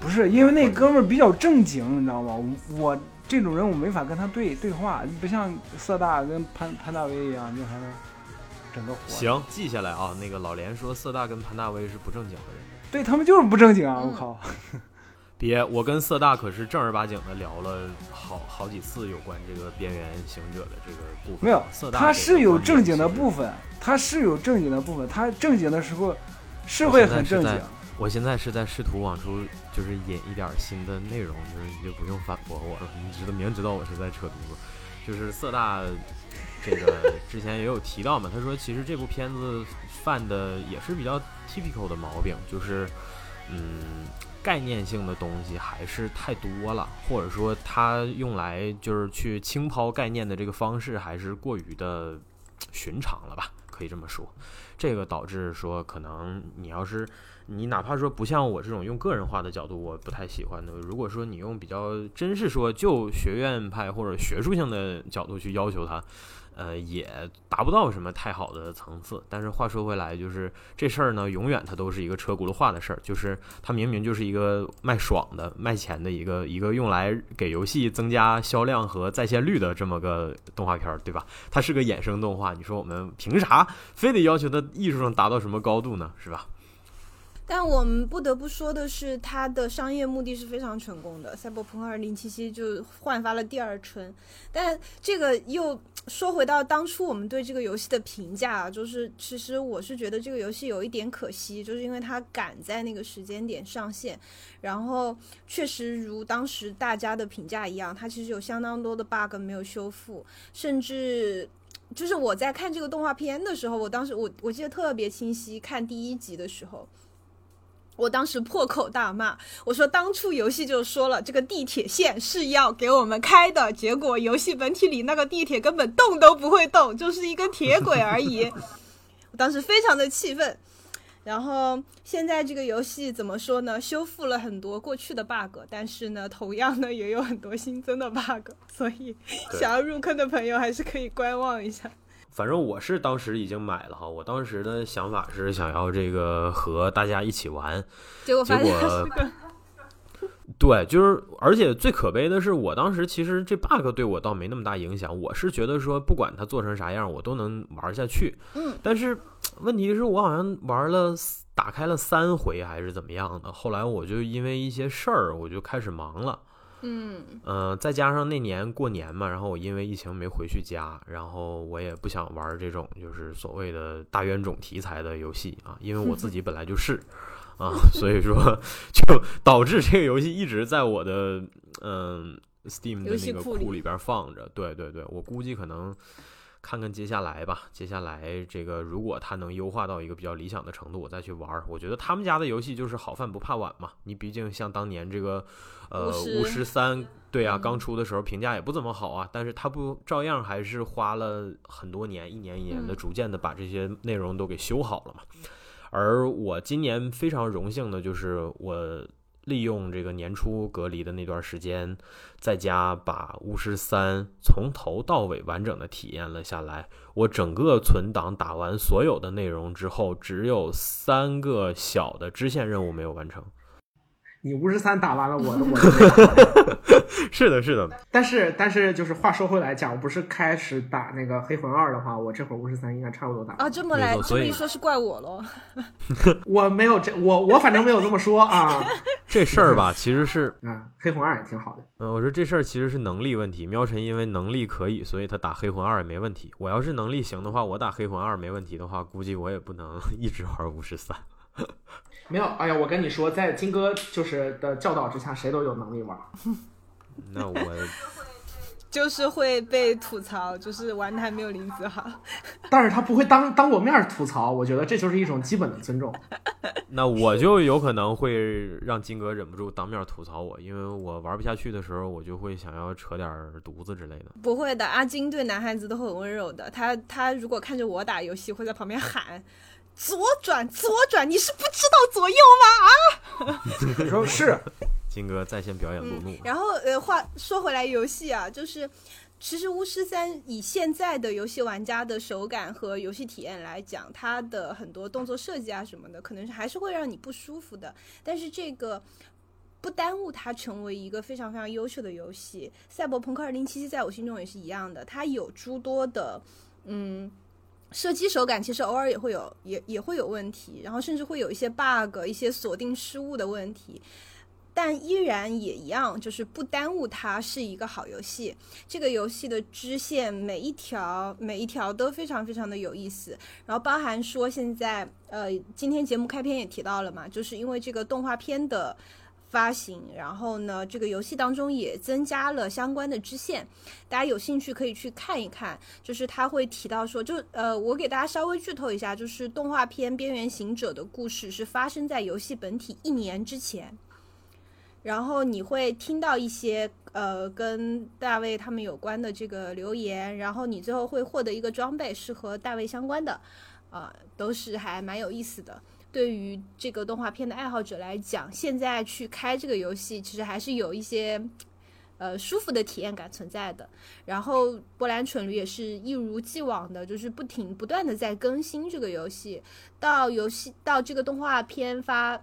不是因为那哥们儿比较正经，你知道吗？我我这种人我没法跟他对对话，不像色大跟潘潘大威一样，就还能整个活。，行，记下来啊。那个老连说色大跟潘大威是不正经的人，对他们就是不正经啊！我嗯靠，别，我跟色大可是正儿八经的聊了好好几次有关这个边缘行者的这个部分。没有色，大他是有正经的。部分，他是有正经的部分，他正经的时候是会很正经我现在是。在试图往出就是引一点新的内容，就是你就不用反驳我了，你知道明知道我是在扯犊子。就是色大这个之前也有提到嘛，他说其实这部片子犯的也是比较 typical 的毛病，就是嗯概念性的东西还是太多了，或者说他用来就是去轻抛概念的这个方式还是过于的寻常了吧，可以这么说。这个导致说，可能你要是你哪怕说不像我这种用个人化的角度，我不太喜欢的。如果说你用比较真是说就学院派或者学术性的角度去要求它，呃，也达不到什么太好的层次。但是话说回来，就是这事儿呢，永远它都是一个车轱辘话的事儿。就是它明明就是一个卖爽的、卖钱的一个一个用来给游戏增加销量和在线率的这么个动画片儿，对吧？它是个衍生动画，你说我们凭啥非得要求它艺术上达到什么高度呢？是吧？但我们不得不说的是，它的商业目的是非常成功的，《赛博朋克2077》就焕发了第二春。但这个又说回到当初我们对这个游戏的评价，就是其实我是觉得这个游戏有一点可惜，就是因为它赶在那个时间点上线，然后确实如当时大家的评价一样，它其实有相当多的 bug 没有修复，甚至。就是我在看这个动画片的时候，我当时我我记得特别清晰，看第一集的时候，我当时破口大骂，我说当初游戏就说了这个地铁线是要给我们开的，结果游戏本体里那个地铁根本动都不会动，就是一根铁轨而已。我当时非常的气愤。然后现在这个游戏怎么说呢？修复了很多过去的 bug，但是呢，同样呢也有很多新增的 bug，所以想要入坑的朋友还是可以观望一下。反正我是当时已经买了哈，我当时的想法是想要这个和大家一起玩，结结果发现它果 对，就是，而且最可悲的是，我当时其实这 bug 对我倒没那么大影响，我是觉得说，不管它做成啥样，我都能玩下去。嗯，但是问题是我好像玩了打开了三回还是怎么样的，后来我就因为一些事儿，我就开始忙了。嗯呃、再加上那年过年嘛，然后我因为疫情没回去家，然后我也不想玩这种就是所谓的大冤种题材的游戏啊，因为我自己本来就是啊，所以说就导致这个游戏一直在我的嗯、Steam 的那个库里边放着。对对对，我估计可能看看接下来吧，接下来这个如果它能优化到一个比较理想的程度，我再去玩儿。我觉得他们家的游戏就是好饭不怕晚嘛，你毕竟像当年这个呃巫师三，对啊，嗯刚出的时候评价也不怎么好啊，但是它不照样还是花了很多年，一年一年的嗯逐渐的把这些内容都给修好了嘛。而我今年非常荣幸的就是我利用这个年初隔离的那段时间，在家把巫师三从头到尾完整的体验了下来。我整个存档打完所有的内容之后，只有三个小的支线任务没有完成。你巫师三打完了，我的我的没打完。是的，是的，但是但是就是话说回来讲，我不是开始打那个黑魂二的话，我这会儿巫师三应该差不多打。啊，这么来这么一说，是怪我喽。我没有这我我反正没有这么说啊。这事儿吧，其实是，啊，黑魂二也挺好的。嗯，我说这事儿其实是能力问题。喵晨因为能力可以，所以他打黑魂二也没问题。我要是能力行的话，我打黑魂二没问题的话，估计我也不能一直玩巫师三。没有，哎呀，我跟你说，在金哥就是的教导之下，谁都有能力玩。那我 就是会被吐槽，就是玩的还没有林子好。但是他不会当当我面吐槽，我觉得这就是一种基本的尊重。那我就有可能会让金哥忍不住当面吐槽我，因为我玩不下去的时候，我就会想要扯点犊子之类的。不会的，阿金对男孩子都很温柔的。他他如果看着我打游戏，会在旁边喊：“左转，左转，你是不知道左右吗？”啊！你 说是，金哥在线表演路怒，然后呃，话说回来，游戏啊，就是其实巫师三以现在的游戏玩家的手感和游戏体验来讲，它的很多动作设计啊什么的，可能是还是会让你不舒服的。但是这个。不耽误它成为一个非常非常优秀的游戏。赛博朋克2077在我心中也是一样的，它有诸多的嗯射击手感，其实偶尔也会有也也会有问题，然后甚至会有一些 bug、一些锁定失误的问题。但依然也一样，就是不耽误它是一个好游戏。这个游戏的支线每一条每一条都非常非常的有意思，然后包含说现在呃，今天节目开篇也提到了嘛，就是因为这个动画片的发行，然后呢，这个游戏当中也增加了相关的支线，大家有兴趣可以去看一看。就是他会提到说，就呃，我给大家稍微剧透一下，就是动画片《边缘行者》的故事是发生在游戏本体一年之前。然后你会听到一些呃跟大卫他们有关的这个留言，然后你最后会获得一个装备是和大卫相关的，啊、都是还蛮有意思的。对于这个动画片的爱好者来讲，现在去开这个游戏，其实还是有一些呃舒服的体验感存在的。然后波兰蠢驴也是一如既往的，就是不停不断的在更新这个游戏，到游戏到这个动画片发。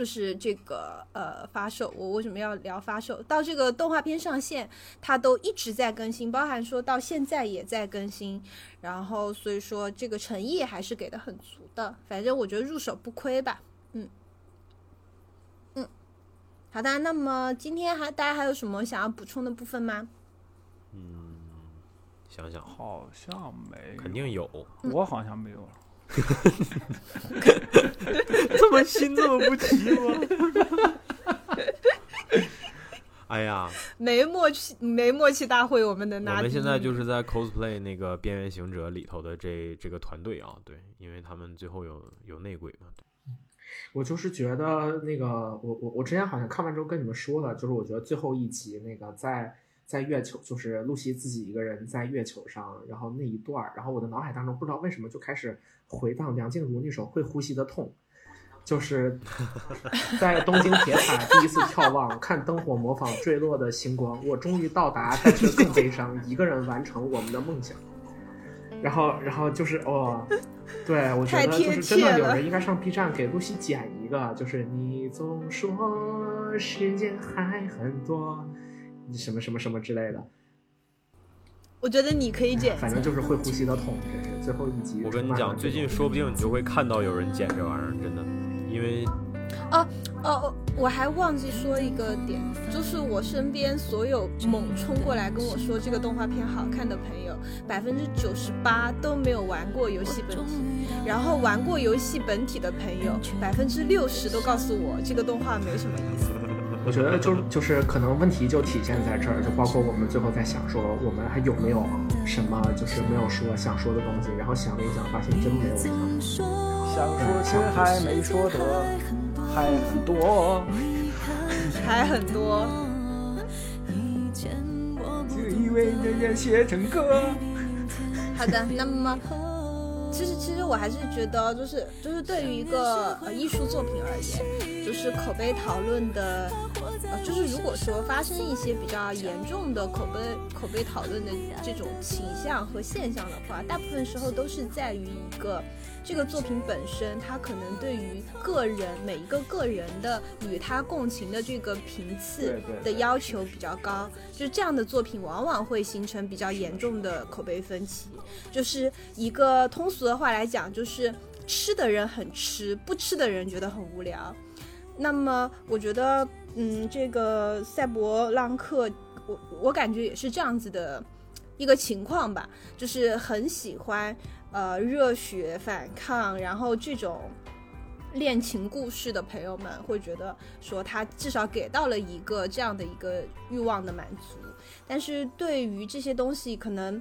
就是这个呃发售，我为什么要聊发售？到这个动画片上线，它都一直在更新，包含说到现在也在更新，然后所以说这个诚意还是给的很足的，反正我觉得入手不亏吧，嗯嗯，好的，那么今天还大家还有什么想要补充的部分吗？嗯想想好像没，肯定有，我好像没有了。这么心这么不齐吗？哎呀，没默契，没默契大会，我们的我拿们现在就是在 cosplay 那个《边缘行者》里头的这这个团队啊，对，因为他们最后有有内鬼嘛，我就是觉得那个，我我我之前好像看完之后跟你们说了，就是我觉得最后一集那个在在月球，就是露西自己一个人在月球上，然后那一段儿，然后我的脑海当中不知道为什么就开始回荡梁静茹那首《会呼吸的痛》，就是 在东京铁塔第一次眺望，看灯火模仿坠落的星光，我终于到达，但却更悲伤，一个人完成我们的梦想。然后，然后就是哦，对我觉得就是真的有人应该上 B 站给露西剪一个，就是你总说时间还很多，什么什么什么之类的，我觉得你可以剪，反正就是会呼吸的痛，这是最后一集。我跟你讲，最近说不定你就会看到有人剪这玩意儿，真的，因为哦哦，我还忘记说一个点，就是我身边所有猛冲过来跟我说这个动画片好看的朋友，百分之九十八都没有玩过游戏本体，然后玩过游戏本体的朋友，百分之六十都告诉我这个动画没什么意思。我觉得就就是可能问题就体现在这儿，就包括我们最后在想说，我们还有没有什么就是没有说想说的东西，然后想了一想，发现真没有想说。想说却还没说的还很多，还很多。就因为人人写成歌。好的，那么就是其实我还是觉得，就是就是对于一个呃艺术作品而言，就是口碑讨论的，就是如果说发生一些比较严重的口碑口碑讨论的这种倾向和现象的话，大部分时候都是在于一个。这个作品本身，它可能对于个人每一个个人的与他共情的这个频次的要求比较高，就是这样的作品往往会形成比较严重的口碑分歧。就是一个通俗的话来讲，就是吃的人很吃，不吃的人觉得很无聊。那么我觉得，嗯，这个赛博浪客，我我感觉也是这样子的一个情况吧，就是很喜欢。呃，热血反抗，然后这种恋情故事的朋友们会觉得说，他至少给到了一个这样的一个欲望的满足。但是对于这些东西，可能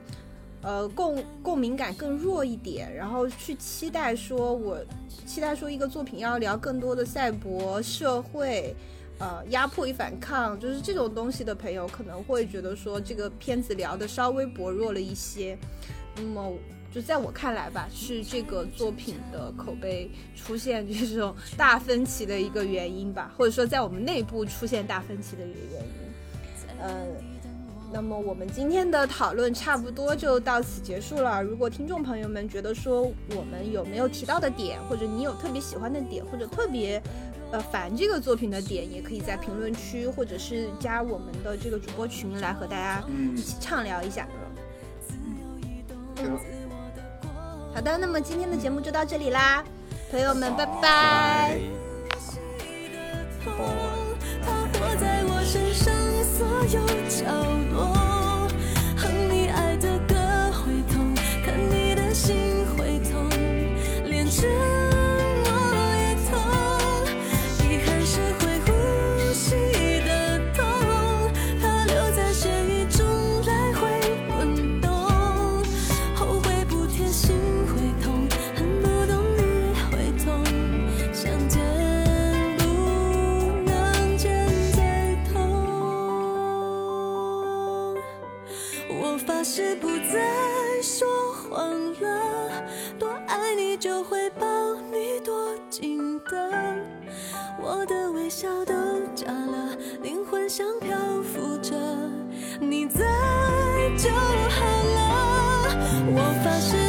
呃共共鸣感更弱一点，然后去期待说，我期待说一个作品要聊更多的赛博社会，呃压迫与反抗，就是这种东西的朋友可能会觉得说，这个片子聊的稍微薄弱了一些。那么。就在我看来吧，是这个作品的口碑出现这种大分歧的一个原因吧，或者说在我们内部出现大分歧的一个原因。呃，那么我们今天的讨论差不多就到此结束了。如果听众朋友们觉得说我们有没有提到的点，或者你有特别喜欢的点，或者特别呃烦这个作品的点，也可以在评论区或者是加我们的这个主播群来和大家一起畅聊一下。嗯。好的，那么今天的节目就到这里啦，朋友们，拜拜。我的微笑都假了，灵魂像漂浮着，你在就好了，我发誓。